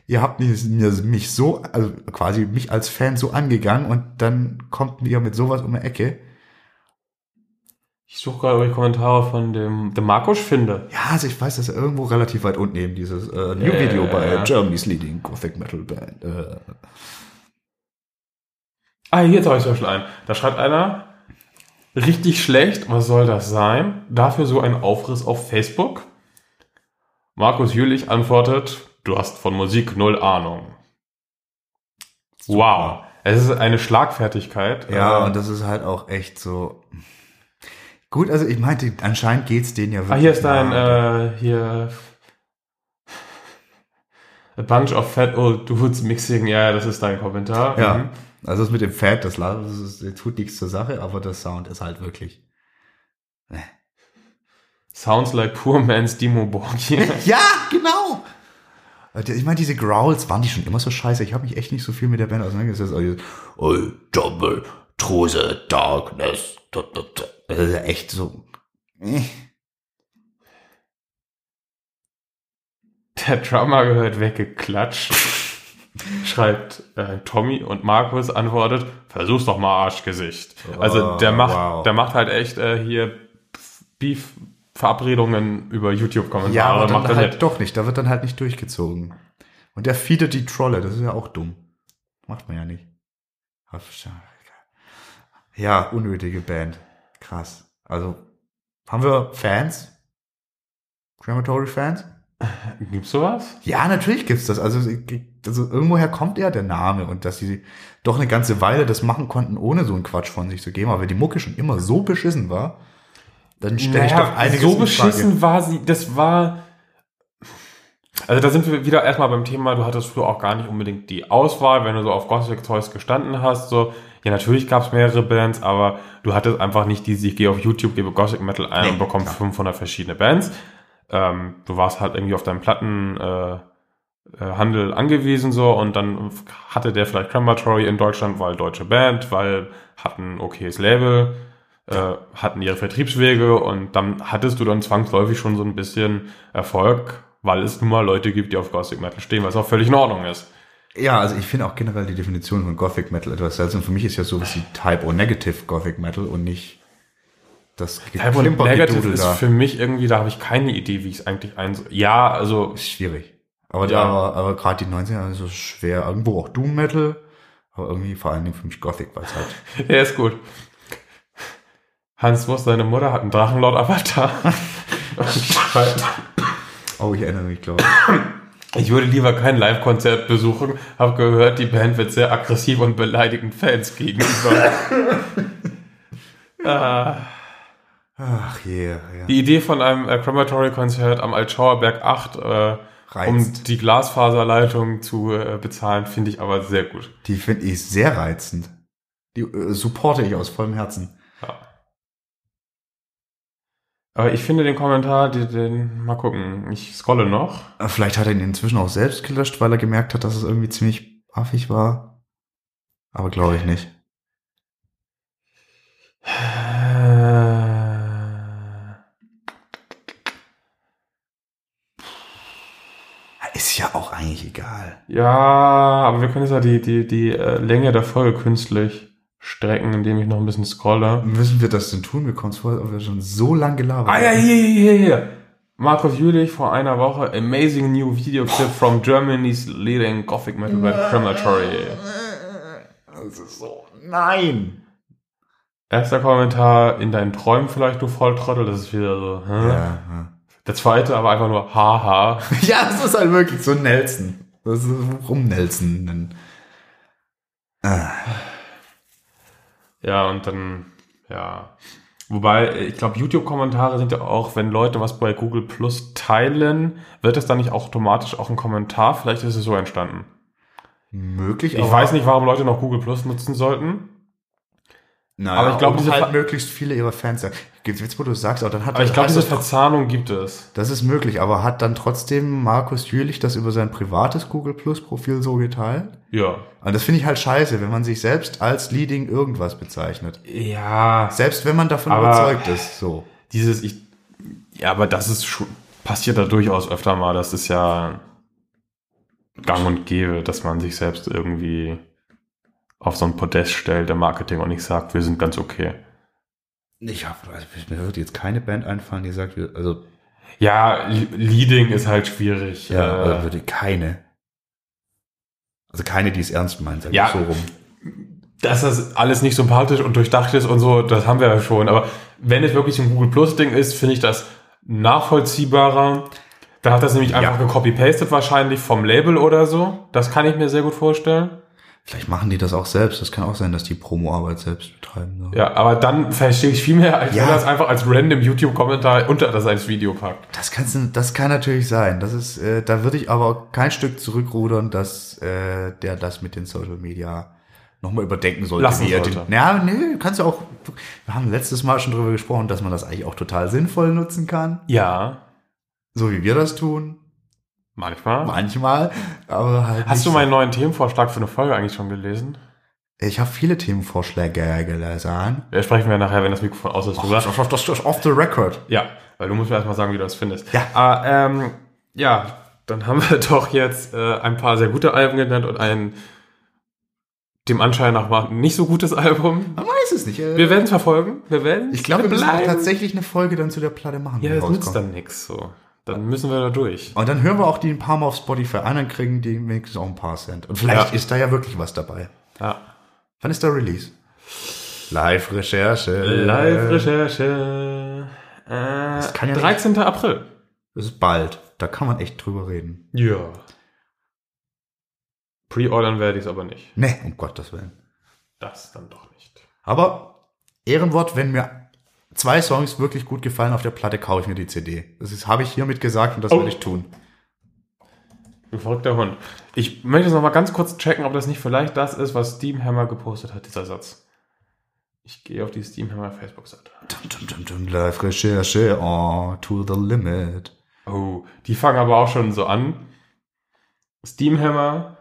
ihr habt mich, so, also quasi mich als Fan so angegangen und dann kommt ihr mit sowas um die Ecke. Ich suche gerade, ob ich Kommentare von dem, dem Markus finde. Ja, also ich weiß, dass er irgendwo relativ weit unten eben dieses äh, New Ja, Video bei ja. Germany's Leading Gothic Metal Band. Äh, Ah, hier habe ich zum Beispiel einen. Da schreibt einer, Richtig schlecht, was soll das sein? Dafür so ein Aufriss auf Facebook? Markus Jülich antwortet, du hast von Musik null Ahnung. Wow. Es ist eine Schlagfertigkeit. Ja, und das ist halt auch echt so. Gut, also ich meinte, anscheinend geht's denen ja Ah, wirklich. hier ist dein, äh, hier. A bunch of fat old dudes mixing. Ja, das ist dein Kommentar. Ja. Mhm. Also das mit dem Fat, das, das, das tut nichts zur Sache, aber der Sound ist halt wirklich. Sounds like poor man's Dimo Borgir. Ja, genau! Ich meine, diese Growls, waren die schon immer so scheiße? Ich habe mich echt nicht so viel mit der Band auseinandergesetzt. Also, oh, Double, Trose, Darkness. da, da, da. Das ist ja echt so. äh. Der Drummer gehört weggeklatscht. Schreibt äh, Tommy und Markus antwortet, versuch's doch mal Arschgesicht. Also der Oh, macht, wow. der macht halt echt äh, hier Beef Verabredungen über YouTube-Kommentare. Ja, aber macht dann er halt nicht. doch nicht. Da wird dann halt nicht durchgezogen. Und der feedet die Trolle. Das ist ja auch dumm. Macht man ja nicht. Ja, unnötige Band. Krass. Also, haben wir Fans? Crematory-Fans? Gibt's sowas? Ja, natürlich gibt's das. Also, also irgendwoher kommt ja der Name und dass sie doch eine ganze Weile das machen konnten, ohne so einen Quatsch von sich zu geben. Aber wenn die Mucke schon immer so beschissen war, dann stelle ich doch einiges so beschissen war sie, das war. Also da sind wir wieder erstmal beim Thema, du hattest früher auch gar nicht unbedingt die Auswahl, wenn du so auf Gothic Toys gestanden hast, so, ja natürlich gab es mehrere Bands, aber du hattest einfach nicht diese, ich gehe auf YouTube, gebe Gothic Metal ein Nee, und bekomme klar. 500 verschiedene Bands. Ähm, du warst halt irgendwie auf deinen Plattenhandel äh, Handel angewiesen so und dann hatte der vielleicht Crematory in Deutschland, weil deutsche Band, weil hatten ein okayes Label, äh, hatten ihre Vertriebswege und dann hattest du dann zwangsläufig schon so ein bisschen Erfolg, weil es nun mal Leute gibt, die auf Gothic Metal stehen, was auch völlig in Ordnung ist. Ja, also ich finde auch generell die Definition von Gothic Metal etwas seltsam. Für mich ist ja sowas wie Type O Negative Gothic Metal und nicht das Type und Negative ist da. für mich irgendwie, da habe ich keine Idee, wie ich es eigentlich ein... Ja, also Ist schwierig. Aber, Ja. aber, aber gerade die 90er ist so schwer. Irgendwo auch Doom Metal, aber irgendwie vor allen Dingen für mich Gothic, es halt. er ist gut. Hans Wurst, seine Mutter hat einen Drachenlord-Avatar. Oh, ich erinnere mich, glaube ich. Ich würde lieber kein Live-Konzert besuchen, habe gehört, die Band wird sehr aggressiv und beleidigend Fans gegenüber. Ah, Ach je, ja. die Idee von einem äh, Crematory-Konzert am Altschauerberg 8, äh, um die Glasfaserleitung zu äh, bezahlen, finde ich aber sehr gut. Die finde ich sehr reizend. Die äh, supporte ich aus vollem Herzen. Ja. Aber ich finde den Kommentar, den, den mal gucken, ich scrolle noch. Äh, Vielleicht hat er ihn inzwischen auch selbst gelöscht, weil er gemerkt hat, dass es irgendwie ziemlich affig war. Aber glaube ich nicht. Ist ja auch eigentlich egal. Ja, aber wir können jetzt ja die, die, die äh, Länge der Folge künstlich strecken, indem ich noch ein bisschen scrolle. Müssen wir das denn tun? Mir kommt vor, wir schon so lang gelabert Ah ja, hier, hier, hier, hier. Markus Jülich vor einer Woche. Amazing new video clip from Germany's leading Gothic Metal Band Crematory. Das ist so. Nein! Erster Kommentar, in deinen Träumen vielleicht, du Volltrottel. Das ist wieder so, hä? Ja, ja. Der zweite aber einfach nur, haha. ja, es ist halt wirklich so Nelson. Das ist rum Nelson. Ah. Ja, und dann, ja. Wobei, ich glaube, YouTube-Kommentare sind ja auch, wenn Leute was bei Google Plus teilen, wird das dann nicht automatisch auch ein Kommentar? Vielleicht ist es so entstanden. Möglich, Ich weiß nicht, warum Leute noch Google Plus nutzen sollten. Naja, aber ich glaub, um diese halt möglichst viele ihrer Fans. Gibt's jetzt, wo du sagst, aber dann hat Aber ich glaube, diese Verzahnung gibt es. das ist möglich, aber hat dann trotzdem Markus Jülich das über sein privates Google Plus Profil so geteilt? Ja. Und das finde ich halt scheiße, wenn man sich selbst als Leading irgendwas bezeichnet. Ja. Selbst wenn man davon überzeugt ist, so. Dieses, ich, ja, aber das ist schon, passiert da durchaus öfter mal. Das ist ja gang und gäbe, dass man sich selbst irgendwie auf so ein Podest stellt, der Marketing und nicht sagt, wir sind ganz okay. Ich hab, also mir wird jetzt keine Band einfallen, die sagt, also, Ja, Le- Leading ist halt schwierig. ja, äh, also würde keine. Also keine, die es ernst meint, sag Ja. ich so rum. dass das alles nicht sympathisch und durchdacht ist und so, das haben wir ja schon. Aber wenn es wirklich ein Google Plus Ding ist, finde ich das nachvollziehbarer. Da hat das nämlich einfach Ja. gecopy-pastet wahrscheinlich vom Label oder so. Das kann ich mir sehr gut vorstellen. Vielleicht machen die das auch selbst. Das kann auch sein, dass die Promo-Arbeit selbst betreiben. So. Ja, aber dann verstehe ich viel mehr, als Ja. wenn es einfach als random YouTube-Kommentar unter das als Video packt. Das, kann's, das kann natürlich sein. Das ist, äh, da würde ich aber kein Stück zurückrudern, dass äh, der das mit den Social Media nochmal überdenken sollte. Lassen wie sollte. Den, ja, nee, kannst du auch. Wir haben letztes Mal schon drüber gesprochen, dass man das eigentlich auch total sinnvoll nutzen kann. Ja, So wie wir das tun. Manchmal. Manchmal. Aber halt. Hast du so. meinen neuen Themenvorschlag für eine Folge eigentlich schon gelesen? Ich habe viele Themenvorschläge gelesen. Ja, sprechen wir nachher, wenn das Mikrofon aus ist, das ist off the record. Ja, weil du musst mir erstmal sagen, wie du das findest. Ja. Aber, ähm, ja, dann haben wir doch jetzt äh, ein paar sehr gute Alben genannt und ein dem Anschein nach war nicht so gutes Album. Man weiß es nicht. Äh, Wir werden es verfolgen. Wir werden ich glaube, wir müssen tatsächlich eine Folge dann zu der Platte machen. Ja, das nützt dann nichts so. Dann müssen wir da durch. Und dann hören wir auch die ein paar Mal auf Spotify an, dann kriegen die wenigstens auch ein paar Cent. Und vielleicht Ja. ist da ja wirklich was dabei. Ja. Wann ist der Release? Live-Recherche. Live-Recherche. Äh, ja nicht- 13. April. Das ist bald. Da kann man echt drüber reden. Ja. Pre-ordern werde ich es aber nicht. Nee, um Gottes Willen. Das dann doch nicht. Aber Ehrenwort, wenn mir zwei Songs wirklich gut gefallen auf der Platte, kaufe ich mir die CD. Das habe ich hiermit gesagt und das Oh. werde ich tun. Du verrückter Hund. Ich möchte jetzt noch mal ganz kurz checken, ob das nicht vielleicht das ist, was Steamhammer gepostet hat, dieser Satz. Ich gehe auf die Steamhammer Facebook-Seite. Dum, dum, dum, Live-Recherche, oh, to the limit. Oh, die fangen aber auch schon so an. Steamhammer,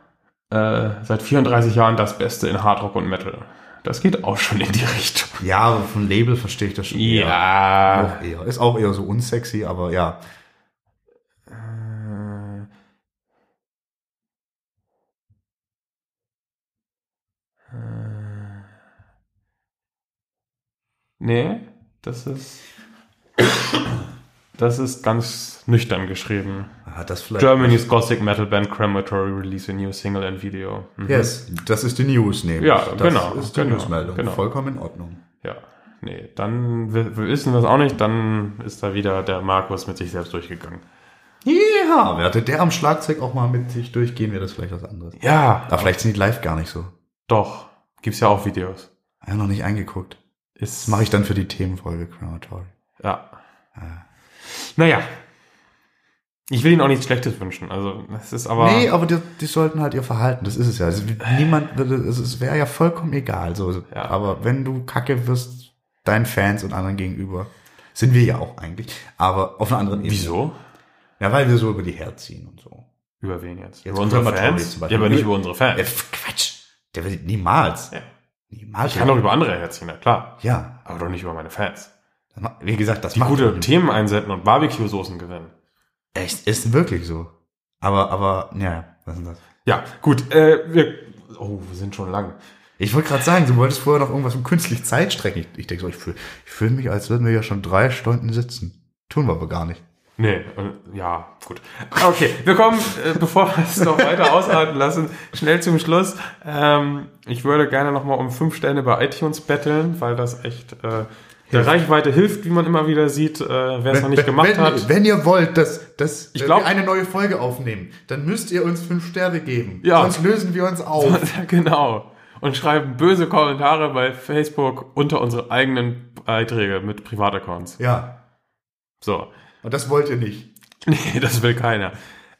äh, seit 34 Jahren das Beste in Hardrock und Metal. Das geht auch schon in die Richtung. Ja, aber von Label verstehe ich das schon eher. Ja. Auch eher. Ist auch eher so unsexy, aber ja. Äh, äh, Nee, das ist. Das ist ganz nüchtern geschrieben. Hat das vielleicht. Germany's Gothic Metal Band Crematory release a new single and video. Mhm. Yes, das ist die News, nämlich. Ja, das genau, ist die genau, Newsmeldung. genau. Vollkommen in Ordnung. Ja, nee, dann wissen wir es auch nicht, dann ist da wieder der Markus mit sich selbst durchgegangen. Ja, werde der am Schlagzeug auch mal mit sich durchgehen, wäre das vielleicht was anderes. Ja, Aber vielleicht sind die live gar nicht so. doch. Gibt's ja auch Videos. Ich habe noch nicht eingeguckt. Ist, Das mache ich dann für die Themenfolge Crematory. Ja. Naja. Ich will ihnen auch nichts Schlechtes wünschen. Also, es ist aber. nee, aber die, die sollten halt ihr Verhalten, das ist es ja. Also, niemand würde, es es wäre ja vollkommen egal. So. Ja. Aber wenn du Kacke wirst, deinen Fans und anderen gegenüber, sind wir ja auch eigentlich. Aber auf einer anderen Ebene. Wieso? Ja, weil wir so über die herziehen und so. Über wen jetzt? Jetzt über unsere Fans? zum Ja, Beispiel. aber nicht über unsere Ja, Fans. pf, Quatsch. Der wird niemals. Ja. Niemals. Ich kann doch über andere herziehen, na klar. Ja. Aber doch nicht über meine Fans. Das Wie gesagt, das Die macht gute Themen einsenden und Barbecue-Soßen gewinnen. Echt, ist wirklich so. Aber, aber, ja, was ist das? Ja, gut. Äh, wir, oh, wir sind schon lang. Ich wollte gerade sagen, du wolltest vorher noch irgendwas um künstlich Zeit strecken. Ich, ich denke so, ich fühle ich fühl mich, als würden wir ja schon drei Stunden sitzen. Tun wir aber gar nicht. Nee, äh, ja, gut. Okay, wir kommen, äh, bevor wir es noch weiter ausarten lassen, schnell zum Schluss. Ähm, ich würde gerne nochmal um fünf Sterne bei iTunes betteln, weil das echt äh, der Reichweite hilft, wie man immer wieder sieht, äh, wer es noch nicht gemacht wenn, hat. Wenn ihr wollt, dass, dass Ich glaub- wir eine neue Folge aufnehmen, dann müsst ihr uns fünf Sterne geben. Ja. Sonst lösen wir uns auf. genau. Und schreiben böse Kommentare bei Facebook unter unsere eigenen Beiträge mit Privataccounts. ja. So. Und das wollt ihr nicht. Nee, das will keiner.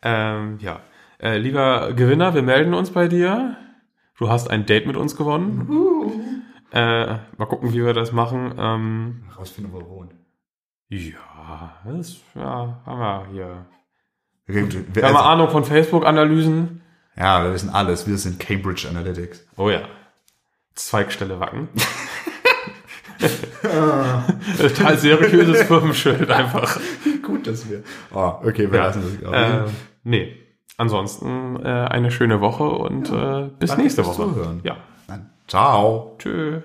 Ähm, ja. Äh, lieber Gewinner, wir melden uns bei dir. Du hast ein Date mit uns gewonnen. Äh, mal gucken, wie wir das machen. Ähm, Rausfinden, wo er wohnt. ja, das ja, haben wir hier. Wir, wir, Wir haben also, Ahnung von Facebook-Analysen. ja, wir wissen alles. Wir sind Cambridge Analytics. Oh ja. Zweigstelle Wacken. Total seriöses Firmenschild einfach. Gut, dass wir. Oh, okay, wir Ja. lassen das. glaube ich. Äh, nee. Ansonsten äh, eine schöne Woche und äh, bis nächste Woche. Zuhören. Ja. Ciao. Tschö.